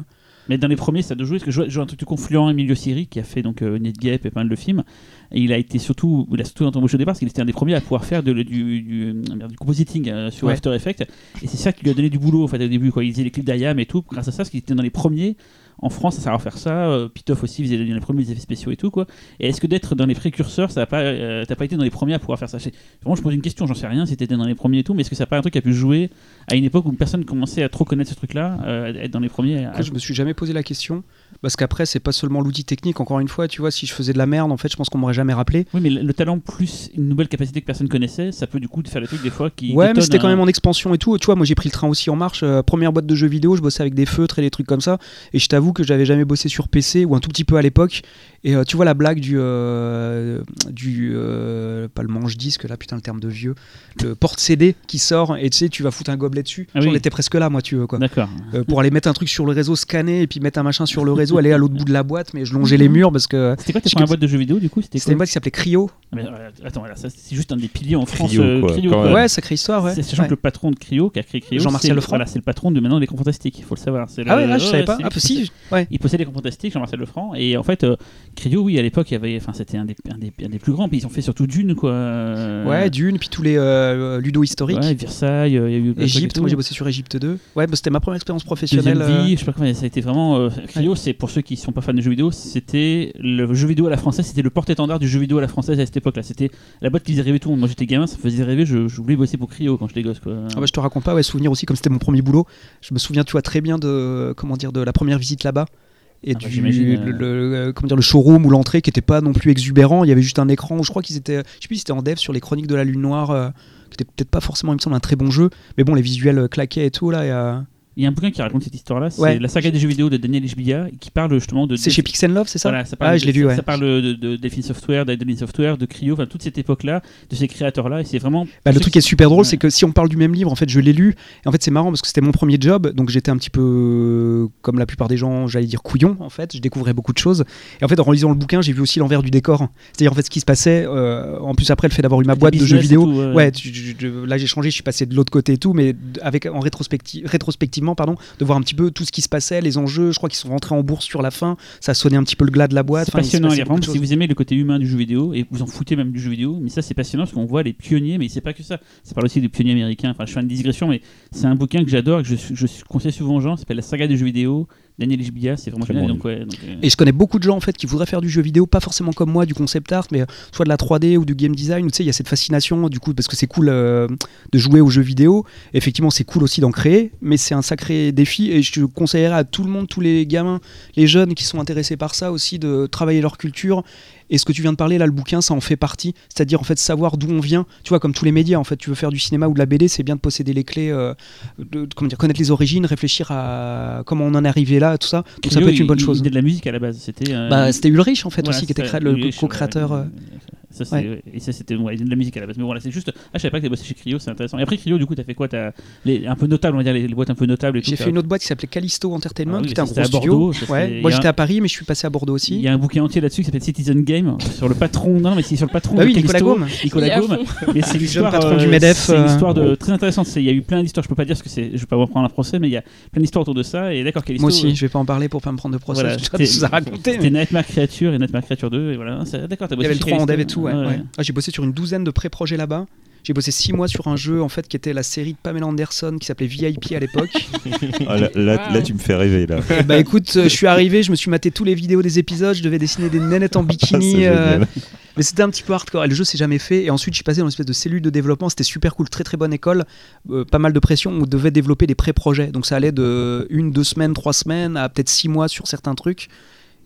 Mais dans les premiers, ça doit jouer. Parce que je vois un truc de confluent, Emilio Siri, qui a fait donc euh, Netgap et pas mal de films. Et il a été surtout, il a surtout été embauché au départ parce qu'il était un des premiers à pouvoir faire de, du, du, merde, du compositing euh, sur Ouais. After Effects. Et c'est ça qui lui a donné du boulot en fait au début. Quoi. Il faisait les clips d'IAM et tout. Grâce à ça, parce qu'il était dans les premiers en France à savoir faire ça. Euh, Pitoff aussi faisait les premiers effets spéciaux et tout. Quoi. Et est-ce que d'être dans les précurseurs, ça a pas, euh, t'as pas été dans les premiers à pouvoir faire ça? Vraiment, je pose une question, j'en sais rien si t'étais dans les premiers et tout, mais est-ce que ça n'a pas un truc qui a pu jouer à une époque où personne commençait à trop connaître ce truc-là, euh, être dans les premiers à- je me suis jamais posé la question parce qu'après c'est pas seulement l'outil technique. Encore une fois, tu vois, si je faisais de la merde, en fait, je pense qu'on m'aurait jamais rappelé. Oui, mais le le talent plus une nouvelle capacité que personne connaissait, ça peut du coup faire des trucs des fois qui. Ouais, mais c'était quand même en expansion et tout. Tu vois, moi j'ai pris le train aussi en marche. Euh, première boîte de jeux vidéo, je bossais avec des feutres et des trucs comme ça. Et je t'avoue que j'avais jamais bossé sur PC ou un tout petit peu à l'époque. Et euh, tu vois la blague du. euh, du euh, pas le manche-disque, là, putain, le terme de vieux. Le porte-CD qui sort et tu sais, tu vas foutre un gobelet dessus. Ah J'en oui. étais presque là, moi, tu veux quoi. D'accord. Euh, pour aller mettre un truc sur le réseau, scanner et puis mettre un machin sur le réseau, aller à l'autre bout de la boîte, mais je longeais les murs parce que. C'était quoi tes Je- premières boîtes de jeux vidéo du coup C'était une boîte qui s'appelait Cryo. Mais, euh, Attends, c'est juste un des piliers en France. Cryo, euh, quoi, Cryo. Ouais, sacrée histoire, ouais. C'est- Sachant Ouais. que le patron de Cryo, qui a créé Cryo, Jean-Martial c'est- Lefranc. Voilà, c'est le patron de maintenant des Fantastiques, il faut le savoir. C'est Ah le- ouais, là, je savais ouais, pas. Ah, si, possède- ouais. Il possédait les Fantastiques, Jean-Marcel Lefranc, et en fait, euh, Cryo, oui, à l'époque, il y avait, enfin, c'était un des, un, des, un des plus grands, puis ils ont fait surtout Dune, quoi. Ouais, Dune, puis tous les euh, ludo historiques. Ouais, Versailles, euh, il y a eu. Égypte, moi j'ai bossé sur Égypte 2. Ouais, bah, c'était ma première expérience professionnelle. euh, vie, je sais pas comment ça a été vraiment. euh, Cryo, c'est pour ceux qui sont pas fans de jeux vidéo, c'était le jeu vidéo à la française, c'était le porte-étendard du jeu vidéo à la française à cette époque-là. C'était la boîte qui faisait rêver tout le monde. Moi j'étais gamin, ça me faisait rêver, je, je voulais bosser pour Cryo quand j'étais gosse. Quoi. Ah bah, je te raconte pas, ouais, souvenir aussi, comme c'était mon premier boulot. Je me souviens, tu vois, très bien de, comment dire, de la première visite là-bas. Et Ah bah, du le, euh. le- euh, comment dire, le showroom ou l'entrée qui était pas non plus exubérant. Il y avait juste un écran où je crois qu'ils étaient, je sais plus si c'était en dev sur les chroniques de la Lune Noire, euh, qui était peut-être pas forcément, il me semble, un très bon jeu. Mais bon, les visuels claquaient et tout là. et, euh, Il y a un bouquin qui raconte cette histoire-là, c'est Ouais. la saga des jeux vidéo de Daniel Eshbia, qui parle justement de. C'est chez Pixel Love, c'est ça Voilà, ça parle Ah, je l'ai lu, ouais. ça parle de, de Delphine Software, d'Adeline Software, de Cryo, enfin toute cette époque-là, de ces créateurs-là, et c'est vraiment. Bah, le truc qui est super drôle, Ouais. c'est que si on parle du même livre, en fait, je l'ai lu. Et en fait, c'est marrant parce que c'était mon premier job, donc j'étais un petit peu euh, comme la plupart des gens, j'allais dire couillon. En fait, je découvrais beaucoup de choses. Et en fait, en relisant le bouquin, j'ai vu aussi l'envers du décor. C'est-à-dire en fait ce qui se passait. euh, en plus, après le fait d'avoir eu ma boîte de jeux vidéo. tout, ouais. Ouais, tu- tu- tu- là j'ai changé, je suis passé de l'autre côté et tout, mais avec en rétrospective, pardon, de voir un petit peu tout ce qui se passait, les enjeux. Je crois qu'ils sont rentrés en bourse sur la fin. Ça sonnait un petit peu le glas de la boîte. C'est Enfin, passionnant à lire. si vous aimez le côté humain du jeu vidéo et vous en foutez même du jeu vidéo, mais ça c'est passionnant parce qu'on voit les pionniers, mais c'est pas que ça. Ça parle aussi des pionniers américains. Enfin, je fais une digression, mais c'est un bouquin que j'adore et que je, je conseille souvent aux gens. Ça s'appelle La saga des jeux vidéo. Daniel Ishbia, c'est vraiment génial. bon donc, ouais, donc, euh, Et je connais beaucoup de gens en fait qui voudraient faire du jeu vidéo, pas forcément comme moi, du concept art, mais euh, soit de la 3D ou du game design. Tu sais, il y a cette fascination du coup parce que c'est cool euh, de jouer aux jeux vidéo. Effectivement, c'est cool aussi d'en créer, mais c'est un sacré défi. Et je conseillerais à tout le monde, tous les gamins, les jeunes qui sont intéressés par ça aussi, de travailler leur culture. Et ce que tu viens de parler là, le bouquin, ça en fait partie. C'est-à-dire en fait savoir d'où on vient. Tu vois, comme tous les médias, en fait, tu veux faire du cinéma ou de la BD, c'est bien de posséder les clés, euh, de, comment dire, connaître les origines, réfléchir à comment on en est arrivé là, tout ça. Donc ça peut être une bonne il chose. faisait de la musique à la base. C'était. euh, Bah, c'était Ulrich en fait voilà, aussi qui était le co-créateur. Ça, c'est- ouais. Et ça, c'était ouais, de la musique à la base. Mais voilà, c'est juste. Ah, je savais pas que t'avais bossé chez Cryo, c'est intéressant. Et après Cryo, du coup, t'as fait quoi? T'as les un peu notable, on va dire, les, les boîtes un peu notables. et tout, J'ai t'as- fait une autre boîte qui s'appelait Callisto Entertainment, Ah oui, qui était un gros c'était à studio. Bordeaux, ça, Ouais. Moi il j'étais un- à Paris, mais je suis passé à Bordeaux Il aussi. y a un bouquin entier là-dessus qui s'appelle Citizen Game sur le patron. Non, mais c'est sur le patron. Bah de oui, Nicolas Callisto, Gaume. Nicolas Il Gaume. Mais c'est *laughs* l'histoire. patron euh, du MEDEF, C'est une euh. histoire de, très intéressante. C'est- Il y a eu plein d'histoires. Je peux pas dire ce que c'est. Je vais pas vous prendre un procès, mais il y a plein d'histoires autour de ça. Et d'accord, Callisto. Moi aussi, euh, je vais pas en parler pour pas me prendre de procès. *laughs* C'était- tout à raconter. C'était Nightmare Creature et Nightmare Creature 2. Et voilà. D'accord, t'as Il y bossé avait le chez 3 en dev et Callisto. Tout. ouais, Ouais, ouais. Ah, j'ai bossé sur une douzaine de pré-projets là-bas. J'ai bossé 6 mois sur un jeu en fait qui était la série de Pamela Anderson qui s'appelait VIP à l'époque. *laughs* Ah, là, là- là, tu me fais rêver là. Et bah écoute, euh, je suis arrivé, je me suis maté tous les vidéos des épisodes, je devais dessiner des nénettes en *laughs* Ah, bikini. c'est euh. Mais c'était un petit peu hardcore et le jeu s'est jamais fait. Et ensuite, je suis passé dans une espèce de cellule de développement. C'était super cool, très très bonne école, euh, pas mal de pression. On devait développer des pré-projets. Donc ça allait de une, deux semaines, trois semaines à peut-être six mois sur certains trucs.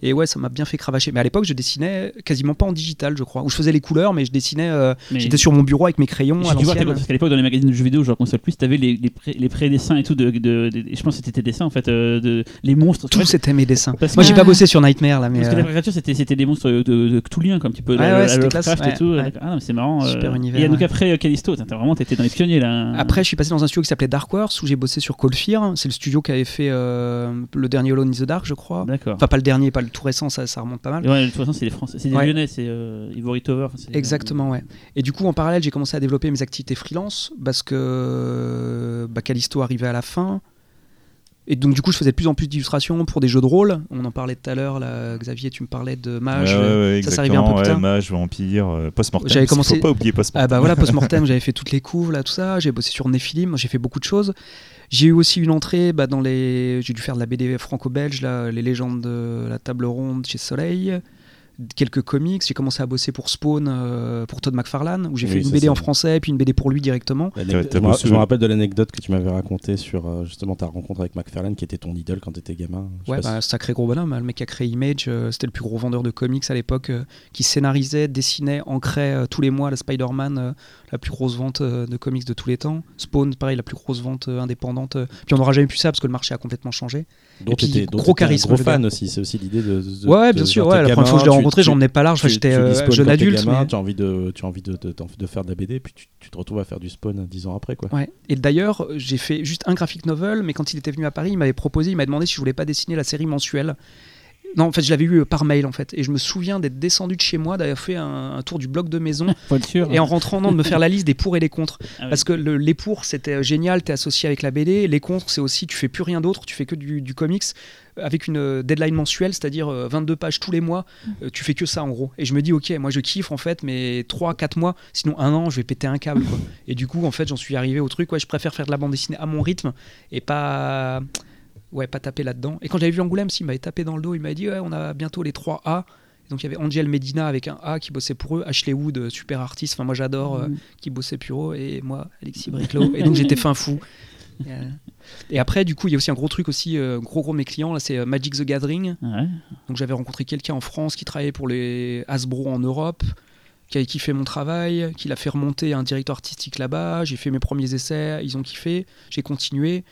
Et ouais, ça m'a bien fait cravacher. Mais à l'époque, je dessinais quasiment pas en digital, je crois. Où je faisais les couleurs, mais je dessinais. euh, Mais- J'étais sur mon bureau avec mes crayons à J'ai dû voir tes- l'ancienne. parce qu'à l'époque dans les magazines de jeux vidéo, genre console plus, t'avais les, les, pré- les pré-dessins et tout de, de- de- je pense que c'était tes dessins en fait, euh, de les monstres. Tout c'était mes dessins. Parce Moi, que- j'ai pas bossé sur Nightmare là, mais. Parce que euh, la créature c'était c'était des monstres de, de Cthulhien quoi, un petit peu. Ouais, la- ouais, la c'était Lovecraft classe, et tout. ouais. Ah non, mais c'est marrant. Super euh. univers, Et donc ouais. après euh, Callisto, t'as vraiment t'étais dans les pionniers là. Après, je suis passé dans un studio qui s'appelait Dark Horse où j'ai bossé sur Cold Fear. C'est le studio qui avait fait euh, le dernier Alone in the Dark, je crois. D'accord. Enfin, pas le dernier, pas le tout récent, ça, ça remonte pas mal. Ouais, de toute façon, c'est des Français, c'est des Ouais. Lyonnais, c'est euh, Ivory Tower. enfin, c'est- Exactement, ouais. Et du coup, en parallèle, j'ai commencé à développer mes activités freelance parce que bah, Callisto arrivait à la fin. Et donc du coup, je faisais de plus en plus d'illustrations pour des jeux de rôle. On en parlait tout à l'heure, là, Xavier, tu me parlais de Mage. Ouais, ouais, ouais, ça, ça arrivait un peu plus ouais, tard. Mage, Vampire, euh, Post-Mortem. J'avais commencé- Faut pas oublier Post-Mortem. Ah bah voilà, *laughs* Post-Mortem, j'avais fait toutes les couves, là, tout ça. J'ai bossé sur Nephilim, j'ai fait beaucoup de choses. J'ai eu aussi une entrée bah, dans les. J'ai dû faire de la BD franco-belge, les légendes de la table ronde chez Soleil. Quelques comics. J'ai commencé à bosser pour Spawn, euh, pour Todd McFarlane, où j'ai Oui, fait une BD en français, puis une BD pour lui directement. Je, me, bossé- je me rappelle de l'anecdote que tu m'avais racontée sur euh, justement ta rencontre avec McFarlane, qui était ton idole quand tu étais gamin. Ouais, bah, sacré gros bonhomme. hein. Le mec qui a créé Image, euh, c'était le plus gros vendeur de comics à l'époque, euh, qui scénarisait, dessinait, ancrait euh, tous les mois la Spider-Man, euh, la plus grosse vente euh, de comics de tous les temps. Spawn, pareil, la plus grosse vente euh, indépendante. Puis on n'aura jamais pu ça parce que le marché a complètement changé. dont et puis, gros charisme, Gros fan aussi, c'est aussi l'idée de. de- ouais, de- bien sûr. Ouais, la première fois que je l'ai rencontré, tu- j'emmenais pas large. J'étais euh, jeune adulte. gamin, mais- Tu as envie, de, tu as envie de, de, de faire de la BD, puis tu, tu te retrouves à faire du Spawn dix ans après. Quoi. Ouais. Et d'ailleurs, j'ai fait juste un graphic novel, mais quand il était venu à Paris, il m'avait proposé, il m'a demandé si je voulais pas dessiner la série mensuelle. Non, en fait, je l'avais eu euh, par mail, en fait. Et je me souviens d'être descendu de chez moi, d'avoir fait un, un tour du bloc de maison, *laughs* sûr. et en rentrant, non, de me faire la liste des pour et les contre. Ah ouais. Parce que le- les pour, c'était euh, génial, t'es associé avec la BD. Les contre, c'est aussi, tu fais plus rien d'autre, tu fais que du, du comics, euh, avec une deadline mensuelle, c'est-à-dire euh, 22 pages tous les mois. euh, tu fais que ça, en gros. Et je me dis, ok, moi je kiffe, en fait, mais 3-4 mois, sinon un an, je vais péter un câble, quoi. Et du coup, en fait, j'en suis arrivé au truc, ouais, je préfère faire de la bande dessinée à mon rythme, et pas. Ouais, pas taper là-dedans. Et quand j'avais vu Angoulême, si, il m'avait tapé dans le dos, il m'a dit, ouais, on a bientôt les 3 A. Et donc il y avait Angel Medina avec un A qui bossait pour eux, Ashley Wood, euh, super artiste, enfin moi j'adore, euh, qui bossait pour eux, et moi Alexis Briclot. et donc j'étais fin fou. Et, euh, Et après, du coup, il y a aussi un gros truc aussi, euh, gros gros mes clients, là c'est euh, Magic the Gathering. Ouais. Donc j'avais rencontré quelqu'un en France qui travaillait pour les Hasbro en Europe, qui avait kiffé mon travail, qui l'a fait remonter à un directeur artistique là-bas. J'ai fait mes premiers essais, ils ont kiffé, j'ai continué.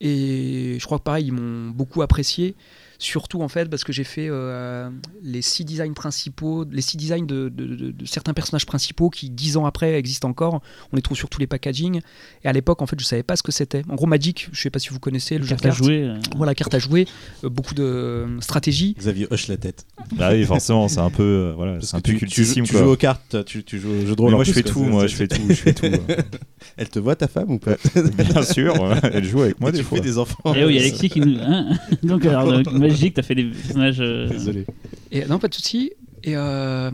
Et je crois que pareil, ils m'ont beaucoup apprécié. Surtout en fait parce que j'ai fait euh, les six designs principaux, les six designs de, de- de- de certains personnages principaux qui dix ans après existent encore. On les trouve sur tous les packaging. Et à l'époque en fait je savais pas ce que c'était. En gros Magic, je sais pas si vous connaissez le jeu de Carte à cartes. jouer. euh, Voilà carte à jouer, euh, beaucoup de euh, stratégie. Xavier hoche la tête. Bah oui, forcément, c'est un peu, euh, voilà, c'est un peu tu, tu, tu joues aux cartes, tu, tu joues au jeu de rôle. Moi, je fais quoi. tout, moi, je fais tout, je fais tout. *laughs* Elle te voit ta femme ou pas Bien sûr, elle joue avec moi Tu des fais fois. des enfants. Et oui, Alexis qui nous. hein *laughs* Donc, alors, euh, Magic, t'as fait des personnages. euh, Désolé. Et non, pas de souci. Et euh,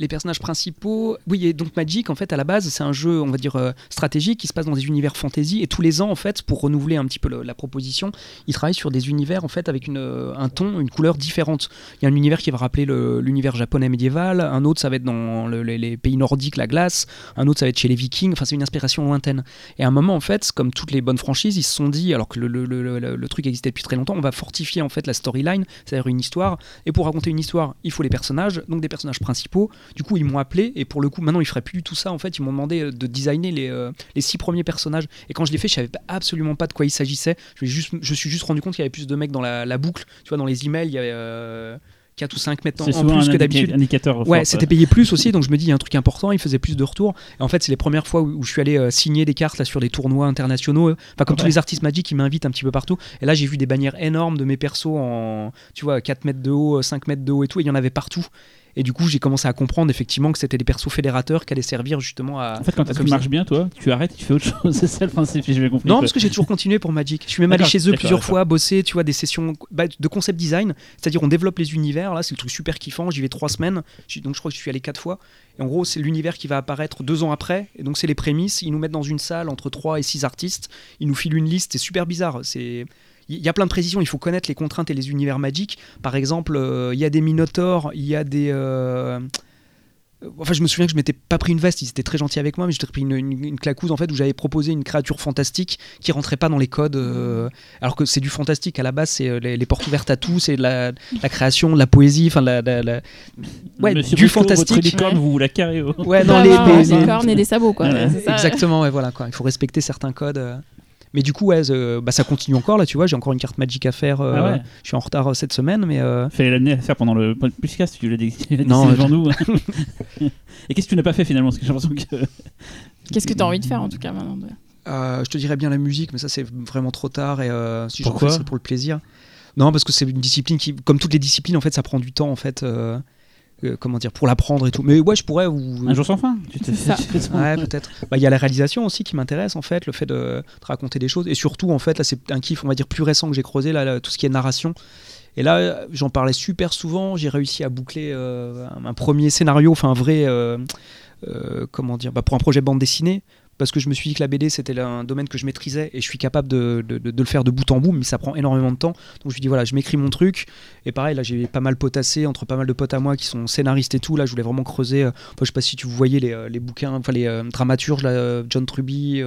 les personnages principaux, oui, et donc Magic, en fait, à la base, c'est un jeu, on va dire, euh, stratégique qui se passe dans des univers fantasy. Et tous les ans, en fait, pour renouveler un petit peu la proposition, ils travaillent sur des univers, en fait, avec une, euh, un ton, une couleur différente. Il y a un univers qui va rappeler le- l'univers japonais médiéval, un autre, ça va être dans le- les, pays nordiques, la glace, un autre, ça va être chez les vikings. Enfin, c'est une inspiration lointaine. Et à un moment, en fait, comme toutes les bonnes franchises, ils se sont dit, alors que le- le truc existait depuis très longtemps, on va fortifier en fait la storyline, c'est-à-dire une histoire. Et pour raconter une histoire, il faut les personnages, donc des personnages principaux. Du coup, ils m'ont appelé, et pour le coup, maintenant, ils feraient plus du tout ça. En fait, ils m'ont demandé euh, de designer les, euh, les six premiers personnages. Et quand je l'ai fait, je savais absolument pas de quoi il s'agissait. Je, me suis juste, je suis juste rendu compte qu'il y avait plus de mecs dans la, la boucle. Tu vois, dans les emails, il y avait. euh, 4 ou 5 mecs en plus un que d'habitude. indicateur. Ouais, c'était payé plus aussi, donc je me dis, il y a un truc important, il faisait plus de retours. Et en fait, c'est les premières fois où, où je suis allé euh, signer des cartes là, sur des tournois internationaux. Enfin, comme tous les artistes Magic, ils m'invitent un petit peu partout. Et là, j'ai vu des bannières énormes de mes persos en, tu vois, 4 mètres de haut, 5 mètres de haut et tout, et il y en avait partout. Et du coup, j'ai commencé à comprendre effectivement que c'était des persos fédérateurs qui allaient servir justement à. En fait, quand ça marche bien, toi, tu arrêtes, tu fais autre chose. *laughs* C'est ça le principe, j'ai compris. Non, parce que j'ai toujours continué pour Magic. Je suis même allé chez eux plusieurs fois, bosser, tu vois, des sessions bah, de concept design. C'est-à-dire, on développe les univers. Là, c'est le truc super kiffant. J'y vais trois semaines. Donc, je crois que je suis allé quatre fois. Et en gros, c'est l'univers qui va apparaître deux ans après. Et donc, c'est les prémices. Ils nous mettent dans une salle entre trois et six artistes. Ils nous filent une liste. C'est super bizarre. C'est. Il y a plein de précisions, il faut connaître les contraintes et les univers magiques. Par exemple, euh, il y a des minotaures, il y a des. euh, Enfin, je me souviens que je m'étais pas pris une veste, ils étaient très gentils avec moi, mais j'étais pris une, une, une claquouse en fait où j'avais proposé une créature fantastique qui rentrait pas dans les codes. euh, alors que c'est du fantastique à la base, c'est les, les portes ouvertes à tout, c'est de la, la création, de la poésie, enfin la, la- la- ouais, Monsieur du Briclot, Votre fantastique. licorne, vous vous la carrez. oh. Ouais, Non, non, les, les- des les- cornes et des sabots, quoi. Ouais. C'est ça. Exactement, ouais, voilà quoi. Il faut respecter certains codes. euh. Mais du coup, ouais, euh, bah, ça continue encore là, tu vois. J'ai encore une carte Magic à faire. euh, Ah ouais. Je suis en retard euh, cette semaine, mais euh, Fallait l'amener à faire pendant le podcast, tu l'as dit *laughs* Non, devant nous. *laughs* Et qu'est-ce que tu n'as pas fait finalement? Parce que j'ai l'impression que. *laughs* Qu'est-ce que tu as envie de faire en tout cas maintenant Euh, je te dirais bien la musique, mais ça c'est vraiment trop tard et euh, si j'en Pourquoi? fais c'est pour le plaisir. Non, parce que c'est une discipline qui, comme toutes les disciplines, en fait, ça prend du temps en fait. Euh, comment dire, pour l'apprendre et tout. Mais ouais, je pourrais. Ou... Un jour sans fin. Tu te- Ouais, peut-être. Bah, Il y a la réalisation aussi qui m'intéresse, en fait, le fait de, de raconter des choses. Et surtout, en fait, là, c'est un kiff, on va dire, plus récent que j'ai creusé, là, là, tout ce qui est narration. Et là, j'en parlais super souvent. J'ai réussi à boucler euh, un, un premier scénario, enfin, un vrai. euh, euh, comment dire bah, Pour un projet bande dessinée. Parce que je me suis dit que la BD c'était un domaine que je maîtrisais et je suis capable de, de- de- de le faire de bout en bout, mais ça prend énormément de temps. Donc je me suis dit voilà, je m'écris mon truc. Et pareil, là j'ai pas mal potassé entre pas mal de potes à moi qui sont scénaristes et tout. Là je voulais vraiment creuser. euh, je sais pas si tu voyais les, euh, les bouquins, enfin les euh, dramaturges, là, John Truby,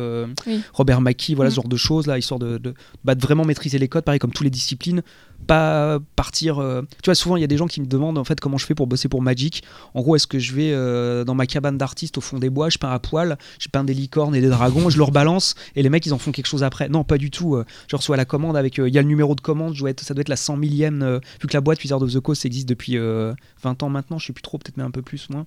Oui. Robert Mackie, voilà Mm. ce genre de choses là, histoire de, de, bah, de vraiment maîtriser les codes, pareil comme toutes les disciplines. Pas partir. euh, Tu vois, souvent il y a des gens qui me demandent en fait comment je fais pour bosser pour Magic. En gros, est-ce que je vais euh, dans ma cabane d'artiste au fond des bois, je peins à poil, je peins des licornes et des dragons, je leur balance et les mecs ils en font quelque chose après. Non, pas du tout. euh, je reçois la commande avec. Il y a le numéro de commande, je dois ça doit être la 100 millième. vu que la boîte Wizard of the Coast existe depuis euh, 20 ans maintenant, je sais plus trop, peut-être même un peu plus, moins.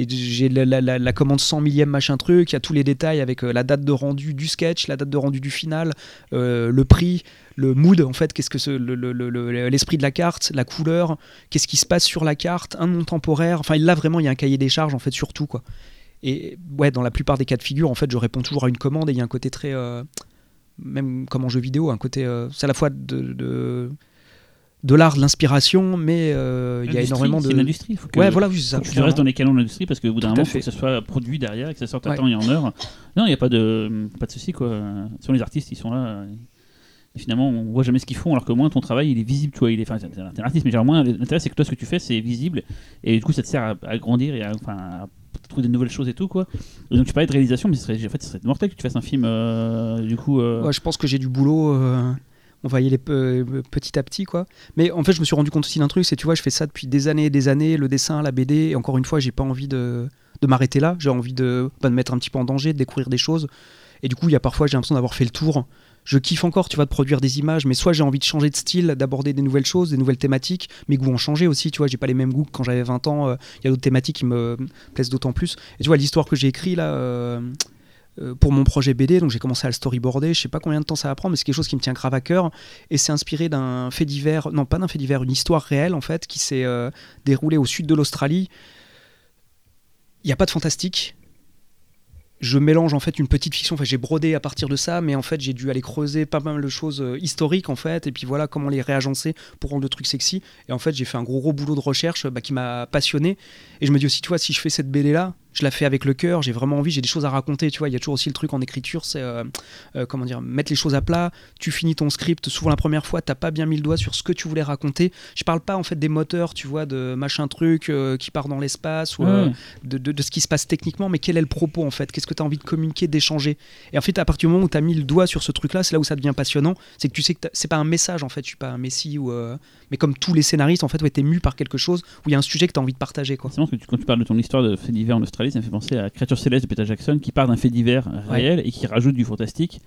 Et j'ai la, commande 100 millième machin truc, il y a tous les détails avec euh, la date de rendu du sketch, la date de rendu du final, euh, le prix, le mood en fait, qu'est-ce que l'esprit de la carte, la couleur, qu'est-ce qui se passe sur la carte, un nom temporaire. Enfin là vraiment il y a un cahier des charges en fait sur tout quoi. Et ouais dans la plupart des cas de figure en fait je réponds toujours à une commande et il y a un côté très euh, même comme en jeu vidéo un côté c'est à la fois de de l'art, de l'inspiration, mais euh, il y a L'industrie, énormément de. C'est une industrie. Faut que, Ouais, voilà, oui, ça. faut que tu restes dans les canons de l'industrie parce qu'au bout d'un moment, il faut que ça soit produit derrière, et que ça sorte à Ouais. temps et en heure. Non, il n'y a pas de, pas de souci. Quoi. Sur les artistes, ils sont là. Et finalement, on voit jamais ce qu'ils font, alors que moins ton travail, il est visible. Toi, il est, enfin, t'es un artiste, mais genre, moins l'intérêt, c'est que toi, ce que tu fais, c'est visible. Et du coup, ça te sert à, à grandir et à, enfin, à trouver de nouvelles choses et tout. Quoi. Et donc, tu parlais de réalisation, mais ce serait, en fait, ce serait mortel que tu fasses un film, euh, du coup. euh, Ouais, je pense que j'ai du boulot. euh, on va y aller pe- petit à petit, quoi. Mais en fait, je me suis rendu compte aussi d'un truc, c'est tu vois, je fais ça depuis des années et des années, le dessin, la BD, et encore une fois, j'ai pas envie de, m'arrêter là. J'ai envie de, bah, de me mettre un petit peu en danger, de découvrir des choses. Et du coup, il y a parfois, j'ai l'impression d'avoir fait le tour. Je kiffe encore, tu vois, de produire des images, mais soit j'ai envie de changer de style, d'aborder des nouvelles choses, des nouvelles thématiques. Mes goûts ont changé aussi, tu vois, j'ai pas les mêmes goûts que quand j'avais 20 ans. euh, Il y a d'autres thématiques qui me plaisent d'autant plus. Et tu vois, l'histoire que j'ai écrite là. euh, pour mon projet BD, donc j'ai commencé à le storyboarder. Je sais pas combien de temps ça va prendre, mais c'est quelque chose qui me tient grave à cœur. Et c'est inspiré d'un fait divers, non pas d'un fait divers, une histoire réelle en fait, qui s'est euh, déroulée au sud de l'Australie. Il n'y a pas de fantastique. Je mélange en fait une petite fiction, enfin j'ai brodé à partir de ça, mais en fait j'ai dû aller creuser pas mal de choses euh, historiques en fait, et puis voilà comment les réagencer pour rendre le truc sexy. Et en fait j'ai fait un gros gros boulot de recherche bah, qui m'a passionné. Et je me dis aussi, tu vois, si je fais cette BD là, je la fais avec le cœur, j'ai vraiment envie, j'ai des choses à raconter, tu vois. Il y a toujours aussi le truc en écriture, c'est euh, euh, comment dire, mettre les choses à plat. Tu finis ton script, souvent la première fois, t'as pas bien mis le doigt sur ce que tu voulais raconter. Je parle pas en fait des moteurs, tu vois, de machin truc euh, qui part dans l'espace ou ouais. de, de- de ce qui se passe techniquement, mais quel est le propos en fait? Qu'est-ce que tu as envie de communiquer, d'échanger? Et en fait, à partir du moment où tu as mis le doigt sur ce truc-là, c'est là où ça devient passionnant. C'est que tu sais que c'est pas un message en fait, je suis pas un messie ou. Mais comme tous les scénaristes, en fait, ouais, t'es mu par quelque chose où il y a un sujet que tu as envie de partager quoi. C'est que tu- quand tu parles de ton histoire de fait divers en Australie, ça me fait penser à Créature Céleste de Peter Jackson qui part d'un fait divers réel et qui rajoute du fantastique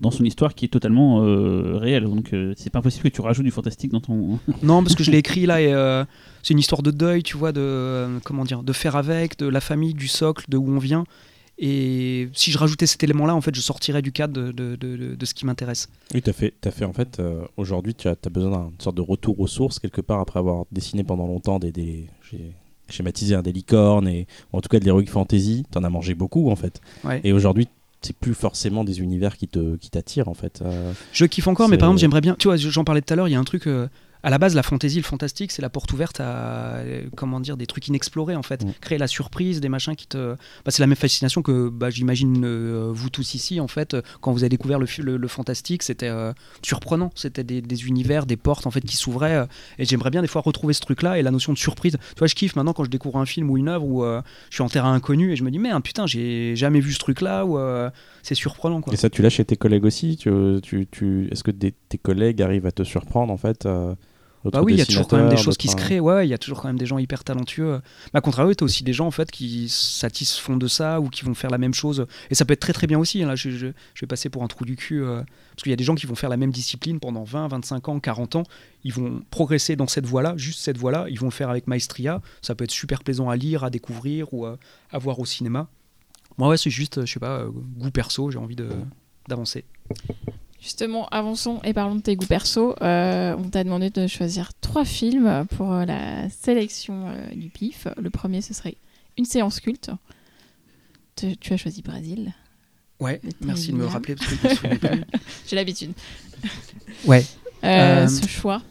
dans son histoire qui est totalement euh, réelle. Donc euh, c'est pas impossible que tu rajoutes du fantastique dans ton. *laughs* Non, parce que je l'ai écrit là et euh, c'est une histoire de deuil, tu vois, de comment dire, de faire avec, de la famille, du socle, de où on vient. Et si je rajoutais cet élément-là, en fait, je sortirais du cadre de, de- de- ce qui m'intéresse. Oui, tu as fait, t'as fait en fait, euh, aujourd'hui, tu as, as besoin d'une sorte de retour aux sources, quelque part, après avoir dessiné pendant longtemps des. des schématisé hein, des licornes, et ou en tout cas de l'heroic fantasy, tu en as mangé beaucoup, en fait. Ouais. Et aujourd'hui, c'est plus forcément des univers qui te qui t'attirent, en fait. Euh, Je kiffe encore, mais par exemple, j'aimerais bien. Tu vois, j'en parlais tout à l'heure, il y a un truc. euh, à la base, la fantaisie, le fantastique, c'est la porte ouverte à comment dire des trucs inexplorés en fait. Mm. Créer la surprise, des machins qui te. Bah, c'est la même fascination que bah, j'imagine euh, vous tous ici en fait. Quand vous avez découvert le, le, le fantastique, c'était euh, surprenant. C'était des, des univers, des portes en fait qui s'ouvraient. euh, et j'aimerais bien des fois retrouver ce truc-là et la notion de surprise. Tu vois, je kiffe maintenant quand je découvre un film ou une œuvre où je suis en terrain inconnu et je me dis merde putain j'ai jamais vu ce truc-là ou c'est surprenant quoi. Et ça, tu l'as chez tes collègues aussi tu, tu, tu- Est-ce que des- tes collègues arrivent à te surprendre, en fait Bah oui, il y a toujours quand même des choses qui se d'autres, euh, créent. Ouais, il y a toujours quand même des gens hyper talentueux. Mais à contrario, tu as aussi des gens en fait qui satisfont de ça ou qui vont faire la même chose. Et ça peut être très très bien aussi. hein. Là, je, je- je vais passer pour un trou du cul. euh, parce qu'il y a des gens qui vont faire la même discipline pendant 20, 25 ans, 40 ans. Ils vont progresser dans cette voie-là, juste cette voie-là. Ils vont le faire avec maestria. Ça peut être super plaisant à lire, à découvrir ou euh, à voir au cinéma. Moi, ouais, c'est juste, je sais pas, goût perso. J'ai envie d'avancer. Justement, avançons et parlons de tes goûts perso. Euh, on t'a demandé de choisir trois films pour euh, la sélection euh, du PIF. Le premier, ce serait une séance culte. Tu, tu as choisi Brésil. Ouais, merci de me rappeler parce que je me. *laughs* J'ai l'habitude. Ouais. Euh, Ce choix.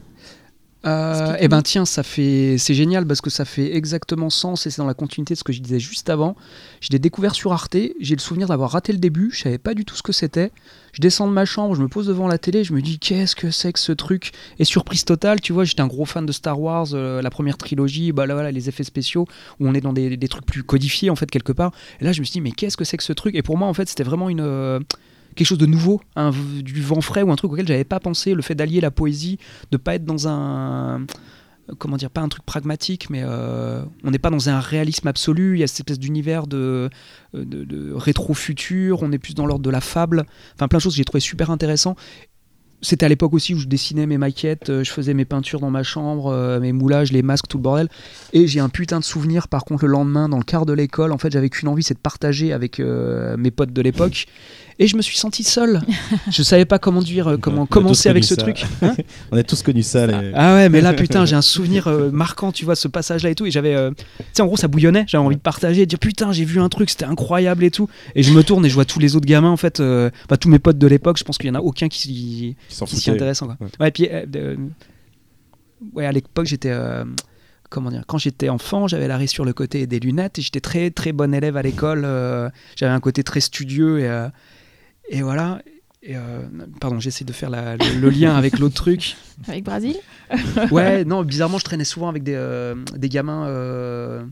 Euh, eh ben tiens, ça fait, c'est génial parce que ça fait exactement sens et c'est dans la continuité de ce que je disais juste avant. Je l'ai découvert sur Arte. J'ai le souvenir d'avoir raté le début. Je savais pas du tout ce que c'était. Je descends de ma chambre, je me pose devant la télé, je me dis qu'est-ce que c'est que ce truc? Et surprise totale, tu vois, j'étais un gros fan de Star Wars, euh, la première trilogie, bah là voilà, les effets spéciaux où on est dans des, des trucs plus codifiés en fait quelque part. Et là, je me suis dit mais qu'est-ce que c'est que ce truc? Et pour moi, en fait, c'était vraiment une euh, quelque chose de nouveau, du vent frais ou un truc auquel j'avais pas pensé. Le fait d'allier la poésie, de pas être dans un comment dire, pas un truc pragmatique, mais euh, on n'est pas dans un réalisme absolu. Il y a cette espèce d'univers de, de, de rétro-futur. On est plus dans l'ordre de la fable. Enfin, plein de choses que j'ai trouvé super intéressant. C'était à l'époque aussi où je dessinais mes maquettes, euh, je faisais mes peintures dans ma chambre, euh, mes moulages, les masques, tout le bordel. Et j'ai un putain de souvenir, par contre, le lendemain, dans le quart de l'école, en fait, j'avais qu'une envie, c'est de partager avec euh, mes potes de l'époque. Et je me suis senti seul. je savais pas comment dire, euh, comment commencer avec ce ça. truc. *laughs* On a tous connu ça. les- Ah ouais, mais là, *laughs* putain, j'ai un souvenir euh, marquant, tu vois, ce passage-là et tout. Et j'avais. euh, Tu sais, en gros, ça bouillonnait. J'avais envie de partager, de dire putain, j'ai vu un truc, c'était incroyable et tout. Et je me tourne et je vois tous les autres gamins, en fait, euh, bah, tous mes potes de l'époque, je pense qu'il y en a aucun qui, s'y- qui s'y intéresse. Ouais. Ouais, et puis. ouais, à l'époque, j'étais. Comment dire Quand j'étais enfant, j'avais l'arrêt sur le côté des lunettes et j'étais très très bon élève à l'école. euh, j'avais un côté très studieux et, euh, et voilà. Et, euh, pardon, j'essaie de faire la- le, le lien avec l'autre truc. Avec Brésil *laughs* Ouais, non, bizarrement, je traînais souvent avec des, euh, des gamins, euh,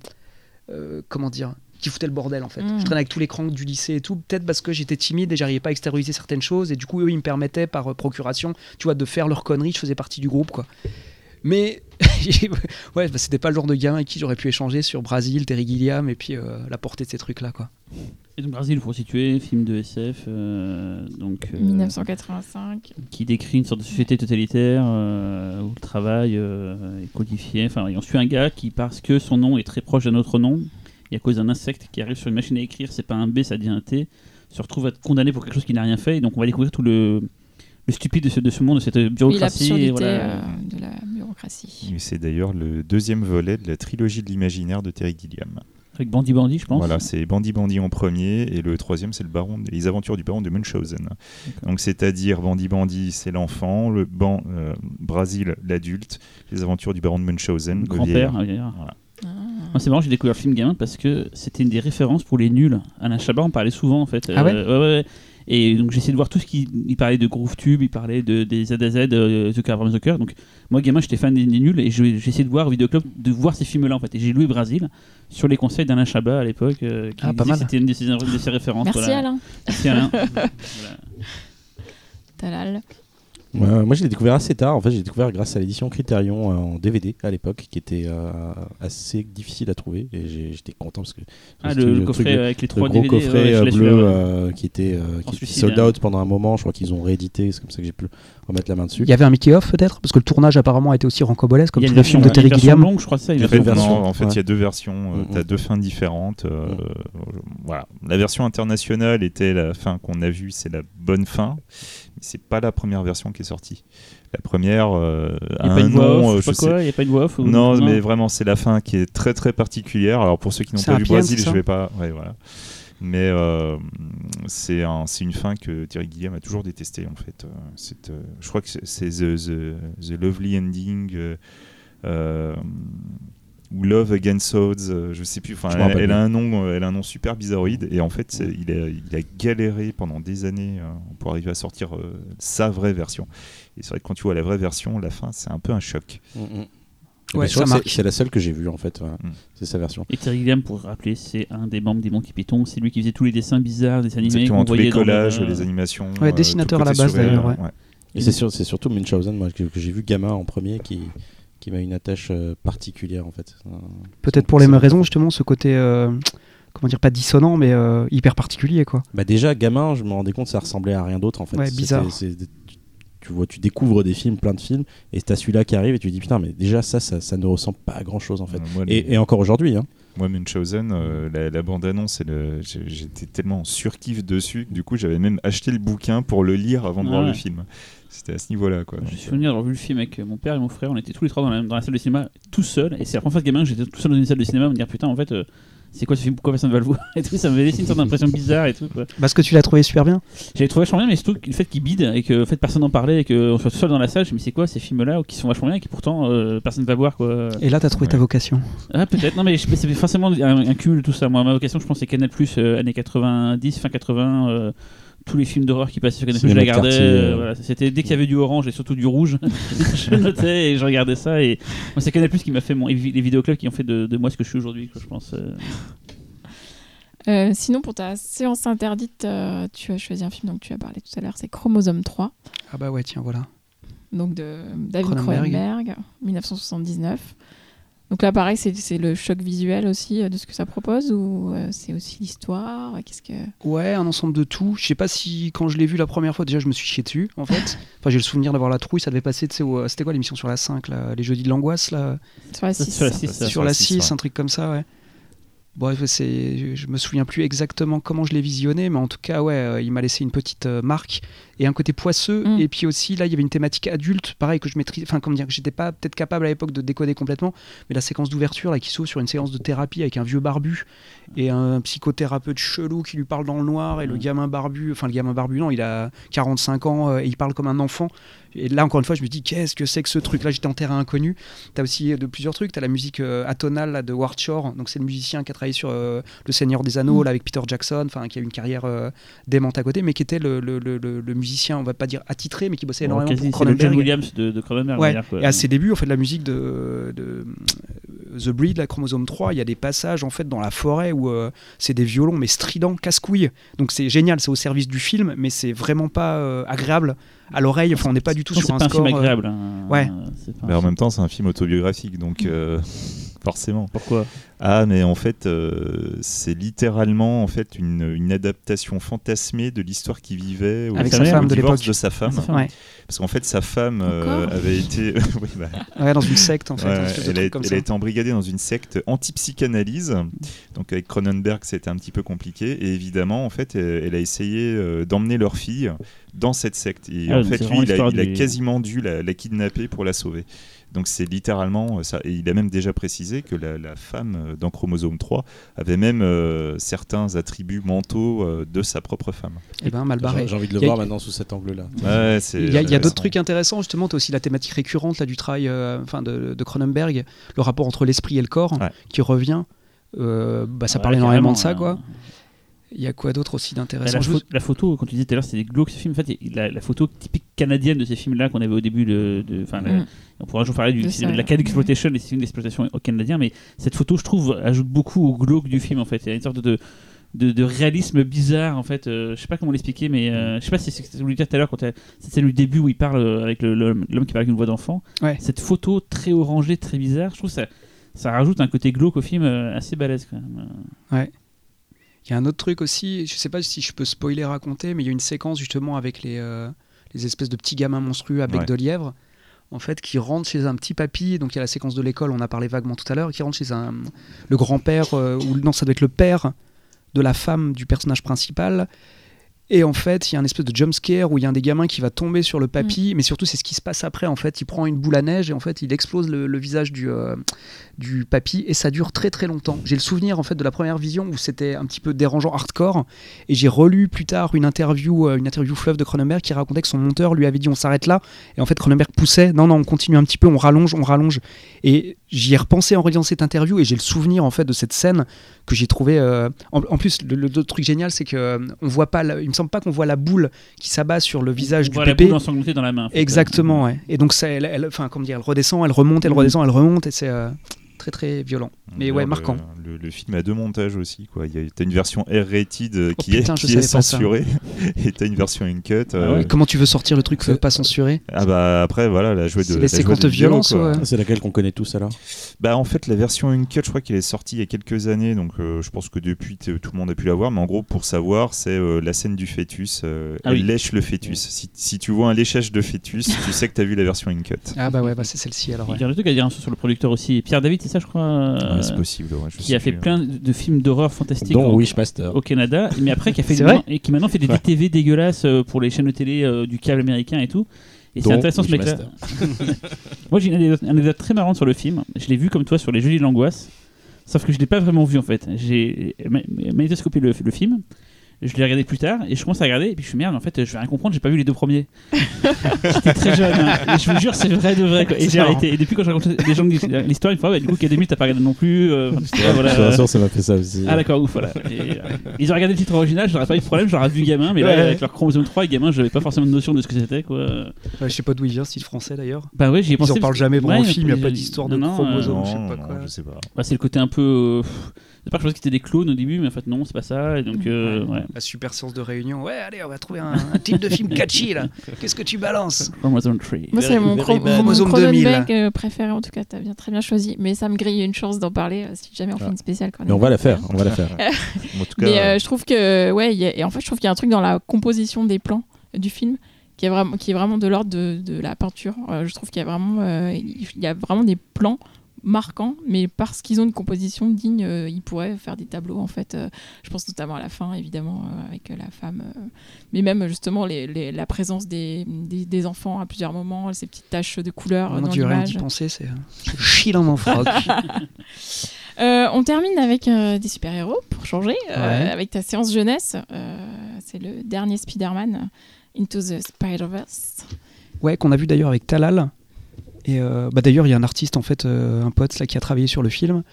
comment dire, qui foutaient le bordel en fait. Mm. Je traînais avec tous les cranks du lycée et tout, peut-être parce que j'étais timide et j'arrivais pas à extérioriser certaines choses, et du coup, eux, ils me permettaient par procuration, tu vois, de faire leurs conneries, je faisais partie du groupe, quoi. Mais, *laughs* ouais, bah, c'était pas le genre de gamin avec qui j'aurais pu échanger sur Brésil, Terry Gilliam, et puis la portée de ces trucs-là, quoi. Et donc Brésil, pour situer, film de SF, euh, donc euh, 1985. qui décrit une sorte de société totalitaire euh, où le travail euh, est codifié. Enfin, et on suit un gars qui, parce que son nom est très proche d'un autre nom, et à cause d'un insecte qui arrive sur une machine à écrire, c'est pas un B, ça dit un T, se retrouve à être condamné pour quelque chose qu'il n'a rien fait. Et donc on va découvrir tout le, le stupide de ce, de ce monde, de cette Oui, bureaucratie. l'absurdité et voilà. euh, de la bureaucratie. C'est d'ailleurs le deuxième volet de la trilogie de l'imaginaire de Terry Gilliam. Avec Bandy Bandy, je pense. Voilà, c'est Bandy Bandy en premier et le troisième c'est le baron, les aventures du baron de Munchausen. Donc c'est-à-dire Bandy Bandy c'est l'enfant, le ban, euh, Brasil l'adulte, les aventures du baron de Munchausen Le grand-père. Voilà. Ah. Moi, c'est marrant, j'ai découvert le film gamin parce que c'était une des références pour les nuls. Alain Chabat en parlait souvent en fait. Ah ouais ouais, ouais, ouais. Et donc j'ai essayé de voir tout ce qu'il il parlait de GrooveTube, il parlait de, des Z à Z, euh, The of the Cœur. Donc moi gamin j'étais fan des, des nuls et je- j'ai essayé de voir au vidéoclub de voir ces films-là en fait. Et j'ai loué Brésil sur les conseils d'Alain Chabat à l'époque, euh, qui Ah, pas disait mal. que c'était une de ses, une de ses références. Merci voilà. Alain. Merci Alain. *laughs* Voilà. Talal. Ouais, moi, je l'ai découvert assez tard. En fait, j'ai découvert grâce à l'édition Criterion euh, en DVD à l'époque, qui était euh, assez difficile à trouver. Et j'étais content parce que Ah, le, le coffret de- avec les le trois gros DVD. coffret ouais, euh, bleu euh, qui était, euh, qui était suicide, sold hein. out pendant un moment. Je crois qu'ils ont réédité. C'est comme ça que j'ai pu remettre la main dessus. Il y avait un Mickey Off peut-être? Parce que le tournage apparemment a été aussi rancobolesque, comme tous une les films de Terry Gilliam. longue, je crois que ça. une Il y a version en fait, il ouais. y a deux versions. Mhm. tu as deux fins différentes. euh, voilà. La version internationale était la fin qu'on a vue, c'est la bonne fin. Mais c'est pas la première version qui est sortie. La première euh, Il a n'y a pas un une voix nom. off, je sais je pas quoi, il n'y a pas une voix off ou- Non, mais vraiment, c'est la fin qui est très très particulière. Alors pour ceux qui n'ont pas vu Brésil, je vais pas. Ouais, voilà. Mais euh, c'est un, c'est une fin que Terry Gilliam a toujours détestée en fait. Euh, euh, je crois que c'est, the, the, the Lovely Ending. euh, ou Love Against Odds, euh, je sais plus. Enfin, elle, a un nom, euh, elle a un nom super bizarroïde. Et en fait, il a, il a galéré pendant des années euh, pour arriver à sortir euh, sa vraie version. Et c'est vrai que quand tu vois la vraie version, la fin, c'est un peu un choc. Mm, mm. Ouais, ça que marque. c'est- la seule que j'ai vue en fait. Mm. C'est sa version. Et Terry Gilliam, pour rappeler, c'est un des membres des Monty Python. C'est lui qui faisait tous les dessins bizarres des animés Exactement, tous les collages, les animations. Ouais, dessinateur à la base, d'ailleurs, ouais. Et c'est sûr, c'est surtout Munchausen moi, que, que j'ai vu gamin en premier qui, qui m'a une attache euh, particulière en fait. Peut-être pour les mêmes raisons, justement, ce côté, euh, comment dire, pas dissonant, mais euh, hyper particulier, quoi. Bah déjà gamin, je me rendais compte que ça ressemblait à rien d'autre en fait. Ouais, bizarre. tu- tu vois, tu découvres des films, plein de films, et t'as celui-là qui arrive et tu te dis putain, mais déjà ça, ça, ça ne ressemble pas à grand chose en fait. Euh, moi, les- Et, et encore aujourd'hui, hein. Moi, Munchausen, euh, la, la bande-annonce, le- j'étais tellement en surkiff dessus que du coup, j'avais même acheté le bouquin pour le lire avant de voir Ouais. le film. C'était à ce niveau-là, quoi. J'ai Donc, souvenir d'avoir vu le film avec mon père et mon frère. On était tous les trois dans la, dans la salle de cinéma, tout seul. Et c'est la première fois que gamin que j'étais tout seul dans une salle de cinéma, me dire putain, en fait, euh, c'est quoi ce film? Pourquoi personne ne va le voir? *laughs* Et tout, ça m'avait laissé une sorte d'impression bizarre et tout. quoi. Parce que tu l'as trouvé super bien. J'avais trouvé vachement bien, mais surtout le fait qu'il bide et que en fait, personne n'en parlait et qu'on soit tout seul dans la salle, je me dis c'est quoi ces films-là qui sont vachement bien et qui pourtant euh, personne ne va voir quoi. Et là, t'as trouvé ta vocation. Ah peut-être, non mais je- c'est forcément un, un cumul de tout ça. Moi, ma vocation, je pense, c'est Canal Plus années 90, fin 80. euh, tous les films d'horreur qui passaient sur Canal Plus, je les regardais. euh, euh. voilà. C'était dès qu'il y avait du orange et surtout du rouge, *laughs* je notais et je regardais ça. Et moi, c'est Canal Plus qui m'a fait mon, les vidéoclubs qui ont fait de, de moi ce que je suis aujourd'hui, je pense. euh. Euh, sinon, pour ta séance interdite, euh, tu as choisi un film dont tu as parlé tout à l'heure, c'est Chromosome 3, Ah bah ouais, tiens, voilà. donc de David. Cronenberg, 1979. Donc là, pareil, c'est c'est le choc visuel aussi euh, de ce que ça propose ou euh, c'est aussi l'histoire Qu'est-ce que Ouais, un ensemble de tout. Je sais pas si quand je l'ai vu la première fois, déjà je me suis chié dessus en fait. *laughs* Enfin, j'ai le souvenir d'avoir la trouille, ça devait passer, tu sais, au- c'était quoi l'émission sur la 5, là, les jeudis de l'angoisse, là? Sur la Ça, 6 sur la six, ça. Sur la six, 6, ouais. un truc comme ça, ouais. Bref, c'est, je me souviens plus exactement comment je l'ai visionné, mais en tout cas, ouais, euh, il m'a laissé une petite euh, marque et un côté poisseux. Mm. Et puis aussi, là, il y avait une thématique adulte, pareil que je maîtrise, enfin, comment dire, que j'étais pas peut-être capable à l'époque de décoder complètement, mais la séquence d'ouverture là qui s'ouvre sur une séance de thérapie avec un vieux barbu et un psychothérapeute chelou qui lui parle dans le noir et le Mm. gamin barbu, enfin le gamin barbu non, il a 45 ans euh, et il parle comme un enfant. Et là encore une fois, je me dis qu'est-ce que c'est que ce truc Là, j'étais en terrain inconnu. T'as aussi euh, de plusieurs trucs. T'as la musique euh, atonale là, de Ward Shore, donc c'est le musicien qui a travaillé sur euh, Le Seigneur des Anneaux Mm. là, avec Peter Jackson, enfin qui a eu une carrière démente à côté, mais qui était le, le- le- le- le musicien, on va pas dire attitré, mais qui bossait énormément pour c'est le John Cronenberg. Williams de, de Cronenberg. Ouais, et à ses débuts, en fait, la musique de, de The Breed, la chromosome 3, il y a des passages en fait dans la forêt où c'est des violons mais stridents, casse-couilles. Donc c'est génial, c'est au service du film, mais c'est vraiment pas agréable à l'oreille. Enfin, on n'est pas du tout sur c'est un pas un score. film euh, agréable. hein. ouais. C'est pas un Mais en film- même temps, c'est un film autobiographique, donc euh, forcément. Pourquoi? Ah, mais en fait, euh, c'est littéralement en fait une, une adaptation fantasmée de l'histoire qu'il vivait au, Avec sa au femme de divorce l'époque. de sa femme. Sa femme. Ouais. Parce qu'en fait, sa femme euh, avait été. *laughs* oui, bah, Ouais, dans une secte en fait. Ouais, un elle, a, truc comme elle ça. a été embrigadée dans une secte anti-psychanalyse. Donc avec Cronenberg, c'était un petit peu compliqué. Et évidemment, en fait, elle, elle a essayé euh, d'emmener leur fille dans cette secte. Et Ah, en fait, lui, il a, il quasiment dû la, la kidnapper pour la sauver. Donc c'est littéralement euh, ça. Et il a même déjà précisé que la, la femme euh, dans Chromosome 3 avait même euh, certains attributs mentaux euh, de sa propre femme. Eh ben, mal barré. J'ai envie de le a- voir maintenant sous cet angle-là. Ouais, Il y a, d'autres trucs intéressants, justement. Tu as aussi la thématique récurrente là, du travail euh, enfin, de, de Cronenberg, le rapport entre l'esprit et le corps Ouais. qui revient. Euh, bah, ça Ouais, parle énormément de ça, quoi. Il y a quoi d'autre aussi d'intéressant la, photo, quand tu disais tout à l'heure, c'est des glauques ce film. En fait, la, la photo typique canadienne de ces films-là qu'on avait au début de. de- la- Mm. On pourra un jour parler du De cinéma de la Canadian ouais. Exploitation, les films d'exploitation au canadien, mais cette photo, je trouve, ajoute beaucoup au glauque du film en fait. Il y a une sorte de, de, de réalisme bizarre en fait. Euh, je sais pas comment l'expliquer, mais euh, je sais pas si c'est ce que tu voulais dire tout à l'heure quand c'est celle du début où il parle euh, avec l'homme qui parle avec une voix d'enfant. Ouais. Cette photo très orangée, très bizarre, je trouve ça. Ça rajoute un côté glauque au film euh, assez balèze quand même. Il y a un autre truc aussi, je sais pas si je peux spoiler, raconter, mais il y a une séquence justement avec les, euh, les espèces de petits gamins monstrueux à bec Ouais. de lièvre, en fait, qui rentrent chez un petit papy. Donc il y a la séquence de l'école, on a parlé vaguement tout à l'heure, qui rentre chez un, le grand-père, euh, ou non, ça doit être le père de la femme du personnage principal. Et en fait, il y a un espèce de jump scare où il y a un des gamins qui va tomber sur le papy, mais surtout c'est ce qui se passe après. En fait, il prend une boule à neige et en fait, il explose le, le visage du, euh, du papy et ça dure très très longtemps. J'ai le souvenir en fait de la première vision où c'était un petit peu dérangeant hardcore et j'ai relu plus tard une interview, euh, une interview fleuve de Cronenberg qui racontait que son monteur lui avait dit on s'arrête là et en fait Cronenberg poussait non non on continue un petit peu, on rallonge, on rallonge et j'y ai repensé en relisant cette interview et j'ai le souvenir en fait de cette scène que j'ai trouvé. euh, en, en plus, le, le- le truc génial, c'est que euh, on voit pas. la- il me semble pas qu'on voit la boule qui s'abat sur le visage On du voit la bébé. boule ensanglantée dans la main. en fait. Exactement, ouais. Et donc ça, elle, elle- enfin comment dire, elle redescend, elle remonte, elle Mhm. redescend, elle remonte, et c'est euh, très très violent. Mais ouais, marquant. Le, le film a deux montages aussi. Quoi. Il y a t'as une version R-rated euh, Oh qui putain, est, qui est censurée *laughs* et t'as une version uncut. euh, Et comment tu veux sortir le truc euh, pas censuré Ah bah après voilà la jouée de C'est les séquences de violence, ouais. C'est laquelle qu'on connaît tous alors? Bah en fait la version uncut je crois qu'elle est sortie il y a quelques années donc euh, je pense que depuis tout le monde a pu la voir mais en gros pour savoir c'est euh, la scène du fœtus euh, Ah elle oui. lèche le fœtus si, si tu vois un léchage de fœtus tu sais que t'as vu la version uncut Ah bah ouais, bah c'est celle-ci alors. Il y a un truc à dire sur le producteur aussi. Pierre David, c'est ça, je crois. euh, Ouais, c'est possible. ouais, je qui sais a fait plus. plein de films d'horreur fantastiques Dont au, Wishmaster. au Canada, mais après qui a *laughs* fait une- et qui maintenant fait des Ouais. DTV dégueulasses euh, pour les chaînes de télé euh, du câble américain et tout. Et c'est intéressant ce mec-là. *laughs* Moi j'ai une anecdote, très marrante sur le film. Je l'ai vu comme toi sur les Jeudis de l'angoisse, sauf que je l'ai pas vraiment vu en fait. J'ai ma- magnétoscopé le, le film. Je l'ai regardé plus tard et je commence à regarder et puis je suis merde en fait je vais rien comprendre j'ai pas vu les deux premiers *laughs* j'étais très jeune hein. et je vous jure c'est vrai de vrai quoi. et j'ai arrêté et depuis quand j'ai rencontré des gens l'histoire une fois bah, du coup Académie t'as pas regardé non plus euh, Ouais, voilà. Je te rassure, ça m'a fait ça aussi. Ah d'accord, ouf, voilà. Et, euh, ils ont regardé le titre original, j'aurais pas eu de problème, j'aurais vu gamin, mais là, Ouais. avec leur chromosome 3 et gamin, j'avais pas forcément de notion de ce que c'était, quoi. Ouais, je sais pas d'où il vient, style français d'ailleurs. Bah ouais, j'y ai Ils pensé. en parlent jamais Ouais, le film, il n'y a mais- pas d'histoire de euh, je sais pas quoi. je bah, c'est le côté un peu. Départ, je pensais que c'était des clones au début, mais en fait, non, c'est pas ça. Et donc, euh, ouais. La super séance de réunion. Ouais, allez, on va trouver un, un type de film catchy là. *laughs* Qu'est-ce que tu balances? Chromosome 3. Moi, c'est mon, very chro- Chromosome Cronenberg 2000. euh, préféré, en tout cas, t'as bien, très bien choisi. Mais ça me grille une chance d'en parler euh, si jamais on fait Ah. une spéciale. Mais on va la faire, on va la faire. *laughs* En tout cas, Mais euh, je trouve que, ouais, il y a- et en fait, je trouve qu'il y a un truc dans la composition des plans du film qui est vraiment, qui est vraiment de l'ordre de, de la peinture. Euh, je trouve qu'il y a vraiment, euh, il y a vraiment des plans marquants, mais parce qu'ils ont une composition digne, euh, ils pourraient faire des tableaux en fait. Euh, je pense notamment à la fin, évidemment, euh, avec la femme, mais même justement les, les- la présence des, des, des enfants à plusieurs moments, ces petites taches de couleur Mon dans l'image. d'y penser, c'est. Dans mon froc. *laughs* On termine avec des super-héros, pour changer, Ouais. avec ta séance jeunesse. C'est le dernier Spider-Man, Into the Spider-Verse. Ouais, qu'on a vu d'ailleurs avec Talal. Et euh, bah d'ailleurs, il y a un artiste, en fait, euh, un pote là, qui a travaillé sur le film.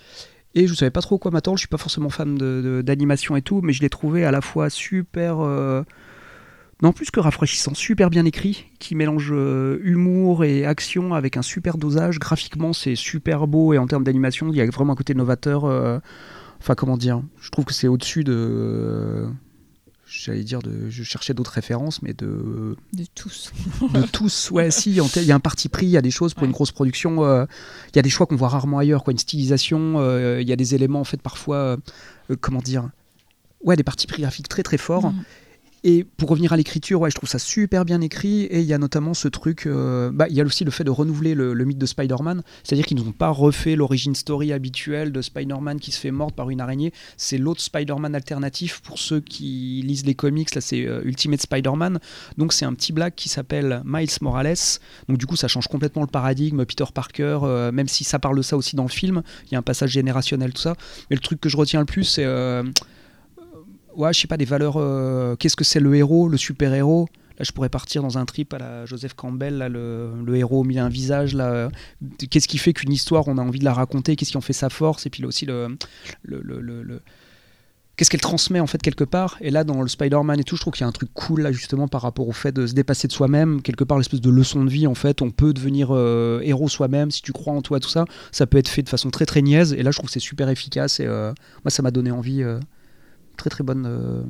Et je savais pas trop quoi m'attendre. Je suis pas forcément fan de- de- d'animation et tout, mais je l'ai trouvé à la fois super. euh, non, plus que rafraîchissant, super bien écrit, qui mélange humour et action avec un super dosage. Graphiquement, c'est super beau et en termes d'animation, il y a vraiment un côté novateur. Enfin, comment dire Je trouve que c'est au-dessus de. J'allais dire, de, je cherchais d'autres références, mais de, De tous. de tous. Ouais, si, il y a un parti pris, il y a des choses pour Ouais. une grosse production, euh, il y a des choix qu'on voit rarement ailleurs, quoi, une stylisation, euh, il y a des éléments, en fait, parfois, euh, comment dire, ouais, des partis pris graphiques très très forts. Mm. Et pour revenir à l'écriture, ouais, je trouve ça super bien écrit. Et il y a notamment ce truc. euh, bah, il y a aussi le fait de renouveler le, mythe de Spider-Man. C'est-à-dire qu'ils n'ont pas refait l'origine story habituelle de Spider-Man qui se fait mordre par une araignée. C'est l'autre Spider-Man alternatif pour ceux qui lisent les comics. Là, c'est euh, Ultimate Spider-Man. Donc, c'est un petit black qui s'appelle Miles Morales. Donc, du coup, ça change complètement le paradigme. Peter Parker, euh, même si ça parle de ça aussi dans le film, il y a un passage générationnel, tout ça. Mais le truc que je retiens le plus, c'est. Ouais, je sais pas, des valeurs. euh, Qu'est-ce que c'est le héros, le super-héros? Là, je pourrais partir dans un trip à la Joseph Campbell, là, le, le héros au milieu d'un visage. Là, qu'est-ce qui fait qu'une histoire, on a envie de la raconter? Qu'est-ce qui en fait sa force? Et puis là aussi, le, le, le- qu'est-ce qu'elle transmet en fait quelque part? Et là, dans le Spider-Man et tout, je trouve qu'il y a un truc cool là justement par rapport au fait de se dépasser de soi-même, quelque part l'espèce de leçon de vie en fait. On peut devenir euh, héros soi-même si tu crois en toi, tout ça. Ça peut être fait de façon très très niaise. Et là, je trouve que c'est super efficace. Et euh, moi, ça m'a donné envie. Très très bonne euh,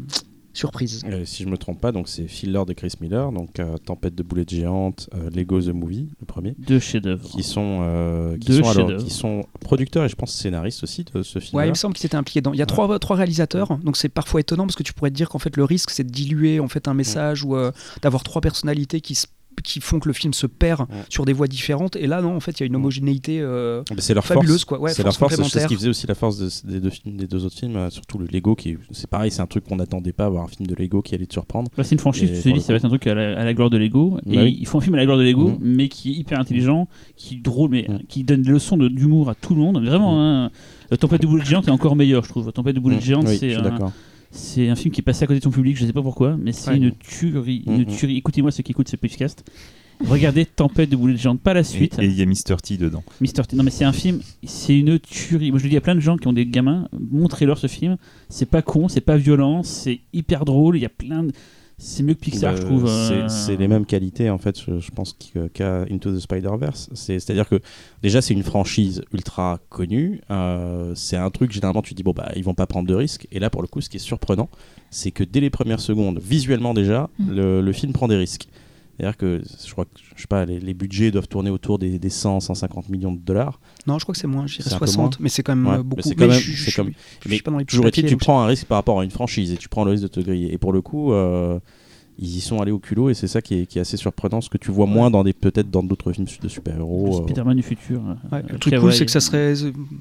surprise. Si je me trompe pas, donc c'est Filler de Chris Miller, donc euh, Tempête de boulettes géantes, euh, Lego the Movie, le premier, Deux chefs-d'œuvre. qui sont, euh, qui, Deux sont alors, qui sont producteurs et je pense scénaristes aussi de ce film. Ouais, il me semble qu'ils étaient impliqués dans. Il y a trois, trois réalisateurs, donc c'est parfois étonnant parce que tu pourrais te dire qu'en fait le risque c'est de diluer en fait un message ou euh, d'avoir trois personnalités qui se- qui font que le film se perd Ouais. sur des voies différentes. Et là, non, en fait, il y a une homogénéité euh, c'est leur fabuleuse, force. quoi. Ouais, c'est leur force c'est ce qui faisait aussi la force de- des, deux films, des deux autres films, euh, surtout le Lego, qui est- c'est pareil, c'est un truc qu'on n'attendait pas, avoir un film de Lego qui allait te surprendre. Là, c'est une franchise, Et tu te dis, ça va être un truc à la, à la gloire de Lego. Et Bah oui. ils font un film à la gloire de Lego, Mhm. mais qui est hyper intelligent, qui est drôle, mais Mhm. qui donne des leçons de- d'humour à tout le monde. Vraiment, hein. La Tempête de boulettes géantes est encore meilleur, je trouve. La Tempête de boulettes géantes, Mm. oui, je c'est suis un, d'accord. C'est un film qui est passé à côté de son public, je sais pas pourquoi, mais c'est Ouais. une tuerie. Une tuerie. Écoutez-moi ceux qui écoutent ce podcast. Regardez Tempête de boulettes géantes, pas la suite. et il y a Mr. T dedans. Mister T. Non, mais c'est un film, c'est une tuerie. Moi, je le dis à plein de gens qui ont des gamins, montrez-leur ce film. C'est pas con, c'est pas violent, c'est hyper drôle. Il y a plein de. C'est mieux que Pixar, Bah, je trouve. c'est- euh, C'est les mêmes qualités en fait, je, je pense que- qu'à Into the Spider-Verse. C'est- C'est-à-dire que déjà c'est une franchise ultra connue. euh, c'est un truc généralement tu dis bon bah ils vont pas prendre de risques. Et là pour le coup ce qui est surprenant, c'est que dès les premières secondes, visuellement déjà, Mm. le, le film prend des risques. C'est-à-dire que je crois que je sais pas, les, les budgets doivent tourner autour des, des 100, 150 millions de dollars. Non, je crois que c'est moins, je dirais C'est un peu 60, mais c'est quand même Ouais, euh, mais beaucoup. quand même- je, je- comme- mais suis pas dans les petits Toujours est-il, tu prends un risque par rapport à une franchise et tu prends le risque de te griller. Et pour le coup, euh, ils y sont allés au culot et c'est ça qui est, qui est assez surprenant, ce que tu vois moins dans des peut-être dans d'autres films de super-héros. euh, Spider-Man du futur. Ouais, euh, le truc cool, c'est que ça serait.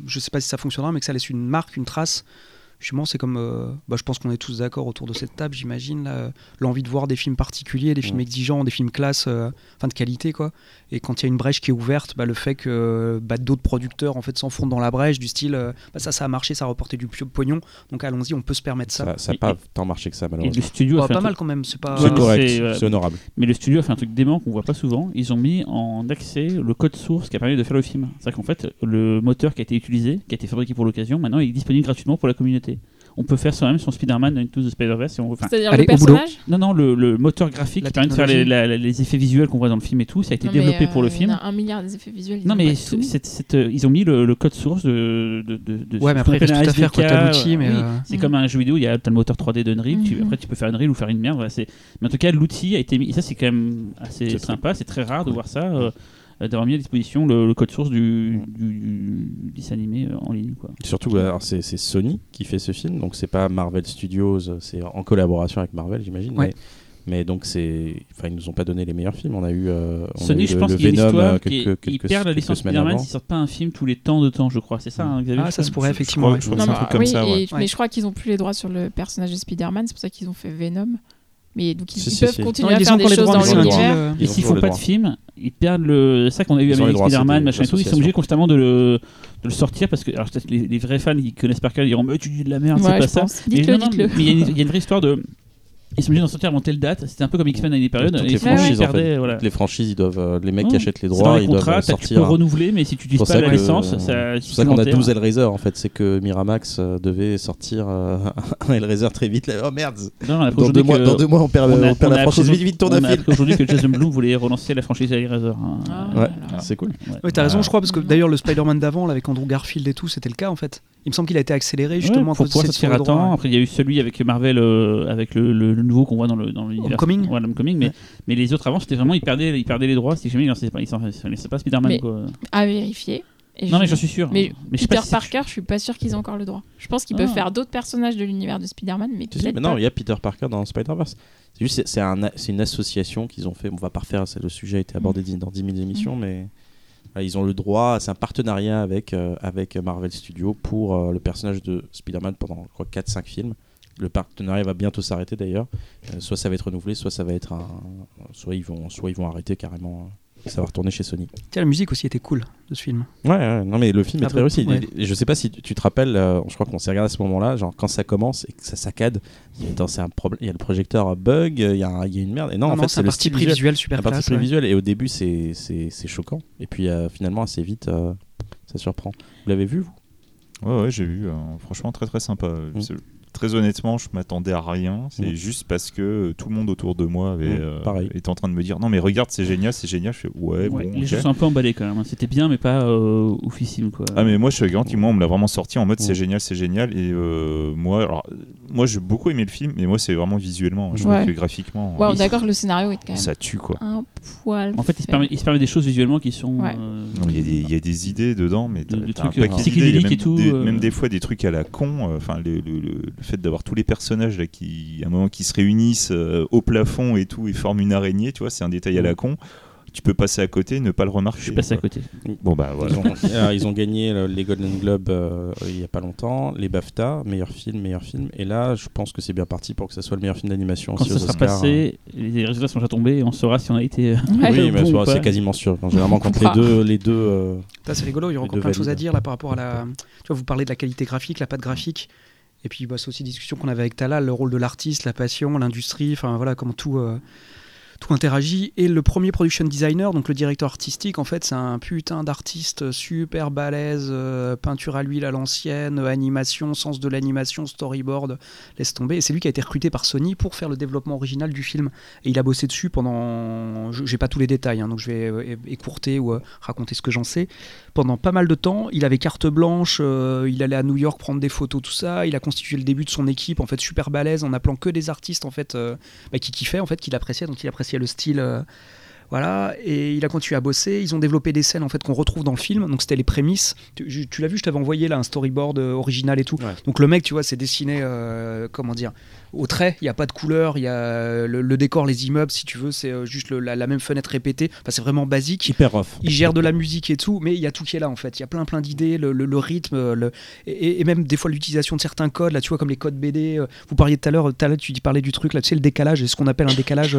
Je sais pas si ça fonctionnera, mais que ça laisse une marque, une trace. Justement, c'est comme. euh, bah, je pense qu'on est tous d'accord autour de cette table, j'imagine. là, L'envie de voir des films particuliers, des films Ouais. exigeants, des films classe, euh, enfin de qualité, quoi. Et quand il y a une brèche qui est ouverte, bah, le fait que bah, d'autres producteurs en fait s'enfoncent dans la brèche, du style euh, bah, ça, ça a marché, ça a rapporté du pognon, donc allons-y, on peut se permettre ça. ça n'a pas et- tant marché que ça, Et le malheureusement. studio Bah, a fait pas mal truc- quand même, c'est pas. C'est correct, c'est, euh, c'est honorable. Mais le studio a fait un truc dément qu'on voit pas souvent. Ils ont mis en accès le code source qui a permis de faire le film. C'est-à-dire qu'en fait, le moteur qui a été utilisé, qui a été fabriqué pour l'occasion, maintenant il est disponible gratuitement pour la communauté. On peut faire soi-même son Spider-Man Into the Spider-Verse si on veut. Enfin, C'est-à-dire Allez, le personnage? Non, non, le, le moteur graphique La qui permet de faire les, technologie. la- les effets visuels qu'on voit dans le film et tout, ça a été Non, développé pour euh, le il y film. a un milliard des effets visuels. ils Non mais pas c'est- tout. c'est- c'est, euh, ils ont mis le, le code source de, de, de, de Ouais, mais après, tout à faire SDK, l'outil, mais. oui. euh, C'est comme un jeu vidéo, il y a t'as le moteur 3D d'Unreal, tu, Mhm. après tu peux faire Unreal ou faire une merde. voilà, c'est- mais en tout cas, l'outil a été mis. Et ça, c'est quand même assez C'est sympa, c'est très rare de voir ça, euh, euh, d'avoir mis à disposition le, le code source du, du, du dessin animé euh, en ligne. Quoi. Surtout, alors, c'est Sony qui fait ce film, donc c'est pas Marvel Studios, c'est en collaboration avec Marvel, j'imagine. Ouais. Mais, mais donc c'est, enfin, ils nous ont pas donné les meilleurs films. On a eu, euh, on a Sony, eu je le, pense le qu'il y a une Venom histoire euh, qui est- quelques, ils quelques- perdent la licence semaines Spider-Man s'ils sortent pas un film tous les temps de temps, je crois. C'est ça, hein, Xavier Ah, ça se pourrait je effectivement. crois- ouais. je crois Non, c'est un mais, truc comme oui, ça, ouais. et- mais Ouais. je crois qu'ils ont plus les droits sur le personnage de Spider-Man, c'est pour ça qu'ils ont fait Venom. Mais donc ils, Si, ils si, peuvent si. continuer Non, à ils faire des choses dans l'univers. euh, Et Ils s'ils font pas de film, ils perdent le. C'est ça qu'on a eu Ils avec Spider-Man, machin et tout. Ils sont obligés constamment de le, de le sortir parce que alors, peut-être les, les vrais fans qui connaissent par cœur diront Mais tu dis de la merde, Ouais, c'est pas ça. Mais Dites-le, non, non, dites-le. mais il y, a une- il y a une vraie histoire de. Ils sont obligés d'en sortir avant telle date. C'était un peu comme X-Men à une période. Toutes les franchises, en fait. perdaient, voilà. Toutes les franchises, ils doivent, euh, les mecs qui achètent les dans droits, les ils doivent contrats, t'as- tu peux sortir. renouveler, mais si tu C'est utilises pour pas la que- licence, ça. C'est pour ça qu'on a supplémentaire. 12 Hellraiser en fait, c'est que Miramax euh, devait sortir euh, *laughs* un Hellraiser très vite. là. Oh merde Non, dans deux, mois, dans deux mois, on perd, on a- on perd on a la franchise. Vite, vite, tourne appris aujourd'hui que Jason *laughs* Blum voulait relancer la franchise Hellraiser. hein. Ah, Ouais, c'est cool. Ouais. T'as raison, je crois, parce que d'ailleurs, le Spider-Man d'avant, avec Andrew Garfield et tout, c'était le cas en fait. Il me semble qu'il a été accéléré justement Ouais, à pour pouvoir se faire attendre. ouais. Après, il y a eu celui avec Marvel, euh, avec le, le- le nouveau qu'on voit dans le dans. Homecoming Ouais, l'Homecoming, mais, Ouais. mais les autres avant, c'était vraiment, ils perdaient, ils perdaient les droits. Si jamais ils ils laissaient pas Spider-Man. Mais- quoi. À vérifier. Et Non, je- mais j'en suis sûr. Mais je sais Peter si c'est- Parker, je suis pas sûr qu'ils aient encore le droit. Je pense qu'ils peuvent Ah. faire d'autres personnages de l'univers de Spider-Man, mais Tu sais, peut-être mais non, il y a Peter Parker dans Spider-Verse. C'est juste, c'est- c'est un, c'est une association qu'ils ont fait. On va pas refaire, c'est- le sujet a été abordé Mm. dans 10 000 émissions, mais voilà, ils ont le droit. C'est un partenariat avec, euh, avec Marvel Studios pour euh, le personnage de Spider-Man pendant, je crois, 4-5 films. Le partenariat va bientôt s'arrêter d'ailleurs. Euh, soit ça va être renouvelé, soit ça va être un, soit ils vont, soit ils vont arrêter carrément. euh, Ça va retourner chez Sony. Tiens, la musique aussi était cool de ce film. Ouais, ouais, non mais le film est Ah très réussi. ouais. Je sais pas si tu tu te rappelles, euh, je crois qu'on s'est regardé à ce moment-là, genre quand ça commence et que ça saccade, il y a, attends, c'est un problème, il y a le projecteur bug, il y a, un- il y a une merde. Et non, en fait, c'est le parti visuel. visuel super parti classe. pris ouais. visuel. Et au début, c'est c'est- c'est choquant. Et puis euh, finalement, assez vite, euh, ça surprend. Vous l'avez vu, vous? Ouais, ouais, j'ai vu. euh, franchement, très très sympa. Mm. Très honnêtement, je m'attendais à rien. C'est juste parce que euh, tout le monde autour de moi avait, Mm, euh, était en train de me dire non mais regarde c'est génial c'est génial je fais ouais, Ouais, bon les ok. gens sont un peu emballés quand même. hein. C'était bien, mais pas euh, oufissime. Quoi. Ah mais moi je suis garanti, moi on me l'a vraiment sorti en mode c'est génial, c'est génial et euh, moi alors moi j'ai beaucoup aimé le film mais moi c'est vraiment visuellement, je Ouais. que graphiquement Ouais, on euh, est d'accord que le scénario est quand même ça tue quoi. un poil. En fait, il se, permet, il se permet des choses visuellement qui sont. Ouais. euh, Il y, a des- il y a des idées dedans, mais t'as De- de t'as un trucs, psychédéliques même, et tout, des, même des fois des trucs à la con. Enfin, le, le- fait d'avoir tous les personnages là qui, à un moment, qui se réunissent euh, au plafond et tout et forment une araignée, tu vois, c'est un détail à la con. Tu peux passer à côté, ne pas le remarquer. Je suis passé à côté. Bon bah voilà. ils, ont, alors, ils ont gagné euh, les Golden Globes euh, il y a pas longtemps, les BAFTA, meilleur film, meilleur film. Et là, je pense que c'est bien parti pour que ça soit le meilleur film d'animation Quand aussi ça aux sera Oscars. passé, les résultats sont déjà tombés et on saura si on a été. euh. *laughs* Oui, mais bon c'est- ou pas. c'est quasiment sûr. Généralement, quand les deux, les deux euh, Ça, c'est rigolo, il y aura Les encore deux plein de choses à valides. dire là par rapport à la. Tu vois, vous parlez de la qualité graphique, la patte graphique. Et puis, bah, c'est aussi une discussion qu'on avait avec Talal, le rôle de l'artiste, la passion, l'industrie, enfin voilà, comment tout, euh, interagit. Et le premier production designer, donc le directeur artistique, en fait, c'est un putain d'artiste super balèze, euh, peinture à l'huile à l'ancienne, animation, sens de l'animation, storyboard, laisse tomber. Et c'est lui qui a été recruté par Sony pour faire le développement original du film. Et il a bossé dessus pendant. J'ai pas tous les détails, hein, donc je vais euh, écourter ou euh, raconter ce que j'en sais. Pendant pas mal de temps, il avait carte blanche, il allait à New York prendre des photos, tout ça. Il a constitué le début de son équipe, en fait, super balèze, en appelant que des artistes, en fait, bah, qui kiffaient, en fait, qu'il appréciait, dont il appréciait le style. euh, Voilà, et il a continué à bosser. Ils ont développé des scènes en fait qu'on retrouve dans le film. Donc c'était les prémices. Tu, tu l'as vu, je t'avais envoyé là un storyboard euh, original et tout. Ouais. Donc le mec, tu vois, c'est dessiné, euh, comment dire, au trait. Il n'y a pas de couleur. Il y a le, le décor, les immeubles, si tu veux, c'est euh, juste le- la, la même fenêtre répétée. Enfin, c'est vraiment basique. Hyper off. Il gère de la musique et tout, mais il y a tout qui est là en fait. Il y a plein plein d'idées, le, rythme, et, et même des fois l'utilisation de certains codes. Là, tu vois, comme les codes BD. Vous parliez tout à l'heure, tout à l'heure tu parlais du truc là, tu sais, le décalage, et ce qu'on appelle un décalage.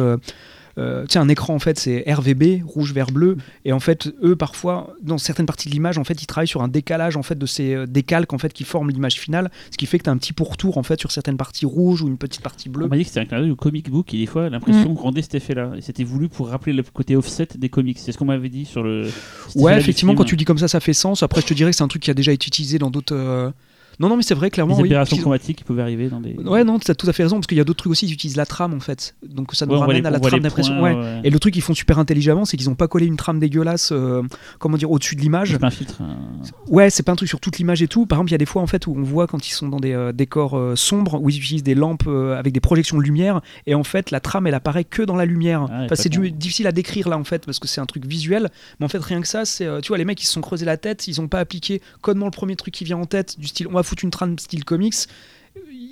Euh, euh, tu sais, un écran en fait c'est RVB, rouge, vert, bleu, et en fait eux parfois dans certaines parties de l'image en fait ils travaillent sur un décalage en fait de ces euh, décalques en fait qui forment l'image finale, ce qui fait que tu as un petit pourtour en fait sur certaines parties rouges ou une petite partie On bleue. m'a dit que c'était un clin d'œil au comic book et des fois l'impression rendait cet effet-là. Et c'était voulu pour rappeler le côté offset des comics. C'est ce qu'on m'avait dit sur le. cet Ouais, effectivement, quand tu dis comme ça, ça fait sens. Après, je te dirais que c'est un truc qui a déjà été utilisé dans d'autres. Euh, Non, non, mais c'est vrai, clairement. Les aberrations chromatiques qui pouvaient arriver dans des. Ouais, non, tu as tout à fait raison, parce qu'il y a d'autres trucs aussi, ils utilisent la trame en fait. Donc ça nous Ouais, ramène les- à la trame d'impression. Ouais. ouais. Et le truc qu'ils font super intelligemment, c'est qu'ils ont pas collé une trame dégueulasse, euh, comment dire, au-dessus de l'image. C'est pas un filtre. hein. Ouais, c'est pas un truc sur toute l'image et tout. Par exemple, il y a des fois en fait où on voit quand ils sont dans des euh, décors euh, sombres où ils utilisent des lampes euh, avec des projections de lumière et en fait la trame elle apparaît que dans la lumière. Ah Enfin, c'est difficile à décrire là en fait parce que c'est un truc visuel, mais en fait rien que ça, c'est euh, tu vois les mecs ils se sont creusés la tête, ils ont pas appliqué codement le premier truc qui vient en tête du style on va foutre une trame style comics.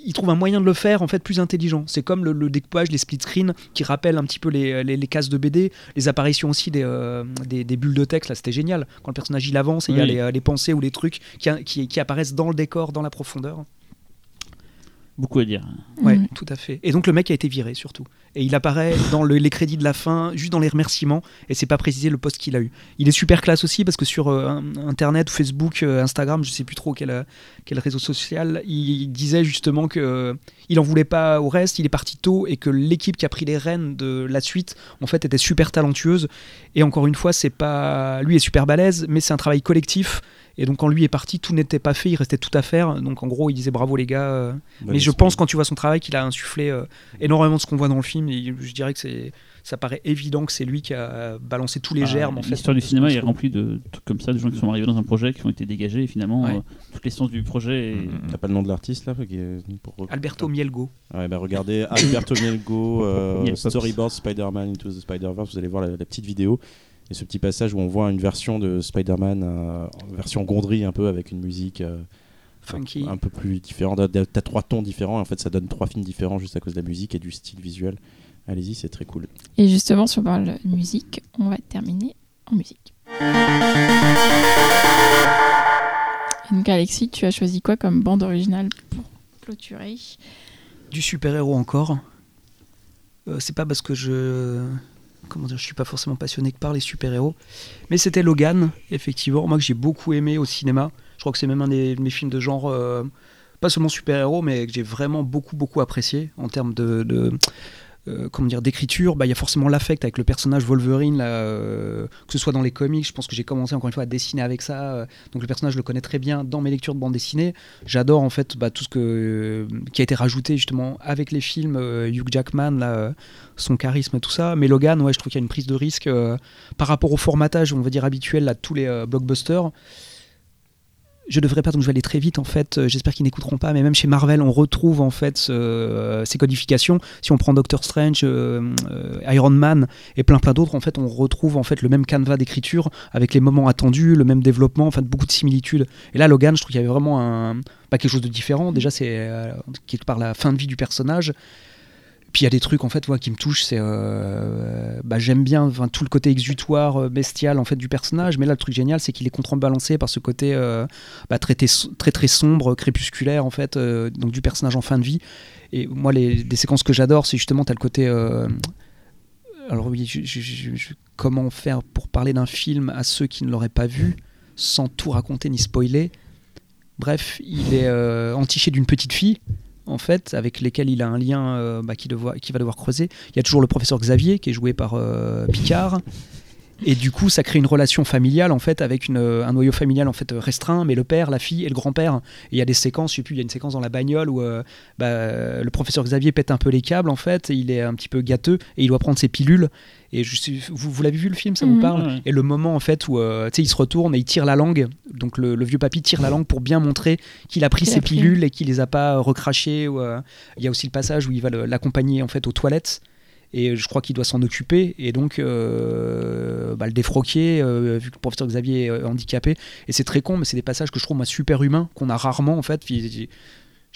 Ils trouvent un moyen de le faire en fait plus intelligent. C'est comme le, le découpage, les split screen qui rappellent un petit peu les, les, les cases de BD, les apparitions aussi des, euh, des, des bulles de texte. Là, c'était génial. Quand le personnage il avance et il y a les, euh, les pensées ou les trucs qui, qui, qui apparaissent dans le décor, dans la profondeur. Beaucoup à dire. Ouais, Mhm. tout à fait. Et donc le mec a été viré surtout. Et il apparaît dans le- les crédits de la fin, juste dans les remerciements, et c'est pas précisé le poste qu'il a eu. Il est super classe aussi parce que sur euh, Internet, Facebook, euh, Instagram, je sais plus trop quel, euh, quel réseau social, il, disait justement que euh, il en voulait pas au reste, il est parti tôt et que l'équipe qui a pris les rênes de la suite, en fait, était super talentueuse. Et encore une fois, c'est pas lui est super balèze, mais c'est un travail collectif. Et donc quand lui est parti, tout n'était pas fait, il restait tout à faire. Donc en gros, il disait bravo les gars. euh, mais je pense quand tu vois son travail qu'il a insufflé euh, énormément de ce qu'on voit dans le film. Et je dirais que c'est, ça paraît évident que c'est lui qui a balancé tous les Ah, germes. en fait, L'histoire du cinéma est remplie de trucs comme ça, de gens qui sont arrivés dans un projet, qui ont été dégagés, et finalement, Ouais. euh, toute l'essence du projet. est- Mhm. T'as pas le nom de l'artiste là qui est- pour... Alberto Mielgo. Ouais, bah regardez Alberto Mielgo, *coughs* euh. Storyboard Spider-Man Into the Spider-Verse, vous allez voir la, la petite vidéo. Et ce petit passage où on voit une version de Spider-Man, euh, version Gondry un peu, avec une musique euh, Funky. un peu plus différente. T'as- T'as trois tons différents et en fait ça donne trois films différents juste à cause de la musique et du style visuel. Allez-y, c'est très cool. Et justement, si on parle musique, on va terminer en musique. Et donc, Alexis, tu as choisi quoi comme bande originale pour clôturer? Du super-héros encore. Euh, c'est pas parce que je. Comment dire, je suis pas forcément passionné que par les super-héros. Mais c'était Logan, effectivement. Moi que j'ai beaucoup aimé au cinéma. Je crois que c'est même un de mes films de genre. euh, pas seulement super-héros, mais que j'ai vraiment beaucoup, beaucoup apprécié en termes de, euh, comment dire d'écriture bah il y a forcément l'affect avec le personnage Wolverine euh, que ce soit dans les comics je pense que j'ai commencé encore une fois à dessiner avec ça euh, donc le personnage je le connais très bien dans mes lectures de bande dessinée. J'adore en fait bah, tout ce qui a été rajouté justement avec les films Hugh Jackman son charisme tout ça. Mais Logan ouais je trouve qu'il y a une prise de risque par rapport au formatage on va dire habituel là, de tous les blockbusters je devrais pas donc je vais aller très vite en fait Euh, j'espère qu'ils n'écouteront pas mais même chez Marvel on retrouve en fait euh, ces codifications. Si on prend Doctor Strange euh, Iron Man et plein plein d'autres en fait on retrouve en fait le même canevas d'écriture avec les moments attendus le même développement en fait beaucoup de similitudes. Et là Logan je trouve qu'il y avait vraiment un quelque chose de différent. Déjà c'est quelque part la fin de vie du personnage puis il y a des trucs en fait qui me touchent c'est euh, bah, j'aime bien tout le côté exutoire euh, bestial en fait du personnage. Mais là le truc génial c'est qu'il est contrebalancé par ce côté euh, bah, très, très sombre crépusculaire en fait donc du personnage en fin de vie. Et moi les séquences que j'adore c'est justement t'as le côté alors oui comment faire pour parler d'un film à ceux qui ne l'auraient pas vu sans tout raconter ni spoiler. Bref il est entiché d'une petite fille en fait, avec lesquels il a un lien euh, bah, qui, devoir- qui va devoir creuser. Il y a toujours le professeur Xavier, qui est joué par euh, Picard. Et du coup, ça crée une relation familiale, en fait, avec euh, un noyau familial en fait restreint, mais le père, la fille et le grand-père. Et il y a des séquences, je sais plus, il y a une séquence dans la bagnole où bah, le professeur Xavier pète un peu les câbles, en fait, il est un petit peu gâteux, et il doit prendre ses pilules. Et je suis, vous, vous l'avez vu le film, ça vous Mhm. parle. Et le moment, en fait, où euh, il se retourne et il tire la langue, donc le, le vieux papy tire la langue pour bien montrer qu'il a pris a ses pris. pilules et qu'il les a pas euh, recrachées. ou, euh, Il y a aussi le passage où il va l'accompagner en fait aux toilettes et je crois qu'il doit s'en occuper et donc euh, bah, le défroquer euh, vu que le professeur Xavier est handicapé et c'est très con mais c'est des passages que je trouve moi super humains qu'on a rarement en fait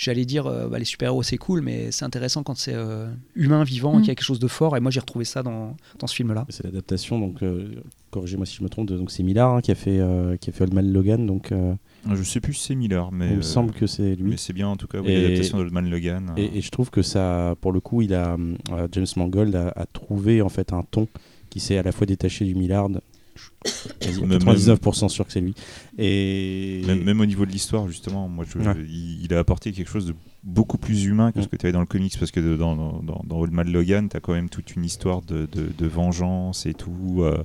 j'allais dire euh, bah, les super-héros c'est cool mais c'est intéressant quand c'est euh, humain vivant Mm. qu'il y a quelque chose de fort et moi j'ai retrouvé ça dans, dans ce film là C'est l'adaptation, donc euh, corrigez-moi si je me trompe, de- donc c'est Millard hein, qui a fait euh, qui a fait Old Man Logan, donc euh, Je sais plus si c'est Miller, mais, il me semble que c'est lui. mais c'est bien en tout cas, oui, l'adaptation d'Old Man Logan. Et, et je trouve que ça, pour le coup, il a euh, James Mangold a, a trouvé en fait un ton qui s'est à la fois détaché du Millard. Je suis quasi Même- 99% sûr que c'est lui. Et Même, même au niveau de l'histoire, justement, moi, je- Ouais. il, il a apporté quelque chose de beaucoup plus humain que Mm. ce que tu avais dans le comics, parce que de- dans, dans, Old Man Logan, tu as quand même toute une histoire de, de, de vengeance et tout, euh,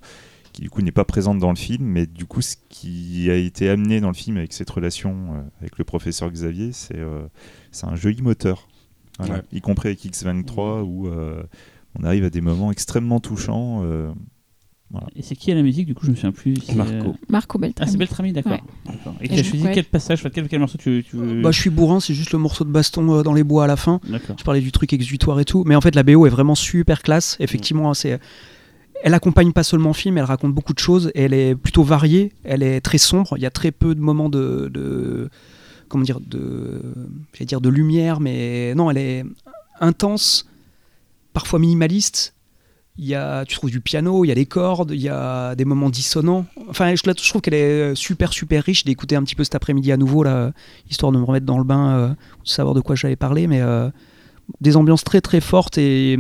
qui du coup n'est pas présente dans le film, mais du coup, ce qui a été amené dans le film avec cette relation euh, avec le professeur Xavier, c'est euh, c'est un joli moteur. Voilà. Ouais. Y compris avec X23, où euh, on arrive à des moments extrêmement touchants. Euh, Et c'est qui à la musique Du coup, je me souviens plus. c'est, Marco. euh, Marco Ah, Beltrami. c'est Beltrami, d'accord. Ouais. Et Et tu as choisi ouais. quel passage, enfin, quel, quel morceau tu, tu veux bah, je suis bourrin c'est juste le morceau de baston euh, dans les bois à la fin D'accord. Je parlais du truc exutoire et tout, mais en fait la BO est vraiment super classe. Effectivement, Mm. c'est elle accompagne pas seulement le film, elle raconte beaucoup de choses. Elle est plutôt variée, elle est très sombre. Il y a très peu de moments de, de comment dire de j'allais dire de lumière, mais non, elle est intense, parfois minimaliste. Il y a, tu trouves du piano, il y a des cordes, il y a des moments dissonants. Enfin, je, trouve qu'elle est super super riche. D'écouter un petit peu cet après-midi à nouveau là, histoire de me remettre dans le bain, euh, de savoir de quoi j'allais parler, mais euh, des ambiances très très fortes et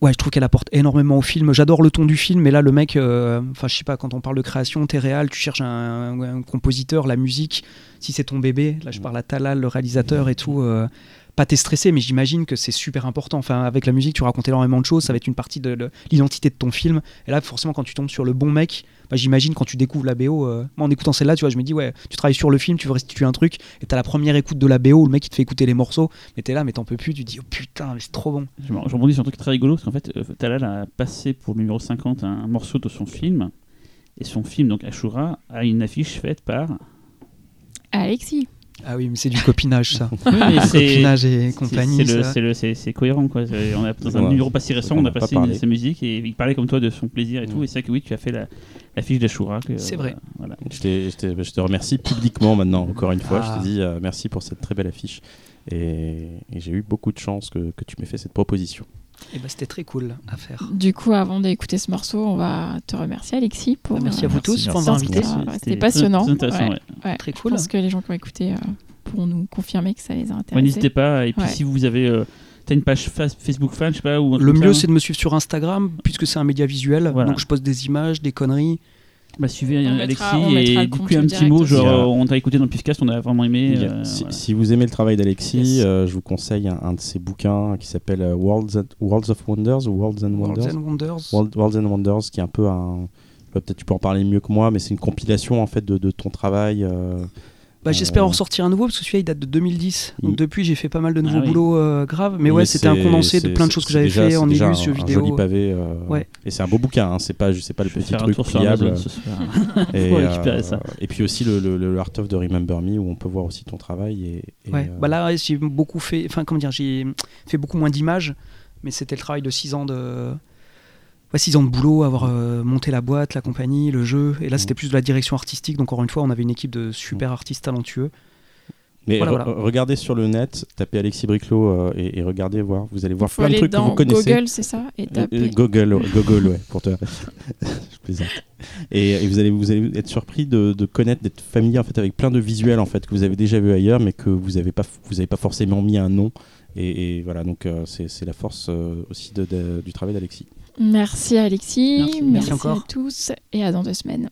ouais je trouve qu'elle apporte énormément au film. J'adore le ton du film mais là le mec euh, enfin je sais pas quand on parle de création t'es réel tu cherches un, un compositeur la musique si c'est ton bébé là je parle à Talal le réalisateur et tout euh, pas t'es stressé mais j'imagine que c'est super important enfin avec la musique tu racontes énormément de choses ça va être une partie de, de l'identité de ton film et là forcément quand tu tombes sur le bon mec bah, j'imagine quand tu découvres la BO euh, moi en écoutant celle-là tu vois je me dis ouais tu travailles sur le film tu veux restituer un truc et t'as la première écoute de la BO où le mec il te fait écouter les morceaux mais t'es là mais t'en peux plus tu te dis oh putain mais c'est trop bon Je, rebondis sur un truc très rigolo, parce qu'en fait, euh, Talal a passé pour le numéro 50 un, un morceau de son film. Et son film, donc Ashura, a une affiche faite par. Alexis. Ah oui mais c'est du copinage ça *laughs* Oui, mais c'est. copinage et compagnie c'est le- ça. c'est le- C'est c'est cohérent quoi. On a, dans un Ouais. numéro pas si récent, On a a pas passé parlé. sa musique et il parlait comme toi de son plaisir et tout. Et c'est vrai que oui, tu as fait la, la fiche d'Ashura. que, C'est euh, vrai. Voilà. Je, je je te remercie publiquement maintenant, encore une fois. Ah. Je te dis euh, merci pour cette très belle affiche. Et, et j'ai eu beaucoup de chance que, que tu m'aies fait cette proposition. Et bah, c'était très cool à faire Du coup, avant d'écouter ce morceau, on va te remercier, Alexis, pour. Merci à vous tous pour m'avoir invité c'était passionnant. Très intéressant, Ouais. ouais. Ouais. très Je cool pense que les gens qui ont écouté euh, pourront nous confirmer que ça les a Ouais, intéressés. N'hésitez pas. Et puis Ouais. si vous avez. euh, T'as une page fa- Facebook fan, je sais pas. Ou le mieux ça, c'est de me suivre sur Instagram puisque c'est un média visuel Voilà. donc je poste des images des conneries Bah, suivez On Alexis mettra- et coup un petit mot genre euh, on t'a écouté dans le Pifcast on a vraiment aimé euh, si, voilà. si vous aimez le travail d'Alexis, Yes. euh, je vous conseille un, un de ses bouquins qui s'appelle Worlds, and- Worlds of Wonders ou Worlds and Wonders. Worlds and Wonders World- Worlds and Wonders, qui est un peu un. Peut-être tu peux en parler mieux que moi, mais c'est une compilation en fait de, de ton travail. euh, Bah, J'espère Euh, en ressortir un nouveau parce que celui-là il date de 2010. Donc il- depuis j'ai fait pas mal de nouveaux Ah oui. boulots euh, graves. Mais ouais, c'était un condensé de plein de choses que j'avais fait en illus, jeux un vidéo. joli pavé. euh, Ouais. Et c'est un beau bouquin, hein, c'est pas, c'est pas le je petit truc tour sur pliable. Et, Faut récupérer euh, ça. et puis aussi le, le- le Art of the Remember Me où on peut voir aussi ton travail. Et, et, Ouais. euh, Bah là ouais, j'ai beaucoup fait. Enfin comment dire, j'ai fait beaucoup moins d'images, mais c'était le travail de 6 ans de. Ouais, 6 ans de boulot, avoir euh, monté la boîte, la compagnie, le jeu. Et là, c'était plus de la direction artistique. Donc, encore une fois, on avait une équipe de super artistes talentueux. Mais Voilà, re- voilà. regardez sur le net, tapez Alexis Briclot euh, et, et regardez voir. Vous allez voir Faut plein de trucs que vous connaissez. Google, c'est ça Et Euh, Google, Google, ouais, pour toi. *laughs* Je plaisante. Et, et vous allez vous allez être surpris de, de connaître, d'être familier en fait avec plein de visuels en fait que vous avez déjà vu ailleurs, mais que vous avez pas vous avez pas forcément mis un nom. Et, et voilà, donc euh, c'est c'est la force euh, aussi de- de- du travail d'Alexis. Merci Alexis, merci, à tous et à dans deux semaines.